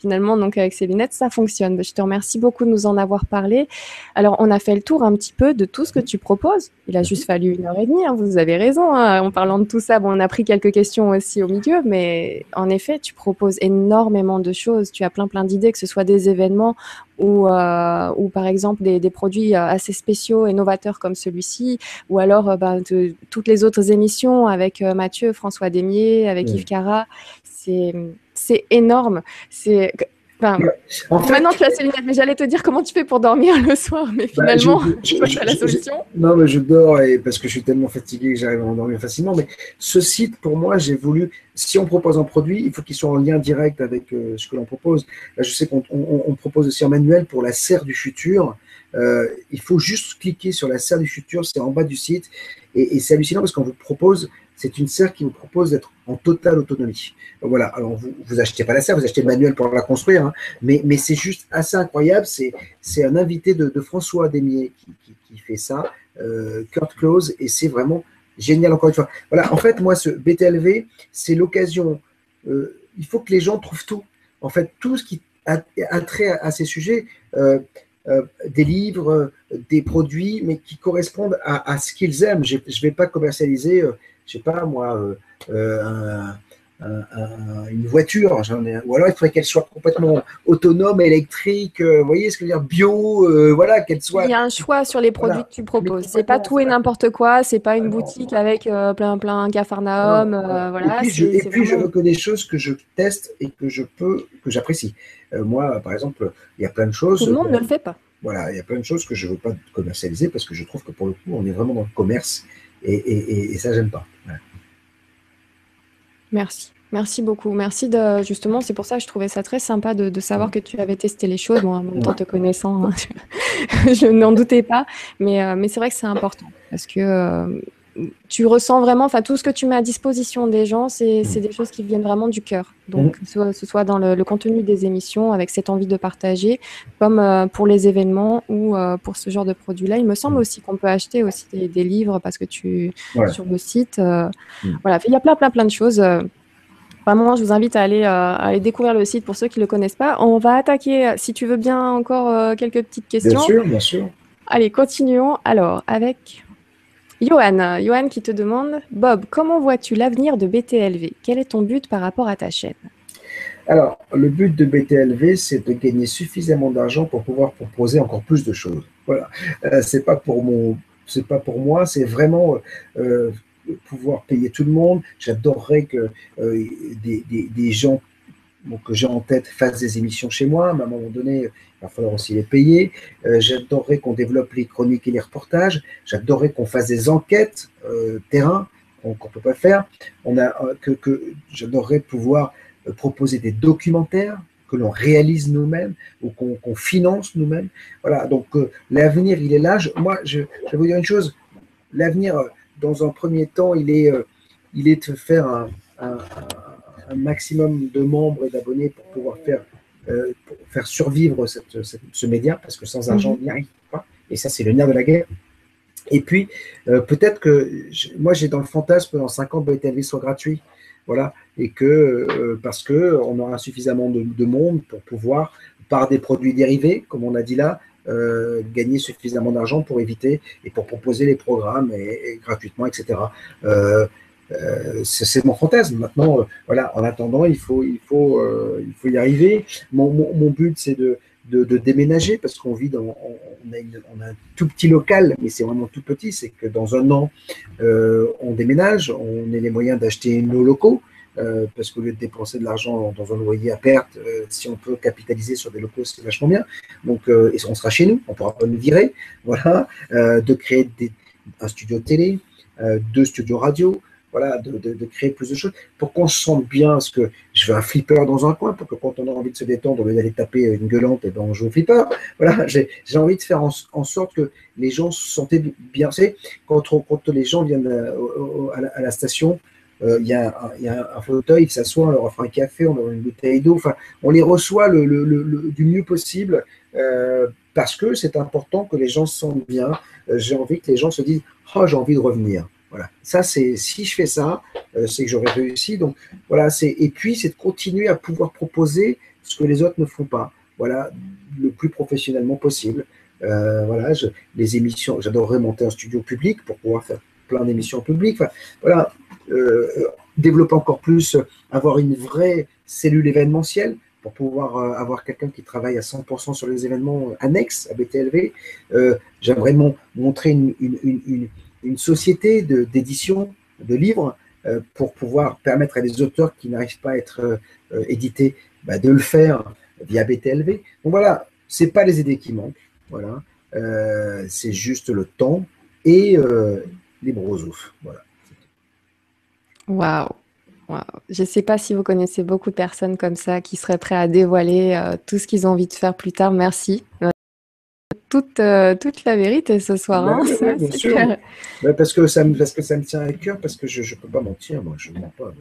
A: finalement, donc avec ces lunettes, ça fonctionne. Je te remercie beaucoup de nous en avoir parlé. Alors, on a fait le tour un petit peu de tout ce que tu proposes. Il a juste fallu une heure et demie. Hein, vous avez raison. Hein, en parlant de tout ça, bon, on a pris quelques questions aussi au milieu, mais en effet, tu proposes énormément de choses. Tu as plein plein d'idées, que ce soit des événements ou, euh, ou par exemple des, des, produits euh, assez spéciaux et novateurs comme celui-ci, ou alors euh, ben, de, toutes les autres émissions avec Mathieu, François Demier, avec Yves Cara. C'est c'est énorme. C'est maintenant, tu as ces lunettes, mais j'allais te dire comment tu fais pour dormir le soir, mais bah, finalement, je, je, la solution.
B: non, mais je dors et parce que je suis tellement fatigué que j'arrive à m'endormir facilement. Mais ce site, pour moi, j'ai voulu, si on propose un produit, il faut qu'il soit en lien direct avec euh, ce que l'on propose. Là, je sais qu'on propose aussi un manuel pour la serre du futur. Euh, il faut juste cliquer sur la serre du futur, c'est en bas du site. Et, et c'est hallucinant parce qu'on vous propose c'est une serre qui vous propose d'être en totale autonomie. Voilà, alors vous n'achetez pas la serre, vous achetez le manuel pour la construire, hein. mais, mais c'est juste assez incroyable. C'est un invité de, François Demier qui, fait ça, euh, Kurt Close, et c'est vraiment génial encore une fois. Voilà, en fait, moi, ce BTLV, c'est l'occasion. Euh, il faut que les gens trouvent tout. En fait, tout ce qui a, trait à, ces sujets. Euh, des livres, des produits, mais qui correspondent à, ce qu'ils aiment. Je ne vais pas commercialiser je sais pas moi, euh, euh, une voiture, ou alors il faudrait qu'elle soit complètement autonome, électrique, euh, vous voyez ce que je veux dire, bio, voilà, qu'elle soit.
A: Il y a un choix sur les produits que tu proposes. C'est pas tout et n'importe quoi, c'est pas une boutique avec plein plein cafarnaum, voilà.
B: Et puis, je, veux que des choses que je teste et que je peux, que j'apprécie. moi, par exemple, il y a plein de choses.
A: Tout le monde ne le fait pas.
B: Voilà, il y a plein de choses que je ne veux pas commercialiser parce que je trouve que pour le coup, on est vraiment dans le commerce et, et, et ça, j'aime pas.
A: Merci. Merci beaucoup. Merci de justement, c'est pour ça que je trouvais ça très sympa de, savoir que tu avais testé les choses. Bon, en même temps, te connaissant, hein, je, n'en doutais pas. Mais, euh, mais c'est vrai que c'est important parce que euh, tu ressens vraiment, enfin, tout ce que tu mets à disposition des gens, c'est des choses qui viennent vraiment du cœur. Donc, que ce soit dans le, contenu des émissions, avec cette envie de partager, comme euh, pour les événements ou euh, pour ce genre de produit-là. Il me semble aussi qu'on peut acheter aussi des, livres parce que tu, sur le site, euh, voilà, il y a plein, plein, plein de choses. Vraiment, je vous invite à aller, à aller découvrir le site pour ceux qui ne le connaissent pas. On va attaquer, si tu veux bien, encore quelques petites questions. Bien
B: sûr, bien sûr.
A: Allez, continuons. Alors, avec Johan, qui te demande Bob, comment vois-tu l'avenir de BTLV Quel est ton but par rapport à ta chaîne?
B: Alors, le but de BTLV, c'est de gagner suffisamment d'argent pour pouvoir proposer encore plus de choses. Voilà. Euh, c'est pas pour moi, c'est vraiment euh, pouvoir payer tout le monde. J'adorerais que euh, des, gens que j'ai en tête fassent des émissions chez moi. À un moment donné, il va falloir aussi les payer. Euh, j'adorerais qu'on développe les chroniques et les reportages. J'adorerais qu'on fasse des enquêtes euh, terrain qu'on ne peut pas faire. On a, euh, que, que J'adorerais pouvoir proposer des documentaires que l'on réalise nous-mêmes ou qu'on finance nous-mêmes. Voilà, donc l'avenir, il est là. moi, je, vais vous dire une chose. L'avenir, dans un premier temps, il est, il est de faire un maximum de membres et d'abonnés pour pouvoir faire euh, pour faire survivre ce média, parce que sans argent, il n'y arrive pas. Et ça, c'est le nerf de la guerre. Et puis, euh, peut-être que moi, j'ai dans le fantasme, dans 5 ans, BTV soit gratuit. voilà, et que parce que on aura suffisamment de, monde pour pouvoir, par des produits dérivés, comme on a dit là, gagner suffisamment d'argent pour éviter et pour proposer les programmes et, gratuitement, etc. Euh, c'est mon fantasme. Maintenant, euh, voilà, en attendant, il faut, il faut, euh, il faut y arriver. Mon, but, c'est de, déménager parce qu'on vit dans, un tout petit local, mais c'est vraiment tout petit. C'est que dans un an, on déménage, on a les moyens d'acheter nos locaux. parce qu'au lieu de dépenser de l'argent dans un loyer à perte, si on peut capitaliser sur des locaux, c'est vachement bien. Donc, et on sera chez nous, on pourra pas nous virer. Voilà, de créer un studio de télé, deux studios radio, voilà, de, de, créer plus de choses pour qu'on se sente bien. Parce que je veux un flipper dans un coin pour que quand on a envie de se détendre, au lieu d'aller taper une gueulante, et eh ben on joue au flipper. Voilà, j'ai envie de faire en, sorte que les gens se sentent bien. C'est quand, quand les gens viennent euh, à, la, station, euh, il y, a un fauteuil, ils s'assoient, on leur offre un café, on leur offre une bouteille d'eau. Enfin, on les reçoit le, le, du mieux possible euh, parce que c'est important que les gens se sentent bien. j'ai envie que les gens se disent, oh, j'ai envie de revenir. Voilà. Ça, c'est si je fais ça, euh, c'est que j'aurais réussi. Donc voilà, c'est et puis c'est de continuer à pouvoir proposer ce que les autres ne font pas. Voilà, le plus professionnellement possible. Euh, voilà, les émissions, j'adorerais monter un studio public pour pouvoir faire plein d'émissions publiques. Enfin, voilà, euh, développer encore plus, avoir une vraie cellule événementielle pour pouvoir avoir quelqu'un qui travaille à 100% sur les événements annexes à BTLV. J'aimerais montrer une, une une société d'édition de, livres euh, pour pouvoir permettre à des auteurs qui n'arrivent pas à être euh, édités bah, de le faire via BTLV. Donc voilà, c'est pas les idées qui manquent, voilà, euh, c'est juste le temps et les brosouf. Voilà.
A: Waouh. Je ne sais pas si vous connaissez beaucoup de personnes comme ça qui seraient prêts à dévoiler tout ce qu'ils ont envie de faire plus tard. Merci toute, euh, toute la vérité ce soir. Hein,
B: bien sûr. parce, que ça me, parce que ça me tient à cœur, parce que je ne peux pas mentir, moi, je ne mens pas.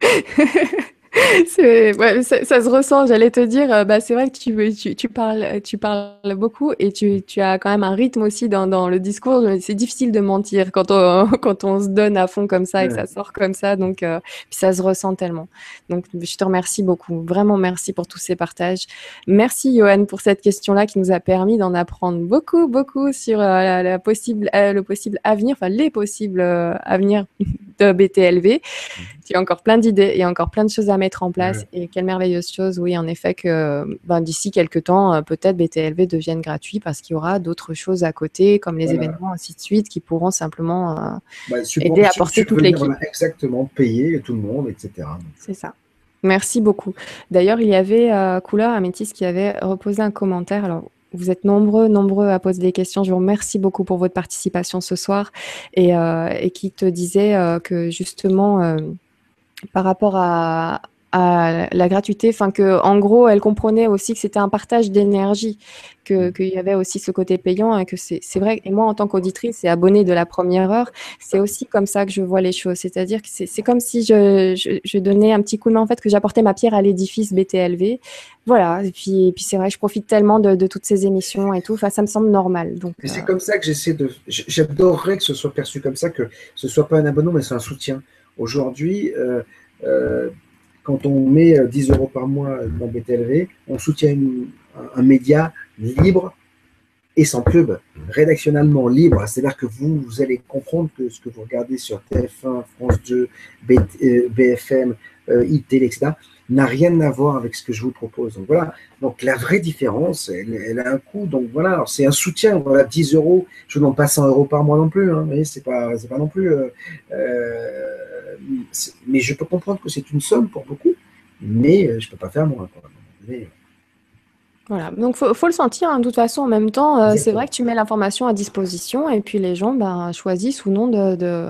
A: ouais, ça, ça, se ressent, j'allais te dire, euh, bah, c'est vrai que tu, tu, tu, parles, tu parles beaucoup et tu, tu as quand même un rythme aussi dans, dans le discours. C'est difficile de mentir quand on, quand on se donne à fond comme ça et que ça sort comme ça. Donc, euh, puis ça se ressent tellement. Donc, je te remercie beaucoup. Vraiment, merci pour tous ces partages. Merci, Johan, pour cette question-là qui nous a permis d'en apprendre beaucoup, beaucoup sur euh, la, possible, le possible avenir, enfin, les possibles avenirs de BTLV. Il y a encore plein d'idées, a encore plein de choses à mettre en place. Et quelle merveilleuse chose, oui, en effet, que ben, d'ici quelques temps, euh, peut-être BTLV devienne gratuit parce qu'il y aura d'autres choses à côté, comme les événements, ainsi de suite, qui pourront simplement euh, bah, aider à porter toute l'équipe.
B: Exactement, payer tout le monde, etc.
A: C'est ça. Merci beaucoup. D'ailleurs, il y avait euh, Couleur Amétis qui avait reposé un commentaire. Alors, vous êtes nombreux, nombreux à poser des questions. Je vous remercie beaucoup pour votre participation ce soir et, euh, et qui te disait que justement, par rapport à, à la gratuité, enfin que en gros elle comprenait aussi que c'était un partage d'énergie, que mm. qu'il y avait aussi ce côté payant et que c'est vrai. Et moi en tant qu'auditrice et abonnée de la première heure, c'est aussi comme ça que je vois les choses. C'est-à-dire que c'est comme si je, je, donnais un petit coup de main en fait que j'apportais ma pierre à l'édifice BTLV. Voilà. Et puis, et puis c'est vrai, je profite tellement de, de, toutes ces émissions et tout. Enfin, ça me semble normal. Donc.
B: C'est euh, comme ça que j'essaie de. J'adorerais que ce soit perçu comme ça, que ce soit pas un abonnement, mais c'est un soutien. Aujourd'hui. Euh, euh, quand on met 10 euh, euros par mois dans BTLV, on soutient un, média libre et sans pub, rédactionnellement libre. C'est-à-dire que vous, vous allez comprendre que ce que vous regardez sur TF1, France 2, BFM, ITL, etc., n'a rien à voir avec ce que je vous propose. Donc voilà. Donc la vraie différence, elle, a un coût. Donc voilà, c'est un soutien. Voilà, 10 euros. Je ne demande pas 100 euros par mois non plus. Hein, mais c'est pas, pas non plus. Euh, euh, mais je peux comprendre que c'est une somme pour beaucoup, mais euh, je peux pas faire moins.
A: Voilà, donc faut, faut le sentir. Hein, de toute façon, en même temps, euh, c'est vrai que tu mets l'information à disposition et puis les gens ben, choisissent ou non de, de,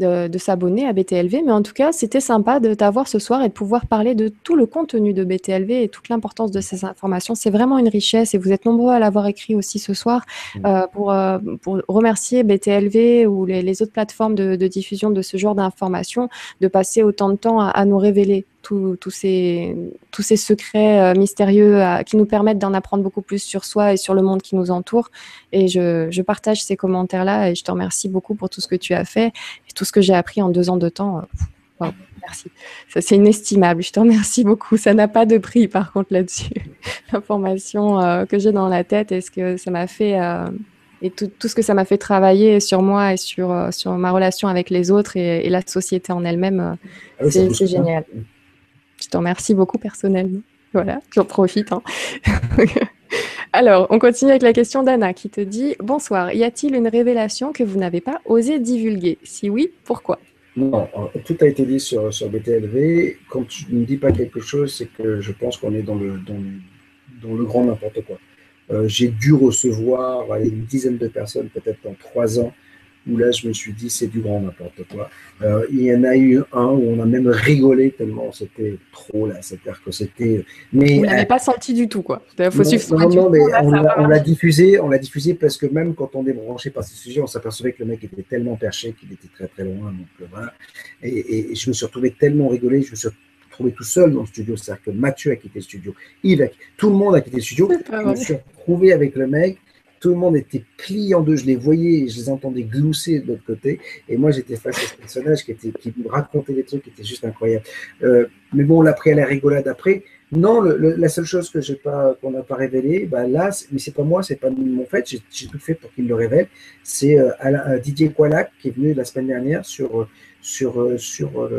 A: de, de s'abonner à BTLV. Mais en tout cas, c'était sympa de t'avoir ce soir et de pouvoir parler de tout le contenu de BTLV et toute l'importance de ces informations. C'est vraiment une richesse et vous êtes nombreux à l'avoir écrit aussi ce soir mmh. euh, pour, euh, pour remercier BTLV ou les, les autres plateformes de, de, diffusion de ce genre d'informations de passer autant de temps à, à nous révéler tous ces, tous ces secrets euh, mystérieux qui nous permettent d'en apprendre beaucoup plus sur soi et sur le monde qui nous entoure. Et je, je partage ces commentaires-là et je te remercie beaucoup pour tout ce que tu as fait et tout ce que j'ai appris en deux ans de temps. Merci. Ça, c'est inestimable. Je te remercie beaucoup. Ça n'a pas de prix, par contre, là-dessus. L'information euh, que j'ai dans la tête et ce que ça m'a fait, euh, et tout, tout, ce que ça m'a fait travailler sur moi et sur, euh, sur ma relation avec les autres et, et la société en elle-même, ah c'est génial. Je te remercie beaucoup personnellement. Voilà, j'en profite. Hein. Alors, on continue avec la question d'Anna qui te dit Bonsoir, y a-t-il une révélation que vous n'avez pas osé divulguer? Si oui, pourquoi?
B: Non, tout a été dit sur, sur BTLV. Quand tu ne dis pas quelque chose, c'est que je pense qu'on est dans le, dans, le grand n'importe quoi. Euh, j'ai dû recevoir une dizaine de personnes, peut-être en trois ans, où là, je me suis dit, c'est du grand n'importe quoi. Euh, il y en a eu un où on a même rigolé tellement c'était trop, là. C'est-à-dire que c'était.
A: Mais, Vous l'avez euh, pas senti du tout, quoi.
B: Faut non, non, mais on l'a diffusé, on l'a diffusé parce que même quand on est branché par ces sujets, on s'apercevait que le mec était tellement perché qu'il était très très loin. Donc euh, voilà. Et, je me suis retrouvé tellement rigolé, je me suis retrouvé tout seul dans le studio. C'est-à-dire que Mathieu a quitté le studio, Yves, tout le monde a quitté le studio. Je me suis retrouvé avec le mec tout le monde était plié en deux. Je les voyais, je les entendais glousser de l'autre côté. Et moi, j'étais face à ce personnage qui, me racontait des trucs qui étaient juste incroyables. Euh, mais bon, on l'a pris à la rigolade après. Non, la seule chose que j'ai pas, qu'on n'a pas révélée, bah là, mais c'est pas moi, c'est pas mon fait. J'ai tout fait pour qu'il le révèle. C'est euh, euh, Didier Coalac qui est venu la semaine dernière sur sur sur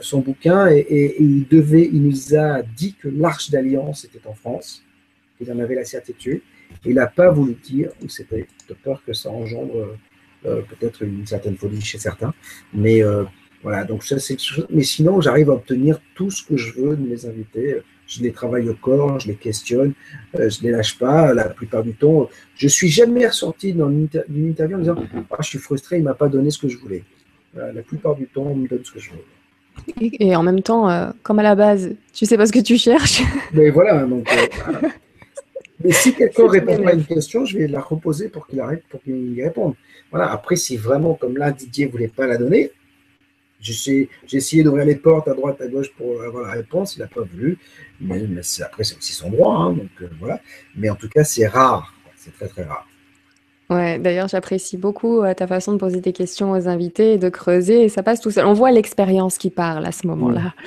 B: son bouquin et, et, il devait, il nous a dit que l'Arche d'Alliance était en France il en avait la certitude. Il n'a pas voulu dire, c'était de peur que ça engendre euh, peut-être une certaine folie chez certains. Mais euh, voilà, donc ça c'est Mais sinon, j'arrive à obtenir tout ce que je veux de mes invités. Je les travaille au corps, je les questionne, euh, je ne les lâche pas. La plupart du temps, je suis jamais ressorti d'une interview en disant ah, Je suis frustré, il ne m'a pas donné ce que je voulais. la plupart du temps, on me donne ce que je veux.
A: Et, en même temps, comme à la base, tu sais pas ce que tu cherches.
B: Mais voilà, donc. Mais si quelqu'un répond à une question, je vais la reposer pour qu'il arrête, pour qu'il y réponde. Voilà. Après, si vraiment, comme là, Didier ne voulait pas la donner, j'ai essayé d'ouvrir les portes à droite, à gauche pour avoir la réponse. Il n'a pas voulu. Mais, après, c'est aussi son droit. Hein, donc euh, voilà. Mais en tout cas, c'est rare. C'est très, très rare.
A: Ouais, d'ailleurs, j'apprécie beaucoup euh, ta façon de poser des questions aux invités et de creuser. Et ça passe tout seul. On voit l'expérience qui parle à ce moment-là.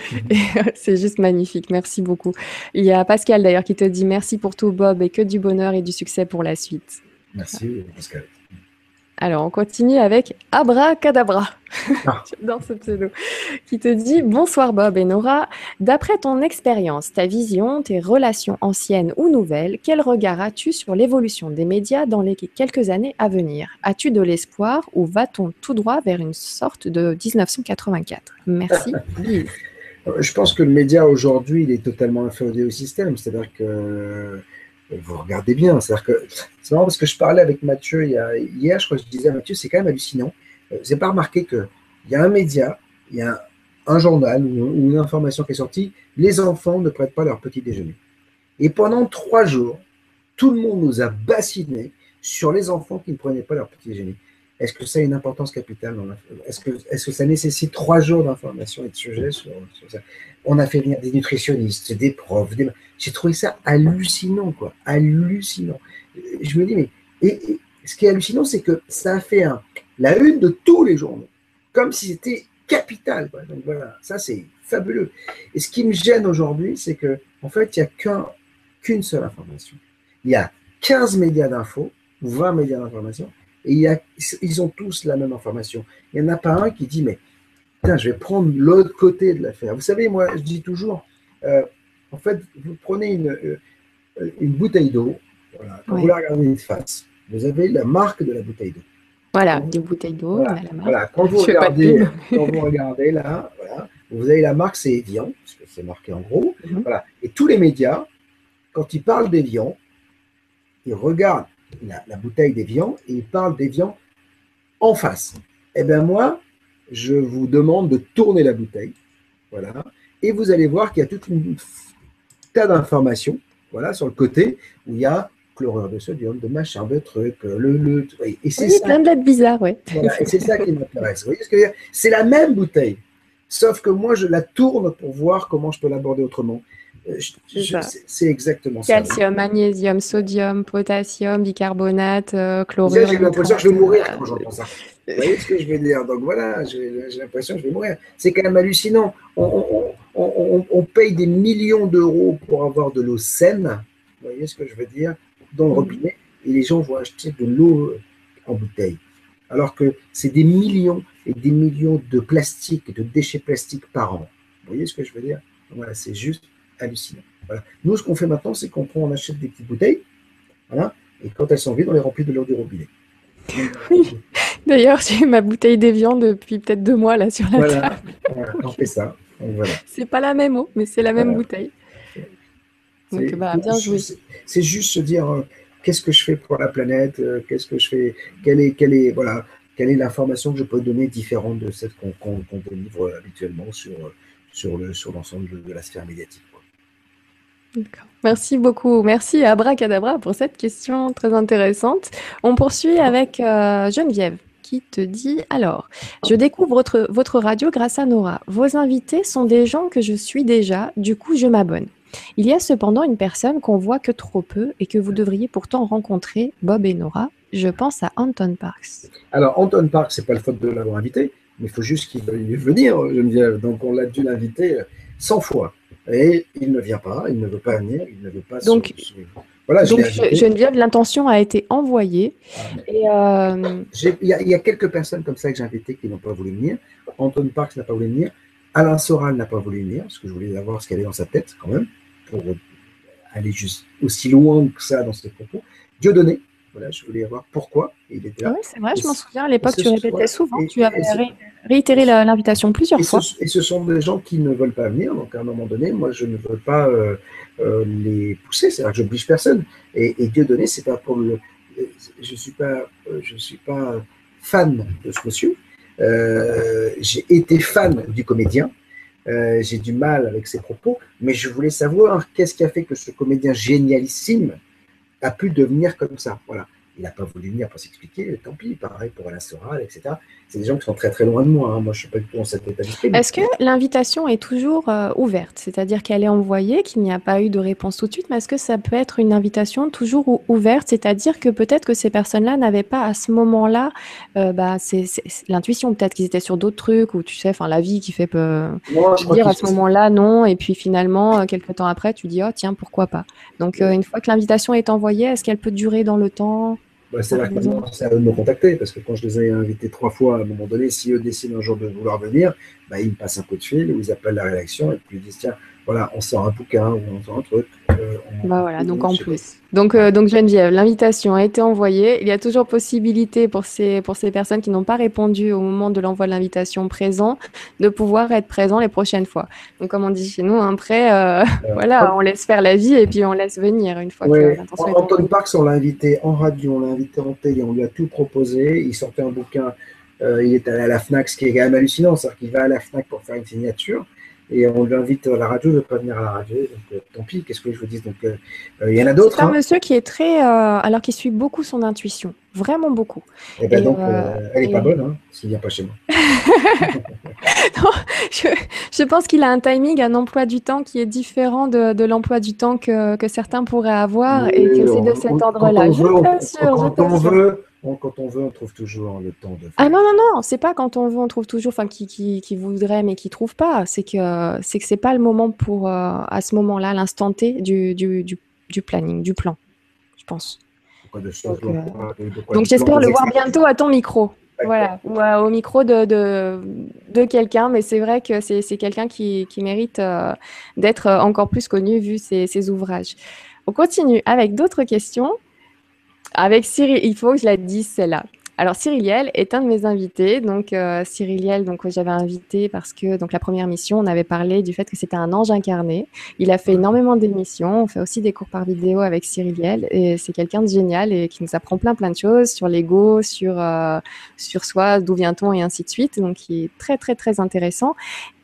A: Euh, c'est juste magnifique. Merci beaucoup. Il y a Pascal d'ailleurs qui te dit merci pour tout, Bob, et que du bonheur et du succès pour la suite.
B: Merci, Pascal.
A: Alors, on continue avec Abracadabra, ah. dans ce pseudo, qui te dit Bonsoir Bob et Nora. D'après ton expérience, ta vision, tes relations anciennes ou nouvelles, quel regard as-tu sur l'évolution des médias dans les quelques années à venir? As-tu de l'espoir ou va-t-on tout droit vers une sorte de 1984 Merci.
B: Je pense que le média aujourd'hui, il est totalement inféodé au système. C'est-à-dire que vous regardez bien. C'est-à-dire que c'est marrant parce que je parlais avec Mathieu hier, je crois que je disais à Mathieu, c'est quand même hallucinant. Euh, vous n'avez pas remarqué qu'il y a un média, il y a un, journal ou, une information qui est sortie, les enfants ne prêtent pas leur petit déjeuner. Et pendant trois jours, tout le monde nous a bassinés sur les enfants qui ne prenaient pas leur petit déjeuner. Est-ce que ça a une importance capitale Est-ce que, est que, ça nécessite trois jours d'information et de sujets sur, ça? On a fait venir des nutritionnistes, des profs. J'ai trouvé ça hallucinant, quoi. Hallucinant. Je me dis, mais et, ce qui est hallucinant, c'est que ça a fait la une de tous les journaux, comme si c'était capital. Donc voilà, ça c'est fabuleux. Et ce qui me gêne aujourd'hui, c'est que en fait, il n'y a qu'une seule information. Il y a 15 médias d'infos, ou 20 médias d'information, et y a, ils ont tous la même information. Il n'y en a pas un qui dit, mais putain, je vais prendre l'autre côté de l'affaire. Vous savez, moi, je dis toujours, euh, en fait, vous prenez une, euh, une bouteille d'eau, voilà, quand vous la regardez de face, vous avez la marque de la bouteille d'eau.
A: Voilà, des bouteilles d'eau,
B: voilà, la marque. Voilà, quand vous, regardez, quand vous regardez là, voilà, vous avez la marque, c'est Evian, parce que c'est marqué en gros. Mhm. Voilà. Et tous les médias, quand ils parlent d'Evian, ils regardent la, bouteille d'Evian et il parle d'Evian en face. Eh bien, moi, je vous demande de tourner la bouteille. Voilà. Et vous allez voir qu'il y a tout un tas d'informations voilà, sur le côté où il y a chlorure de sodium, de machin, de trucs, le, le.
A: Et c'est oui, plein de lettres bizarres, ouais.
B: et c'est ça qui m'intéresse. Vous voyez ce que je veux dire? C'est la même bouteille, sauf que moi, je la tourne pour voir comment je peux l'aborder autrement. C'est exactement
A: Calcium, ça. Calcium, magnésium, sodium, potassium, bicarbonate, euh, chlorure.
B: J'ai l'impression que je vais mourir quand j'entends ça. Vous voyez ce que je veux dire? Donc voilà, j'ai l'impression que je vais mourir. C'est quand même hallucinant. On, paye des millions d'euros pour avoir de l'eau saine, vous voyez ce que je veux dire, dans le mm. robinet, et les gens vont acheter de l'eau en bouteille. Alors que c'est des millions et des millions de plastique, de déchets plastiques par an. Vous voyez ce que je veux dire? Voilà, c'est juste hallucinant. Nous, ce qu'on fait maintenant, c'est qu'on prend, on achète des petites bouteilles, voilà, et quand elles sont vides, on les remplit de l'eau du robinet.
A: Oui. D'ailleurs, j'ai ma bouteille d'évian depuis peut-être deux mois là sur la
B: table. Voilà, on fait ça. Voilà.
A: C'est pas la même eau, mais c'est la même bouteille.
B: Donc, bah, bien joué. C'est juste se dire euh, qu'est-ce que je fais pour la planète, euh, qu'est-ce que je fais, quelle est, quelle est, voilà, quelle est l'information que je peux donner différente de celle qu'on délivre habituellement sur, sur l'ensemble sur de la sphère médiatique.
A: Merci beaucoup. Merci à Abracadabra pour cette question très intéressante. On poursuit avec euh, Geneviève qui te dit Alors, je découvre votre, votre radio grâce à Nora. Vos invités sont des gens que je suis déjà, du coup, je m'abonne. Il y a cependant une personne qu'on voit que trop peu et que vous devriez pourtant rencontrer, Bob et Nora. Je pense à Anton Parks.
B: Alors, Anton Parks, c'est pas le faute de l'avoir invité, mais il faut juste qu'il veuille venir, Geneviève. Donc, on l'a dû l'inviter 100 fois. Et il ne vient pas, il ne veut pas venir, il ne veut pas
A: donc, Voilà, donc Geneviève, l'intention a été envoyée.
B: Ah, euh, il y, a quelques personnes comme ça que j'ai invitées qui n'ont pas voulu venir. Anton Parks n'a pas voulu venir. Alain Soral n'a pas voulu venir, parce que je voulais savoir ce y avait dans sa tête quand même, pour aller juste aussi loin que ça dans ses propos. Dieudonné, voilà, je voulais voir pourquoi il était là.
A: Ah oui, c'est vrai, je m'en souviens. À l'époque, tu répétais souvent. tu avais réitéré l'invitation plusieurs fois.
B: et ce sont des gens qui ne veulent pas venir. Donc, à un moment donné, moi, je ne veux pas euh, euh, les pousser. C'est-à-dire que je n'oblige personne. Et, Dieu donné, c'est pas pour le. Je ne suis, pas, euh, suis pas fan de ce monsieur. J'ai été fan du comédien. J'ai du mal avec ses propos. Mais je voulais savoir qu'est-ce qui a fait que ce comédien génialissime a pu devenir comme ça. Voilà. Il n'a pas voulu venir pour s'expliquer, tant pis, pareil pour Alain Soral, etc. C'est des gens qui sont très très loin de moi. Hein. Moi, je ne suis pas du tout dans cet état d'esprit.
A: Est-ce que l'invitation est toujours euh, ouverte? C'est-à-dire qu'elle est envoyée, qu'il n'y a pas eu de réponse tout de suite, mais est-ce que ça peut être une invitation toujours ouverte? C'est-à-dire que peut-être que ces personnes-là n'avaient pas à ce moment-là euh, bah, c'est, l'intuition, peut-être qu'ils étaient sur d'autres trucs, ou tu sais, enfin la vie qui fait peu. Moi, je dire à ce moment-là non, et puis finalement, euh, quelques temps après, tu dis, oh tiens, pourquoi pas? Donc, une fois que l'invitation est envoyée, est-ce qu'elle peut durer dans le temps?
B: Bah, c'est là que maintenant, c'est à eux de me contacter, parce que quand je les ai invités trois fois, à un moment donné, si eux décident un jour de vouloir venir, bah, ils me passent un coup de fil, ou ils appellent la rédaction, et puis ils disent, tiens, voilà, on sort un bouquin, ou on sort un truc.
A: Euh, bah voilà, donc en plus. Donc, euh, donc Geneviève, l'invitation a été envoyée. Il y a toujours possibilité pour ces, pour ces personnes qui n'ont pas répondu au moment de l'envoi de l'invitation présent de pouvoir être présents les prochaines fois. Donc, comme on dit chez nous, après, euh, voilà, on laisse faire la vie et puis on laisse venir une fois que
B: l'intention est Antoine Parks, on l'a invité en radio, on l'a invité en télé, on lui a tout proposé. Il sortait un bouquin, il est allé à la FNAC, ce qui est quand même hallucinant, c'est-à-dire qu'il va à la FNAC pour faire une signature et on lui invite à la radio, il ne veut pas venir à la radio, donc euh, tant pis, qu'est-ce que je vous dis Donc euh, euh, il y en a d'autres.
A: C'est un hein. monsieur qui est très, alors qui suit beaucoup son intuition, vraiment beaucoup.
B: Eh ben, et donc, elle n'est pas bonne, hein, s'il ne vient pas chez moi.
A: non, je, pense qu'il a un timing, un emploi du temps qui est différent de, l'emploi du temps que, que, certains pourraient avoir, et que c'est de cet ordre-là.
B: Je t'assure, quand on veut quand on veut, on trouve toujours le temps de faire.
A: Ah non, non, non, c'est pas quand on veut, on trouve toujours, enfin, qui, qui, qui, voudrait, mais qui trouve pas. C'est que c'est que c'est pas le moment pour, euh, à ce moment-là, l'instant T du, du, du, planning, du plan, je pense. donc, euh, j'espère le voir bientôt à ton micro. Voilà, ou au micro de, de, de quelqu'un, mais c'est vrai que c'est quelqu'un qui, qui, mérite euh, d'être encore plus connu vu ses, ses ouvrages. On continue avec d'autres questions. Avec Cyril, il faut que je la dise celle-là. Alors Cyriliel est un de mes invités. Donc euh, Cyriliel, donc j'avais invité parce que donc la première mission, on avait parlé du fait que c'était un ange incarné. Il a fait énormément d'émissions. On fait aussi des cours par vidéo avec Cyriliel et c'est quelqu'un de génial et qui nous apprend plein plein de choses sur l'ego, sur euh, sur soi, d'où vient-on et ainsi de suite. Donc qui est très très très intéressant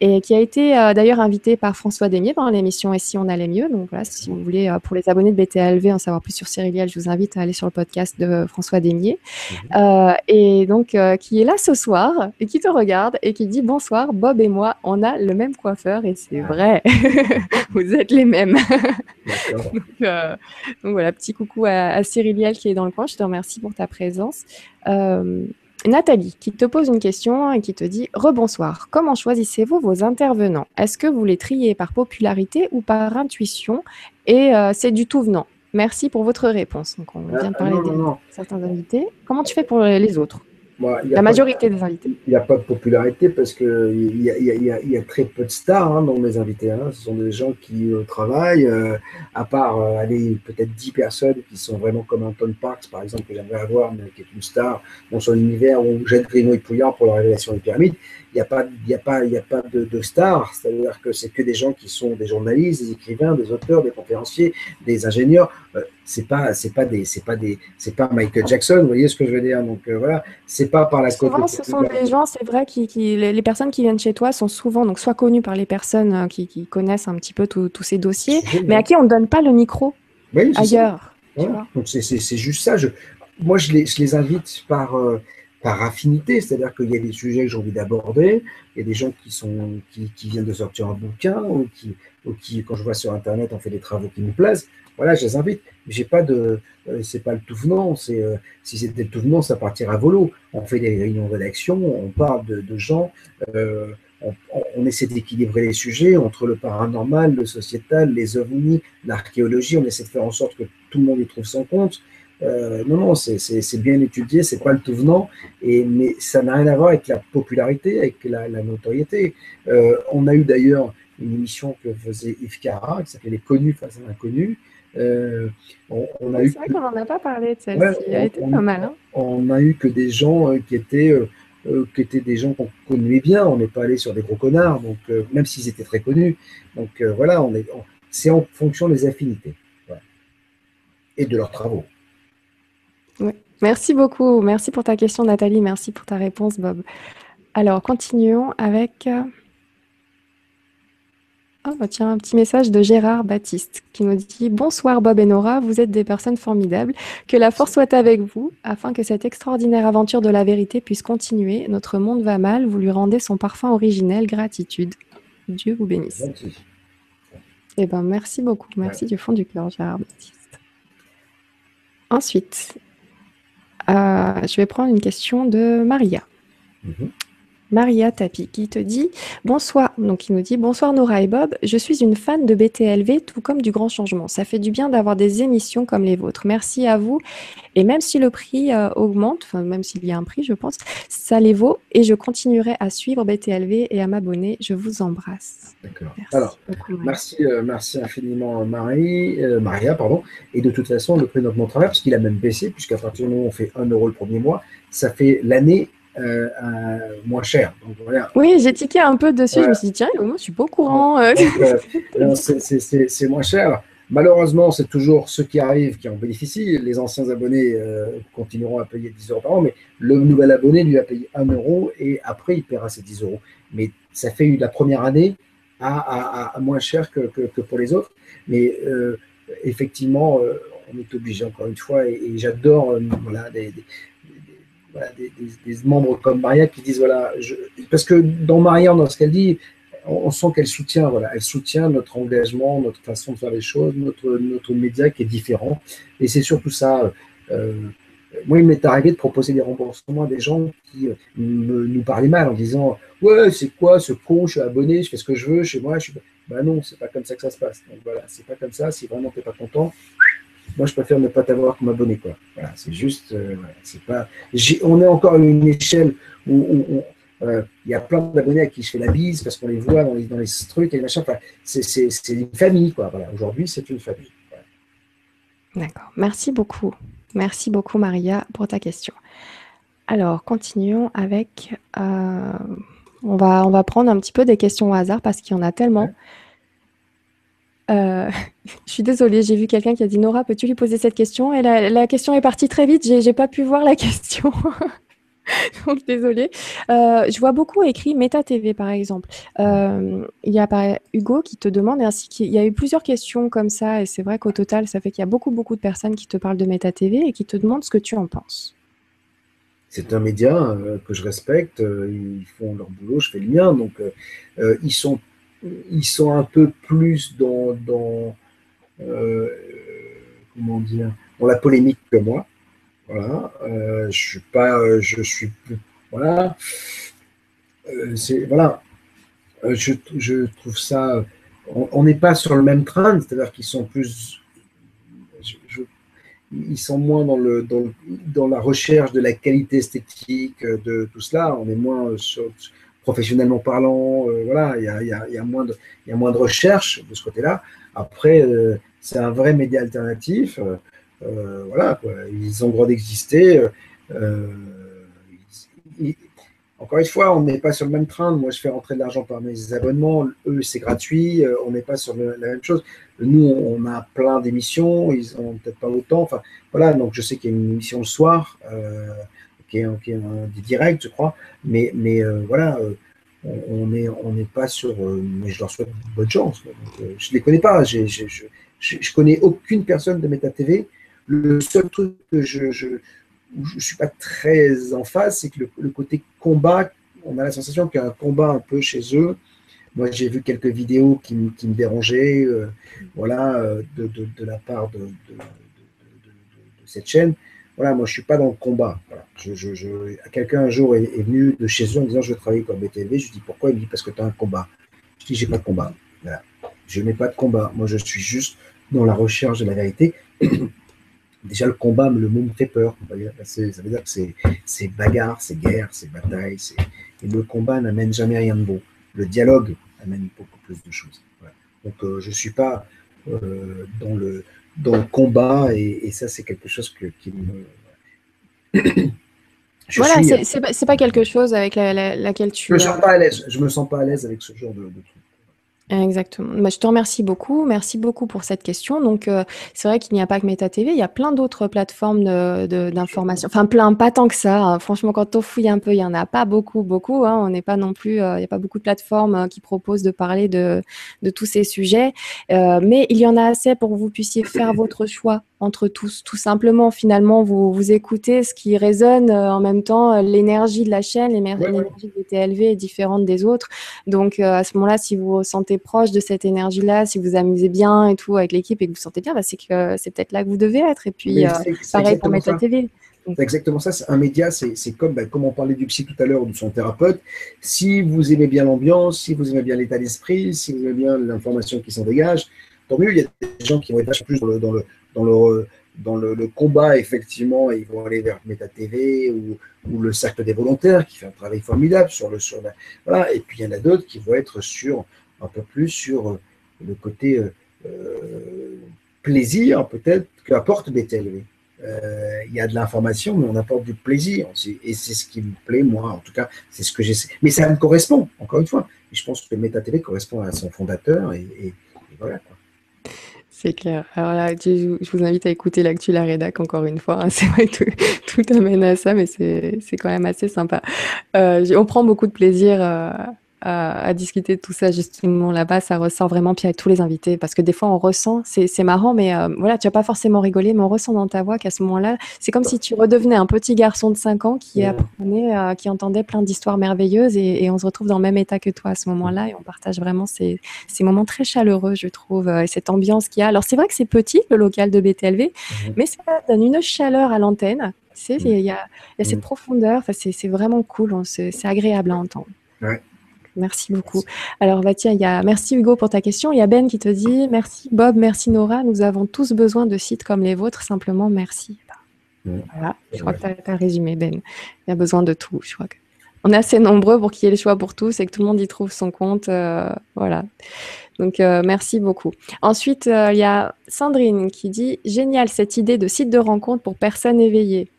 A: et qui a été euh, d'ailleurs invité par François Demier dans l'émission Et si on allait mieux. Donc voilà, si vous voulez euh, pour les abonnés de BTLV en savoir plus sur Cyriliel, je vous invite à aller sur le podcast de François Demier. Mhm. Euh, et donc euh, qui est là ce soir et qui te regarde et qui dit bonsoir, Bob et moi, on a le même coiffeur et c'est vrai, vous êtes les mêmes. donc, donc, voilà, petit coucou à, à Cyriliel qui est dans le coin. Je te remercie pour ta présence. Nathalie, qui te pose une question et qui te dit Rebonsoir, comment choisissez-vous vos intervenants? Est-ce que vous les triez par popularité ou par intuition? Et euh, c'est du tout venant. Merci pour votre réponse. Donc, on vient de ah, parler de certains invités. Comment tu fais pour les autres? La majorité des invités.
B: Il n'y a pas de popularité parce qu'il y a, y, a, y a, très peu de stars hein, dans mes invités. Hein. Ce sont des gens qui euh, travaillent, euh, à part euh, aller peut-être 10 personnes qui sont vraiment comme Anton Parks, par exemple, que j'aimerais avoir, mais qui est une star dans son univers, ou Jette Grino et Pouillard pour la révélation des pyramides. Il n'y a pas, y a pas, y a pas de, de stars, c'est-à-dire que c'est que des gens qui sont des journalistes, des écrivains, des auteurs, des conférenciers, des ingénieurs c'est pas c'est pas des c'est pas des c'est pas Michael Jackson vous voyez ce que je veux dire donc euh, voilà. C'est pas par la
A: souvent ce sont des gens c'est vrai qui, qui, les personnes qui viennent chez toi sont souvent donc soit connues par les personnes euh, qui, qui connaissent un petit peu tous ces dossiers mais à qui on ne donne pas le micro ailleurs
B: donc c'est juste ça. Je, moi je les, je les invite par euh, par affinité, c'est-à-dire qu'il y a des sujets que j'ai envie d'aborder, il y a des gens qui sont qui, qui, viennent de sortir un bouquin ou qui, ou qui, quand je vois sur internet, on fait des travaux qui me plaisent voilà, je les invite. J'ai pas de, euh, c'est pas le tout venant. C'est euh, si c'était le tout venant, ça partira à volo. On fait des réunions de rédaction, on parle de, gens, euh, on, essaie d'équilibrer les sujets entre le paranormal, le sociétal, les ovnis, l'archéologie. On essaie de faire en sorte que tout le monde y trouve son compte. non, non, c'est bien étudié, c'est pas le tout venant, et, mais ça n'a rien à voir avec la popularité, avec la, notoriété. on a eu d'ailleurs une émission que faisait Yves Cara, qui s'appelait Les connus face à l'inconnu,
A: euh, on, a eu c'est vrai qu'on n'en a pas parlé de celle-ci, elle était pas mal. Hein.
B: on a eu que des gens euh, qui étaient, euh, qui étaient des gens qu'on connaissait bien, on n'est pas allé sur des gros connards, donc, même s'ils étaient très connus. Donc voilà, on est, c'est en fonction des affinités et de leurs travaux.
A: Merci beaucoup, merci pour ta question Nathalie, merci pour ta réponse Bob. Alors continuons avec... Ah bah tiens, un petit message de Gérard Baptiste qui nous dit Bonsoir Bob et Nora, vous êtes des personnes formidables. Que la force soit avec vous afin que cette extraordinaire aventure de la vérité puisse continuer. Notre monde va mal, vous lui rendez son parfum originel. Gratitude. Dieu vous bénisse. Eh ben, merci beaucoup. Merci du fond du cœur, Gérard Baptiste. Ensuite, euh, je vais prendre une question de Maria. Mhm. Maria Tapi qui te dit bonsoir, donc il nous dit bonsoir Nora et Bob, je suis une fan de BTLV tout comme du Grand Changement. Ça fait du bien d'avoir des émissions comme les vôtres. Merci à vous. Et même si le prix euh, augmente, enfin même s'il y a un prix, je pense, ça les vaut et je continuerai à suivre BTLV et à m'abonner. Je vous embrasse.
B: D'accord. Alors, merci, euh, merci infiniment Marie, euh, Maria, pardon. Et de toute façon, le prix travail, parce qu'il a même baissé, puisqu'à partir du moment où on fait 1 euro le premier mois, ça fait l'année euh, moins cher.
A: Oui, j'ai tiqué un peu dessus. Je me suis dit, tiens, moi, je suis pas au courant. Euh.
B: Euh, c'est moins cher. Malheureusement, c'est toujours ceux qui arrivent qui en bénéficient. Les anciens abonnés continueront à payer 10 euros par an, mais le nouvel abonné lui a payé 1 euro et après, il paiera ses 10 euros. Mais ça fait la première année à, moins cher que, que, pour les autres. Mais effectivement, on est obligé, encore une fois, et, j'adore voilà, des, des, membres comme Maria qui disent voilà, parce que dans Maria, dans ce qu'elle dit, on, sent qu'elle soutient, voilà, elle soutient notre engagement, notre façon de faire les choses, notre, notre média qui est différent. Et c'est surtout ça. Euh, moi, il m'est arrivé de proposer des remboursements à des gens qui euh, nous parlaient mal en disant Ouais, c'est quoi ce con Je suis abonné, je fais ce que je veux chez moi. Je suis... Ben non, c'est pas comme ça que ça se passe. Donc voilà, c'est pas comme ça. Si vraiment tu n'es pas content, moi, je préfère ne pas t'avoir comme abonné. Quoi. Voilà, c'est juste, euh, c'est pas. On est encore à une échelle où, euh, il y a plein d'abonnés à qui je fais la bise parce qu'on les voit dans les, dans les trucs et machin. Enfin, c'est une famille, quoi. Voilà, aujourd'hui, c'est une famille.
A: D'accord. Merci beaucoup. Merci beaucoup, Maria, pour ta question. Alors, continuons avec. Euh, on, va, on va prendre un petit peu des questions au hasard parce qu'il y en a tellement. Euh, je suis désolée, j'ai vu quelqu'un qui a dit Nora, peux-tu lui poser cette question? Et la, question est partie très vite, j'ai pas pu voir la question. Donc désolée. Euh, je vois beaucoup écrit Meta TV par exemple. Euh, il y a Hugo qui te demande, ainsi qu'il y a eu plusieurs questions comme ça, et c'est vrai qu'au total, ça fait qu'il y a beaucoup beaucoup de personnes qui te parlent de Meta TV et qui te demandent ce que tu en penses.
B: c'est un média que je respecte. ils font leur boulot, je fais le mien. Donc, ils, sont, ils sont un peu plus dans, dans comment dire, dans la polémique que moi. Voilà. je suis pas, je suis, voilà. c'est voilà. Je, je, trouve ça. On n'est pas sur le même train, c'est-à-dire qu'ils sont plus ils sont moins dans, le, dans, la recherche de la qualité esthétique de tout cela. On est moins professionnellement parlant. Euh, voilà, il y a, y, a, moins de, y a moins de recherche de ce côté-là. Après, euh, c'est un vrai média alternatif. Euh, voilà, ils ont le droit d'exister. Encore une fois, on n'est pas sur le même train. Moi, je fais rentrer de l'argent par mes abonnements. Eux, c'est gratuit. On n'est pas sur la même chose. Nous, on a plein d'émissions. Ils n'ont peut-être pas autant. Enfin, voilà. Donc, je sais qu'il y a une émission le soir, euh, qui est, un, direct, je crois. Mais, mais euh, voilà, on n'est on n'est pas sur. mais je leur souhaite bonne chance. je ne les connais pas. je, ne connais aucune personne de Meta TV. Le seul truc que je où je ne suis pas très en face, c'est que le, côté combat, on a la sensation qu'il y a un combat un peu chez eux. Moi, j'ai vu quelques vidéos qui, me dérangeaient, euh, voilà, euh, de, de, la part de, cette chaîne. Voilà, moi, je suis pas dans le combat. Je, Quelqu'un un jour est, venu de chez eux en disant Je veux travailler comme BTV. Je lui dis Pourquoi? Il me dit Parce que tu as un combat. Je dis J'ai pas de combat. Je n'ai pas de combat. Moi, je suis juste dans la recherche de la vérité. déjà le combat, le mot me fait peur. Ça veut dire que c'est bagarre, c'est guerre, c'est bataille. Et le combat n'amène jamais rien de bon. Le dialogue amène beaucoup plus de choses. Donc euh, je ne suis pas euh, dans, le, dans le combat et, ça c'est quelque chose qui me...
A: voilà, c'est pas, quelque chose avec laquelle tu...
B: Je me sens pas à l'aise. Je me sens pas à l'aise avec ce genre de, de truc.
A: Exactement. Bah, je te remercie beaucoup. Merci beaucoup pour cette question. Donc, euh, c'est vrai qu'il n'y a pas que Meta TV, il y a plein d'autres plateformes d'information. enfin, plein, pas tant que ça. Hein. Franchement, quand on fouille un peu, il n'y en a pas beaucoup, beaucoup. Hein. On n'est pas non plus, euh, il n'y a pas beaucoup de plateformes euh, qui proposent de parler de, de tous ces sujets. mais il y en a assez pour que vous puissiez faire votre choix entre tous. Tout simplement, finalement, vous, vous écoutez ce qui résonne en même temps. L'énergie de la chaîne, l'énergie qui était élevée est différente des autres. Donc, à ce moment-là, si vous vous sentez proche de cette énergie-là, si vous amusez bien et tout avec l'équipe et que vous sentez bien, bah, c'est que c'est peut-être là que vous devez être. Et puis, euh, pareil pour Meta TV.
B: C'est exactement ça. Un média, c'est comme, bah, comme on parlait du psy tout à l'heure ou de son thérapeute. Si vous aimez bien l'ambiance, si vous aimez bien l'état d'esprit, si vous aimez bien l'information qui s'en dégage, tant mieux. Il y a des gens qui vont être plus dans le, dans le, dans le, combat, effectivement, ils vont aller vers Meta TV ou, le Cercle des volontaires qui fait un travail formidable sur le. Sur voilà. Et puis il y en a d'autres qui vont être sur un peu plus sur euh, le côté euh, euh, plaisir, peut-être, qu'apporte BTLV. Il y a de l'information, mais on apporte du plaisir. Et c'est ce qui me plaît, moi, en tout cas, c'est ce que j'essaie. Mais ça me correspond, encore une fois. Je pense que Meta TV correspond à son fondateur, et, voilà.
A: C'est clair. Alors là, je vous invite à écouter l'actu La Rédac encore une fois. C'est vrai que tout, amène à ça, mais c'est quand même assez sympa. on prend beaucoup de plaisir à, discuter de tout ça justement là-bas, ça ressort vraiment, puis avec tous les invités, parce que des fois on ressent, c'est marrant, mais euh, voilà, tu vas pas forcément rigoler, mais on ressent dans ta voix qu'à ce moment-là, c'est comme si tu redevenais un petit garçon de 5 ans qui apprenait, euh, qui entendait plein d'histoires merveilleuses, et, on se retrouve dans le même état que toi à ce moment-là, et on partage vraiment ces, ces moments très chaleureux, je trouve, euh, et cette ambiance qu'il y a. Alors c'est vrai que c'est petit, le local de BTLV, mmh. mais ça donne une chaleur à l'antenne. Mmh. Il y, a, y a cette mmh. profondeur, c'est vraiment cool, c'est agréable à entendre. Ouais. Merci beaucoup. Alors, bah, tiens, il y a, merci Hugo pour ta question. Il y a Ben qui te dit Merci Bob, merci Nora. Nous avons tous besoin de sites comme les vôtres. Simplement, merci. Voilà, je crois que tu as, résumé, Ben. Il y a besoin de tout. Je crois que on est assez nombreux pour qu'il y ait le choix pour tous et que tout le monde y trouve son compte. Euh, voilà. Donc, euh, merci beaucoup. Ensuite, euh, il y a Sandrine qui dit Génial cette idée de site de rencontre pour personnes éveillées.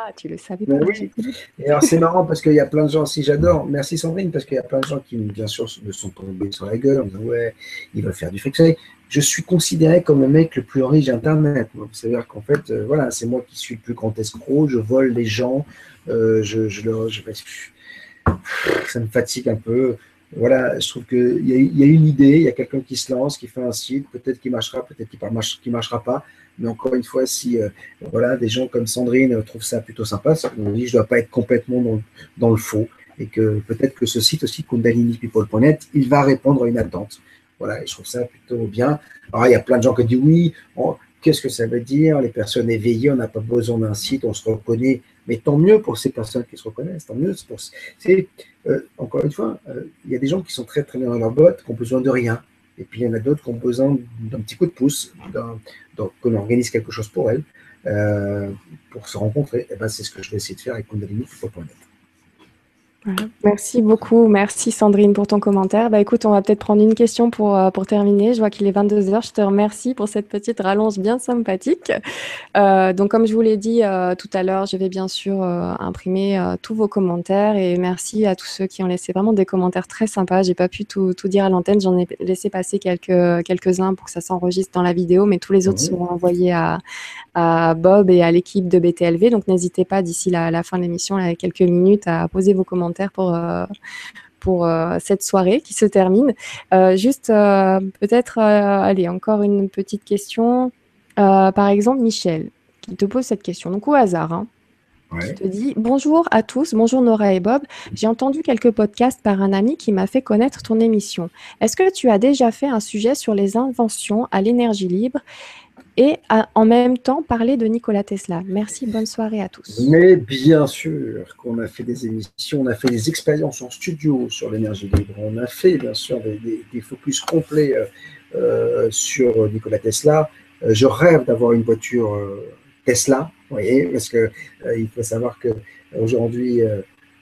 A: Ah, tu le savais pas.
B: oui. Et alors, c'est marrant parce qu'il y a plein de gens, si j'adore, merci Sandrine, parce qu'il y a plein de gens qui, bien sûr, me sont tombés sur la gueule en disant Ouais, il va faire du fric. Je suis considéré comme le mec le plus riche d'Internet. C'est-à-dire qu'en fait, euh, voilà, c'est moi qui suis le plus grand escroc, je vole les gens, euh, je, je, je, ça me fatigue un peu. voilà, je trouve qu'il y, y, a une idée, il y a quelqu'un qui se lance, qui fait un site, peut-être qu'il marchera, peut-être qu'il ne marchera pas. Mais encore une fois, si voilà, des gens comme Sandrine trouvent ça plutôt sympa, on dit je ne dois pas être complètement dans, dans le faux et que peut-être que ce site aussi, kundalinipeople.net, il va répondre à une attente. Voilà, et je trouve ça plutôt bien. Alors, il y a plein de gens qui disent oui, qu'est-ce que ça veut dire? Les personnes éveillées, on n'a pas besoin d'un site, on se reconnaît. Mais tant mieux pour ces personnes qui se reconnaissent, tant mieux. C'est, euh, encore une fois, euh, il y a des gens qui sont très très bien dans leur botte, qui ont besoin de rien. Et puis il y en a d'autres qui ont besoin d'un petit coup de pouce, qu'on organise quelque chose pour elles, euh, pour se rencontrer. Et ben, c'est ce que je vais essayer de faire avec kundalini.net.
A: Merci beaucoup. Merci Sandrine pour ton commentaire. Bah écoute, on va peut-être prendre une question pour, euh, pour terminer. Je vois qu'il est 22h. Je te remercie pour cette petite rallonge bien sympathique. Euh, donc, comme je vous l'ai dit euh, tout à l'heure, je vais bien sûr imprimer tous vos commentaires et merci à tous ceux qui ont laissé vraiment des commentaires très sympas. J'ai pas pu tout, tout dire à l'antenne. J'en ai laissé passer quelques, quelques-uns pour que ça s'enregistre dans la vidéo, mais tous les autres sont envoyés à, à Bob et à l'équipe de BTLV. Donc, n'hésitez pas d'ici la, la fin de l'émission, quelques minutes, à poser vos commentaires pour, euh, pour euh, cette soirée qui se termine. Euh, juste peut-être, allez, encore une petite question. par exemple, Michel, qui te pose cette question, donc au hasard. Hein. Qui te dit Bonjour à tous, bonjour Nora et Bob. J'ai entendu quelques podcasts par un ami qui m'a fait connaître ton émission. Est-ce que tu as déjà fait un sujet sur les inventions à l'énergie libre? Et en même temps parler de Nikola Tesla. Merci, bonne soirée à tous.
B: Mais bien sûr qu'on a fait des émissions, on a fait des expériences en studio sur l'énergie libre, on a fait bien sûr des, focus complets euh, euh, sur Nikola Tesla. Euh, je rêve d'avoir une voiture Tesla, vous voyez, parce que il faut savoir que aujourd'hui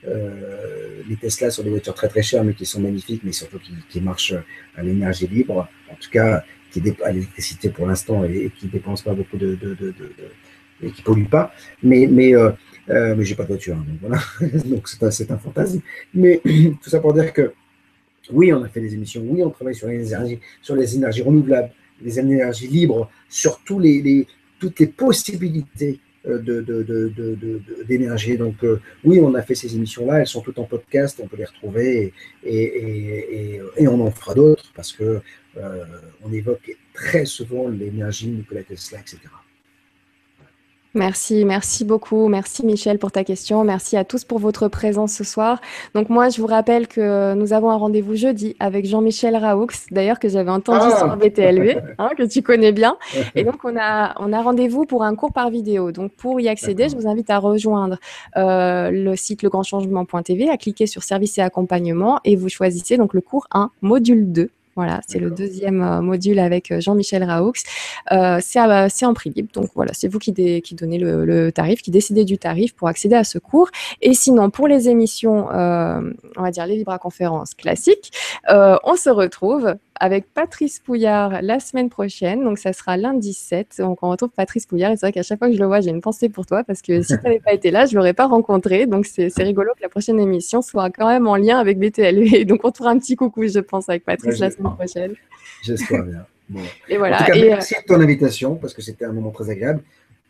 B: les Tesla sont des voitures très très chères, mais qui sont magnifiques, mais surtout qui, qui marchent à l'énergie libre. En tout cas, qui à l'électricité pour l'instant et, qui dépense pas beaucoup de, et qui pollue pas. Mais, mais, euh, euh, j'ai pas de voiture, hein, donc voilà. donc c'est un, fantasme. Mais tout ça pour dire que oui, on a fait des émissions, oui, on travaille sur les énergies, sur les énergies renouvelables, les énergies libres, sur tous les, toutes les possibilités d'énergie. De, Donc oui, on a fait ces émissions-là, elles sont toutes en podcast, on peut les retrouver et, et, et on en fera d'autres parce que euh, on évoque très souvent l'énergie Nikola Tesla, etc.
A: Merci, merci beaucoup. Merci Michel pour ta question. Merci à tous pour votre présence ce soir. Donc moi, je vous rappelle que nous avons un rendez-vous jeudi avec Jean-Michel Raoux, d'ailleurs que j'avais entendu ah sur BTLV, hein, que tu connais bien. Et donc on a, on a rendez-vous pour un cours par vidéo. Donc pour y accéder, je vous invite à rejoindre euh, le site legrandchangement.tv, à cliquer sur service et accompagnement et vous choisissez donc le cours 1, module 2 voilà, c'est le deuxième euh, module avec euh, Jean-Michel Raoux. Euh, c'est en prix libre, donc voilà, c'est vous qui, qui donnez le, tarif, qui décidez du tarif pour accéder à ce cours. Et sinon, pour les émissions, on va dire les à conférences classiques, on se retrouve avec Patrice Pouillard la semaine prochaine. Donc, ça sera lundi 7. Donc, on retrouve Patrice Pouillard. Et c'est vrai qu'à chaque fois que je le vois, j'ai une pensée pour toi parce que si tu n'avais pas été là, je ne l'aurais pas rencontré. Donc, c'est rigolo que la prochaine émission soit quand même en lien avec BTLV. Donc, on fera un petit coucou, je pense, avec Patrice la semaine prochaine.
B: J'espère bien. Et voilà. En tout cas, merci de ton invitation parce que c'était un moment très agréable.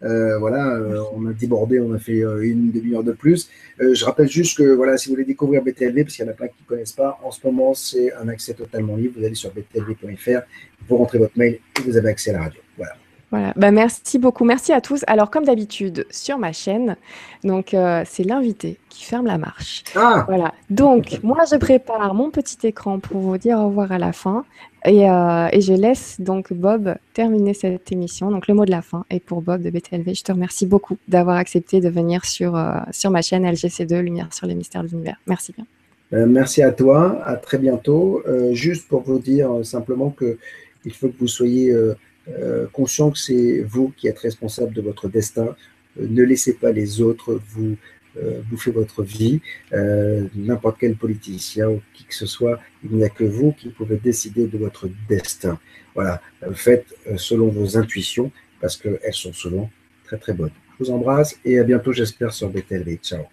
B: Euh, voilà, euh, on a débordé, on a fait euh, une demi-heure de plus. je rappelle juste que voilà, si vous voulez découvrir BTLV, parce qu'il y en a plein qui ne connaissent pas, en ce moment c'est un accès totalement libre. Vous allez sur btlv.fr, vous rentrez votre mail et vous avez accès à la radio. Voilà.
A: Voilà, bah, merci beaucoup, merci à tous. Alors comme d'habitude sur ma chaîne, donc c'est l'invité qui ferme la marche. Ah voilà, donc moi je prépare mon petit écran pour vous dire au revoir à la fin. Euh, et, je laisse donc Bob terminer cette émission. Donc le mot de la fin est pour Bob de BTLV. Je te remercie beaucoup d'avoir accepté de venir sur, euh, sur ma chaîne LGC2, Lumière sur les mystères de l'univers. Merci bien.
B: Euh, merci à toi, à très bientôt. juste pour vous dire simplement que il faut que vous soyez conscient que c'est vous qui êtes responsable de votre destin. ne laissez pas les autres vous bouffer votre vie. Euh, n'importe quel politicien ou qui que ce soit, il n'y a que vous qui pouvez décider de votre destin. Voilà, euh, faites selon vos intuitions parce qu'elles sont souvent très très bonnes. Je vous embrasse et à bientôt, j'espère, sur BTLV. Ciao.